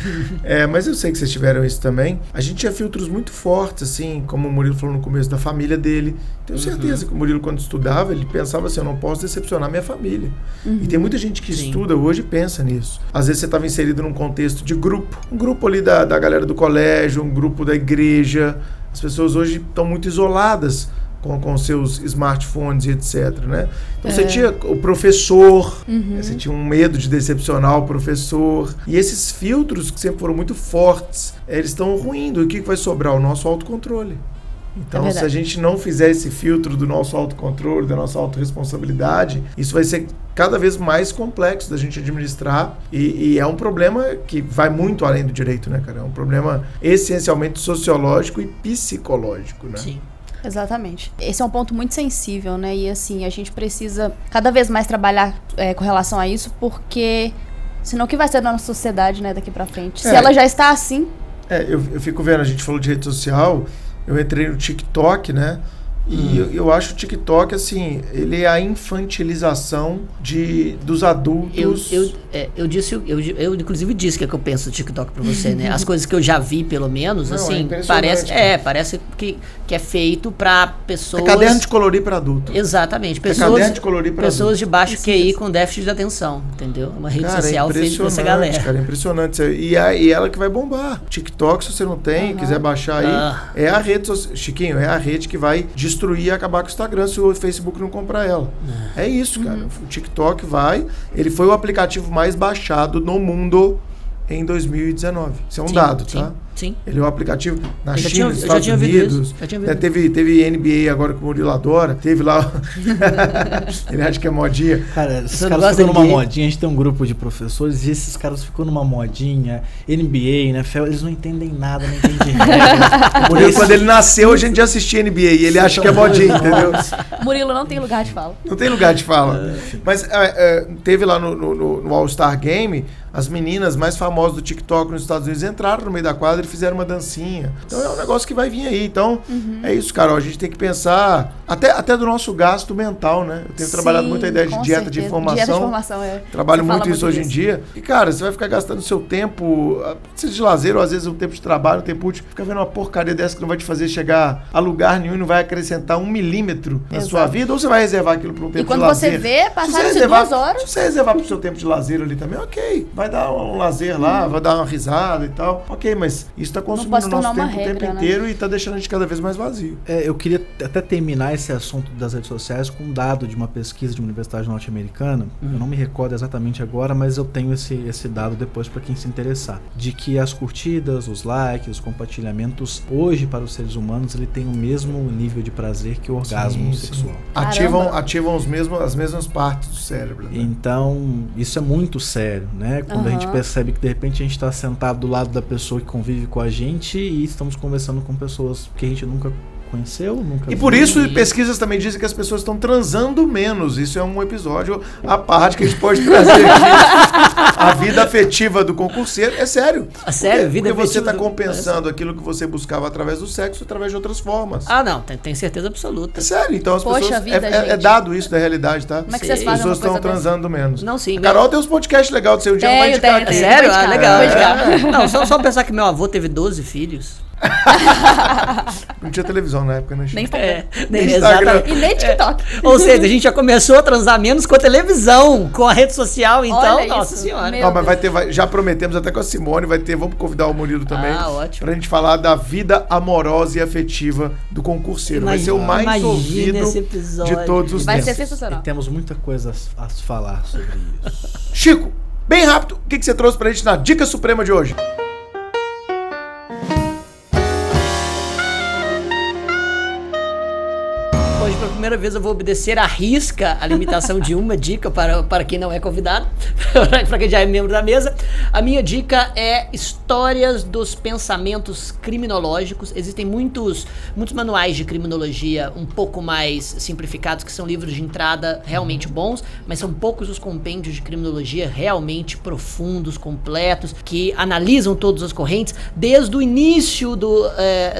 É, mas eu sei que vocês tiveram isso também. A gente tinha filtros muito fortes, assim, como o Murilo falou no começo, da família dele. Tenho certeza que o Murilo, quando estudava, ele pensava assim: eu não posso decepcionar minha família. E tem muita gente que Sim. estuda hoje e pensa nisso. Às vezes você estava inserido num contexto de grupo. Um grupo ali da, da galera do colégio, um grupo da igreja. As pessoas hoje estão muito isoladas com, com seus smartphones e etc, né? Então você tinha o professor, você tinha um medo de decepcionar o professor. E esses filtros que sempre foram muito fortes, eh, eles estão ruindo. E o que que vai sobrar? O nosso autocontrole. Então, É se a gente não fizer esse filtro do nosso autocontrole, da nossa autorresponsabilidade, isso vai ser cada vez mais complexo da gente administrar. E, e é um problema que vai muito além do direito, né, cara? É um problema essencialmente sociológico e psicológico, né? Sim. Exatamente. Esse é um ponto muito sensível, né? E assim, a gente precisa cada vez mais trabalhar é, com relação a isso, porque senão o que vai ser da nossa sociedade, né, daqui pra frente? Se É. ela já está assim, É, eu, eu fico vendo, a gente falou de rede social, eu entrei no TikTok, né? E eu, eu acho o TikTok, assim, ele é a infantilização de, dos adultos. Eu, eu, é, eu disse, eu, eu inclusive disse o que, é que eu penso do TikTok pra você, né? As coisas que eu já vi, pelo menos, Não, é assim, impressionante, parece, é, parece que, que é feito pra é pessoas. caderno de colorir para adulto. Exatamente, É pessoas, caderno de colorir pra pessoas de baixo Isso QI com déficit de atenção, entendeu? Uma rede Cara, social é feita pra essa galera. cara, é impressionante. E, é, e ela que vai bombar. TikTok, se você não tem, Aham. quiser baixar aí, Ah. é a rede social. Chiquinho, é a rede que vai destruir e acabar com o Instagram se o Facebook não comprar ela. É isso, cara. O TikTok vai. Ele foi o aplicativo mais baixado no mundo em 2019. Isso é um Sim, dado, sim, tá? Sim. Ele é um aplicativo na China, tinha- nos Estados Unidos. isso, já tinha né, ouvido. teve, teve NBA agora com o Murilo adora. Teve lá. [laughs] Ele acha que é modinha. Cara, esses Você caras ficam numa modinha, a gente tem um grupo de professores e esses caras ficam numa modinha, NBA, NFL, eles não entendem nada, não entendem [laughs] regras. Murilo, quando ele nasceu, a gente já assistia NBA e ele acha que é modinha, [laughs] entendeu? Murilo não tem lugar de fala. Não tem lugar de fala. Mas é, é, teve lá no, no- no- no All-Star Game, as meninas mais famosas do TikTok nos Estados Unidos entraram no meio da quadra e fizeram uma dancinha. Então é um negócio que vai vir aí. Então é isso, Carol. A gente tem que pensar até, até do nosso gasto mental, né? Eu tenho trabalhado Sim, muito a ideia de dieta de informação. Dieta de informação, é. Trabalho muito isso hoje em dia. E, cara, você vai ficar gastando seu tempo, seja de lazer ou às vezes um tempo de trabalho, um tempo útil, fica vendo uma porcaria dessa que não vai te fazer chegar a lugar nenhum e não vai acrescentar um milímetro na Exato. sua vida, ou você vai reservar aquilo para um tempo E quando de lazer. você vê, Se passaram-se duas horas. Se você reservar pro seu tempo de lazer ali também, ok. Vai dar um lazer lá, vai dar uma risada e tal. Ok, mas isso tá consumindo o nosso tempo uma o tempo regra, né? inteiro e tá deixando a gente cada vez mais vazio. É, eu queria até terminar esse assunto das redes sociais com um dado de uma pesquisa de uma universidade norte-americana. Eu não me recordo exatamente agora, mas eu tenho esse, esse dado depois para quem se interessar. De que as curtidas, os likes, os compartilhamentos, hoje para os seres humanos, ele tem o mesmo nível de prazer que o orgasmo Sim, sim. sexual. Ativam, Caramba. ativam os mesmos, as mesmas partes do cérebro. Né? Então, isso é muito sério, né? Quando a gente percebe que de repente a gente está sentado do lado da pessoa que convive com a gente e estamos conversando com pessoas que a gente nunca conheceu, nunca E por viu. isso, pesquisas também dizem que as pessoas estão transando menos. Isso é um episódio à parte que a gente pode trazer aqui. A vida afetiva do concurseiro. É sério. Ah, sério? Porque, Vida porque você está do- compensando aquilo que você buscava através do sexo através de outras formas. Ah, não, tem, tem certeza absoluta. É sério, então as Poxa pessoas. vida, é, é- é dado isso da realidade, tá? Como é que vocês As fazem uma pessoas estão coisa dessa? transando menos. Não, sim. A Carol tem uns podcasts legais do seu dia, não vai Tenho, indicar tenho, aqui. É tenho. sério? Ah, legal. Não, só, só pensar que meu avô teve 12 filhos. [laughs] Não tinha televisão na época, né? Nem Instagram. É, [laughs] Nem exatamente. Instagram. E nem TikTok. Ou seja, a gente já começou a transar menos com a televisão, com a rede social, então, Olha nossa isso, senhora. Não, mas vai ter, vai- já prometemos até com a Simone, vai ter, vamos convidar o Murilo também. Ah, ótimo. Pra gente falar da vida amorosa e afetiva do concurseiro. vai ser o mais Imagina ouvido de todos os Vai ser tempos. E sensacional. temos muita coisa a, falar sobre isso. Chico, bem rápido, o que, que você trouxe pra gente na Dica Suprema de hoje? Primeira vez, eu vou obedecer à risca a limitação de uma dica para, para quem não é convidado, [laughs] para quem já é membro da mesa. A minha dica é Histórias dos Pensamentos Criminológicos. Existem muitos, muitos manuais de criminologia um pouco mais simplificados, que são livros de entrada realmente bons, mas são poucos os compêndios de criminologia realmente profundos, completos, que analisam todas as correntes desde o início do.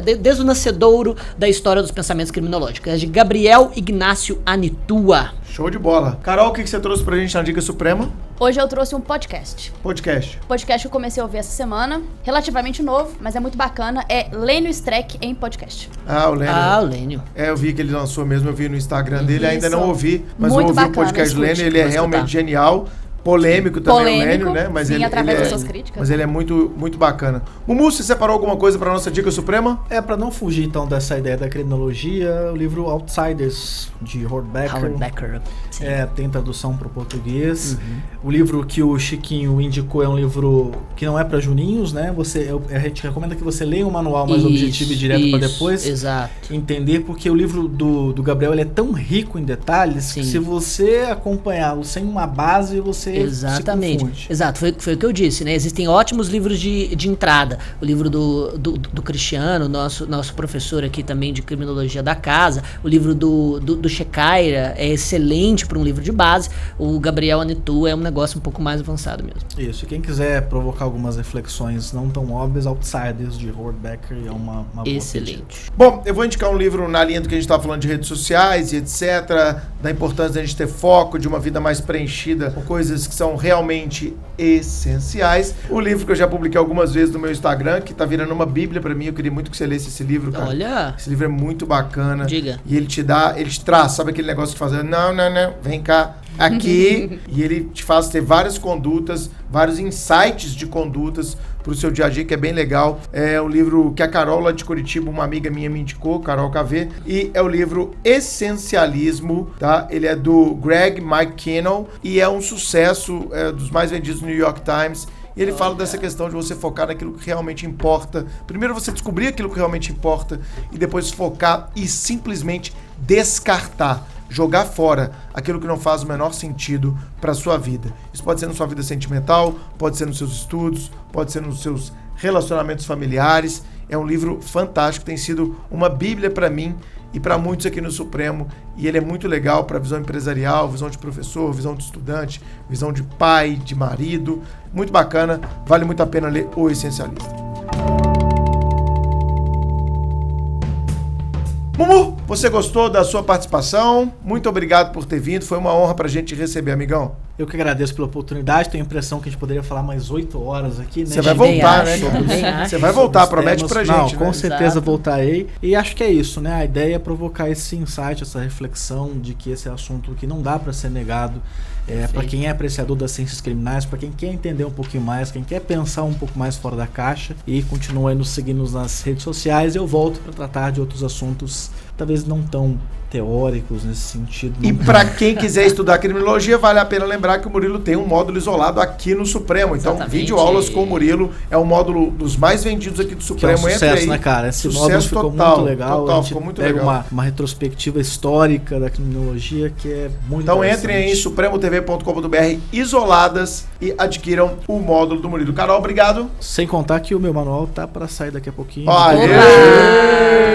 de- desde o nascedouro da história dos pensamentos criminológicos. É de Gabriel Ignácio Anitua. Show de bola. Carol, o que, você trouxe pra gente na Dica Suprema? Hoje eu trouxe um podcast. Podcast. Podcast que eu comecei a ouvir essa semana. Relativamente novo, mas é muito bacana. É Lênio Streck em podcast. Ah, o Lênio. Ah, o Lênio. É, eu vi que ele lançou mesmo, eu vi no Instagram dele, ainda Isso. não ouvi, mas Muito eu ouvi o bacana, podcast do escute. Lênio, ele é Vou escutar. realmente genial. Polêmico também o Polêmico, Lênio, né? Mas sim, ele, através ele das é, suas críticas. Mas ele é muito, muito bacana. Mumu, você separou alguma coisa pra nossa Dica Suprema? É, pra não fugir então dessa ideia da criminologia, o livro Outsiders, de Howard Becker. Howard Becker. Sim. É, tem tradução para o português. O livro que o Chiquinho indicou é um livro que não é para juninhos, né? Você, eu- a gente recomenda que você leia um manual mais Isso, objetivo e direto para depois Exato. entender, porque o livro do, do Gabriel ele é tão rico em detalhes que Sim. se você acompanhá-lo sem uma base, você Exatamente. Exato, foi, foi o que eu disse, né? Existem ótimos livros de, de entrada. O livro do, do, do Cristiano, nosso, nosso professor aqui também de criminologia da casa. O livro do, do, do Shecaira é excelente para um livro de base. O Gabriel Anitu é um negócio um pouco mais avançado mesmo. Isso, e quem quiser provocar algumas reflexões não tão óbvias, Outsiders de Howard Becker é uma, uma boa pedida. Excelente. Bom, eu vou indicar um livro na linha do que a gente estava falando de redes sociais e etc. Da importância da gente ter foco, de uma vida mais preenchida com coisas que são realmente essenciais. O livro que eu já publiquei algumas vezes no meu Instagram, que tá virando uma bíblia para mim. Eu queria muito que você lesse esse livro, cara. Olha, Esse livro é muito bacana. Diga. E ele te dá, ele te traz, sabe aquele negócio de fazer, não, não, não, vem cá, aqui. e ele te faz ter várias condutas, vários insights de condutas pro seu dia a dia, que é bem legal. É o livro que a Carol lá de Curitiba, uma amiga minha me indicou, Carol KV, e é o livro Essencialismo, tá? Ele é do Greg McKinnon e é um sucesso, é dos mais vendidos no New York Times. E ele fala dessa questão de você focar naquilo que realmente importa. Primeiro você descobrir aquilo que realmente importa e depois focar e simplesmente descartar, jogar fora aquilo que não faz o menor sentido para sua vida. Isso pode ser na sua vida sentimental, pode ser nos seus estudos, pode ser nos seus relacionamentos familiares. É um livro fantástico, tem sido uma bíblia para mim e para muitos aqui no Supremo. E ele é muito legal para visão empresarial, visão de professor, visão de estudante, visão de pai, de marido. Muito bacana, vale muito a pena ler O Essencialista. Mumu, você gostou da sua participação? Muito obrigado por ter vindo. Foi uma honra pra gente te receber, amigão. Eu que agradeço pela oportunidade, tenho a impressão que a gente poderia falar mais oito horas aqui, né? Você vai voltar, né? Sobre-. Você vai voltar, promete pra Não, gente, com né? certeza Exato. voltarei. E acho que é isso, né? A ideia é provocar esse insight, essa reflexão de que esse é assunto que não dá para ser negado. É, para quem é apreciador das ciências criminais, para quem quer entender um pouquinho mais, quem quer pensar um pouco mais fora da caixa e continua aí nos seguindo nas redes sociais, eu volto para tratar de outros assuntos, talvez não tão teóricos nesse sentido. E pra [laughs] quem quiser estudar criminologia, vale a pena lembrar que o Murilo tem um módulo isolado aqui no Supremo. Então, Exatamente. vídeo aulas com o Murilo é um módulo dos mais vendidos aqui do Que é um Supremo. Sucesso, aí. né, cara? Esse Sucesso módulo ficou total, muito legal. total, a gente ficou muito pega legal. Uma, uma retrospectiva histórica da criminologia que é muito Então entrem aí em supremotv.com.br isoladas e adquiram o módulo do Murilo. Carol, obrigado. Sem contar que o meu manual tá para sair daqui a pouquinho. Olha!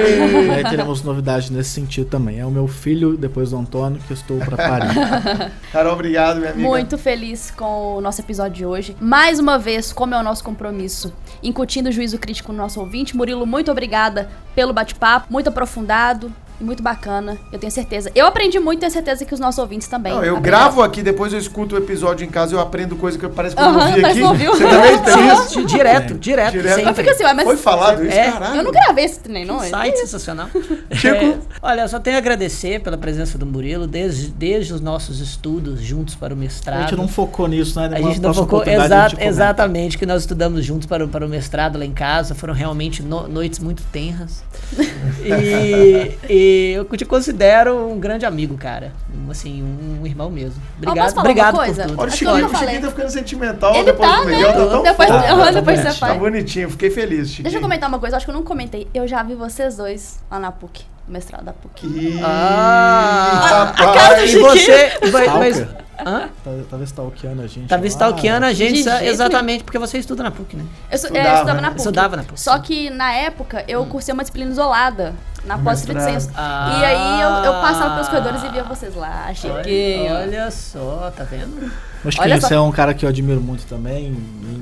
E aí teremos novidades nesse sentido também. É o meu filho, depois do Antônio, que eu estou para parir. [laughs] Carol, obrigado, minha amiga. Muito feliz com o nosso episódio de hoje. Mais uma vez, como é o nosso compromisso, incutindo o juízo crítico no nosso ouvinte. Murilo, muito obrigada pelo bate-papo, muito aprofundado e muito bacana. Eu tenho certeza. Eu aprendi muito, tenho certeza que os nossos ouvintes também. Não, eu aprenderam. gravo aqui, depois eu escuto o episódio em casa e eu aprendo coisa que parece que eu não vi parece aqui. que não ouviu. Você também tem isso? Di- Direto, direto, Direto. sempre. Eu fico assim, mas Foi falado isso, É, caralho. eu não gravei esse trem, não. é? Site [laughs] sensacional. Chico? É, olha, eu só tenho a agradecer pela presença do Murilo desde, desde os nossos estudos juntos para o A mestrado. gente não focou nisso, né? A gente não focou a comenta. exatamente que nós estudamos juntos para, o- para o mestrado lá em casa. Foram realmente no- noites muito tenras. [laughs] e, e eu te considero um grande amigo, cara. Assim, um irmão mesmo. Obrigado, falar obrigado uma por tudo. Olha o Chiquinho, o Chiquinho tá ficando sentimental Ele depois tá, do né? Miguel. Tá tão Depois- fofo. [laughs] aham, depois você Tá bonitinho, fiquei feliz, Chiquinho. Deixa eu comentar uma coisa, acho que eu não comentei. Eu já vi vocês dois lá na PUC, no mestrado da PUC. Ah, rapaz. a cara do E Chiquinho. você. Mas, mas, hã? Tá- Tava stalkeando a gente. Tava stalkeando a gente exatamente porque você estuda na PUC, né? Eu, é, Estudava, eu estudava né? na PUC. Estudava na PUC. Só que na época eu cursei uma disciplina isolada. Na pós-estrito mestrado. senso. Ah. E aí eu, eu passava pelos corredores e via vocês lá. Chiquinho. Olha, olha só, tá vendo? Olha que só. você é um cara que eu admiro muito também.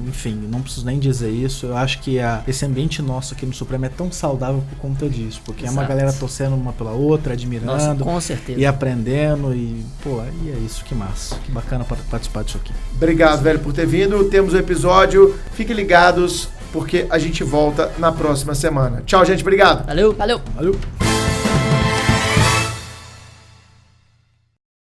Enfim, não preciso nem dizer isso. Eu acho que a- esse ambiente nosso aqui no Supremo é tão saudável por conta disso. Porque é uma Exato. galera torcendo uma pela outra, admirando. Nossa, com certeza. E aprendendo e, pô, e é isso, que massa. Que bacana pa- participar disso aqui. Obrigado, velho, por ter vindo. Temos o episódio. Fiquem ligados, porque a gente volta na próxima semana. Tchau, gente. Obrigado. Valeu. Valeu. Valeu!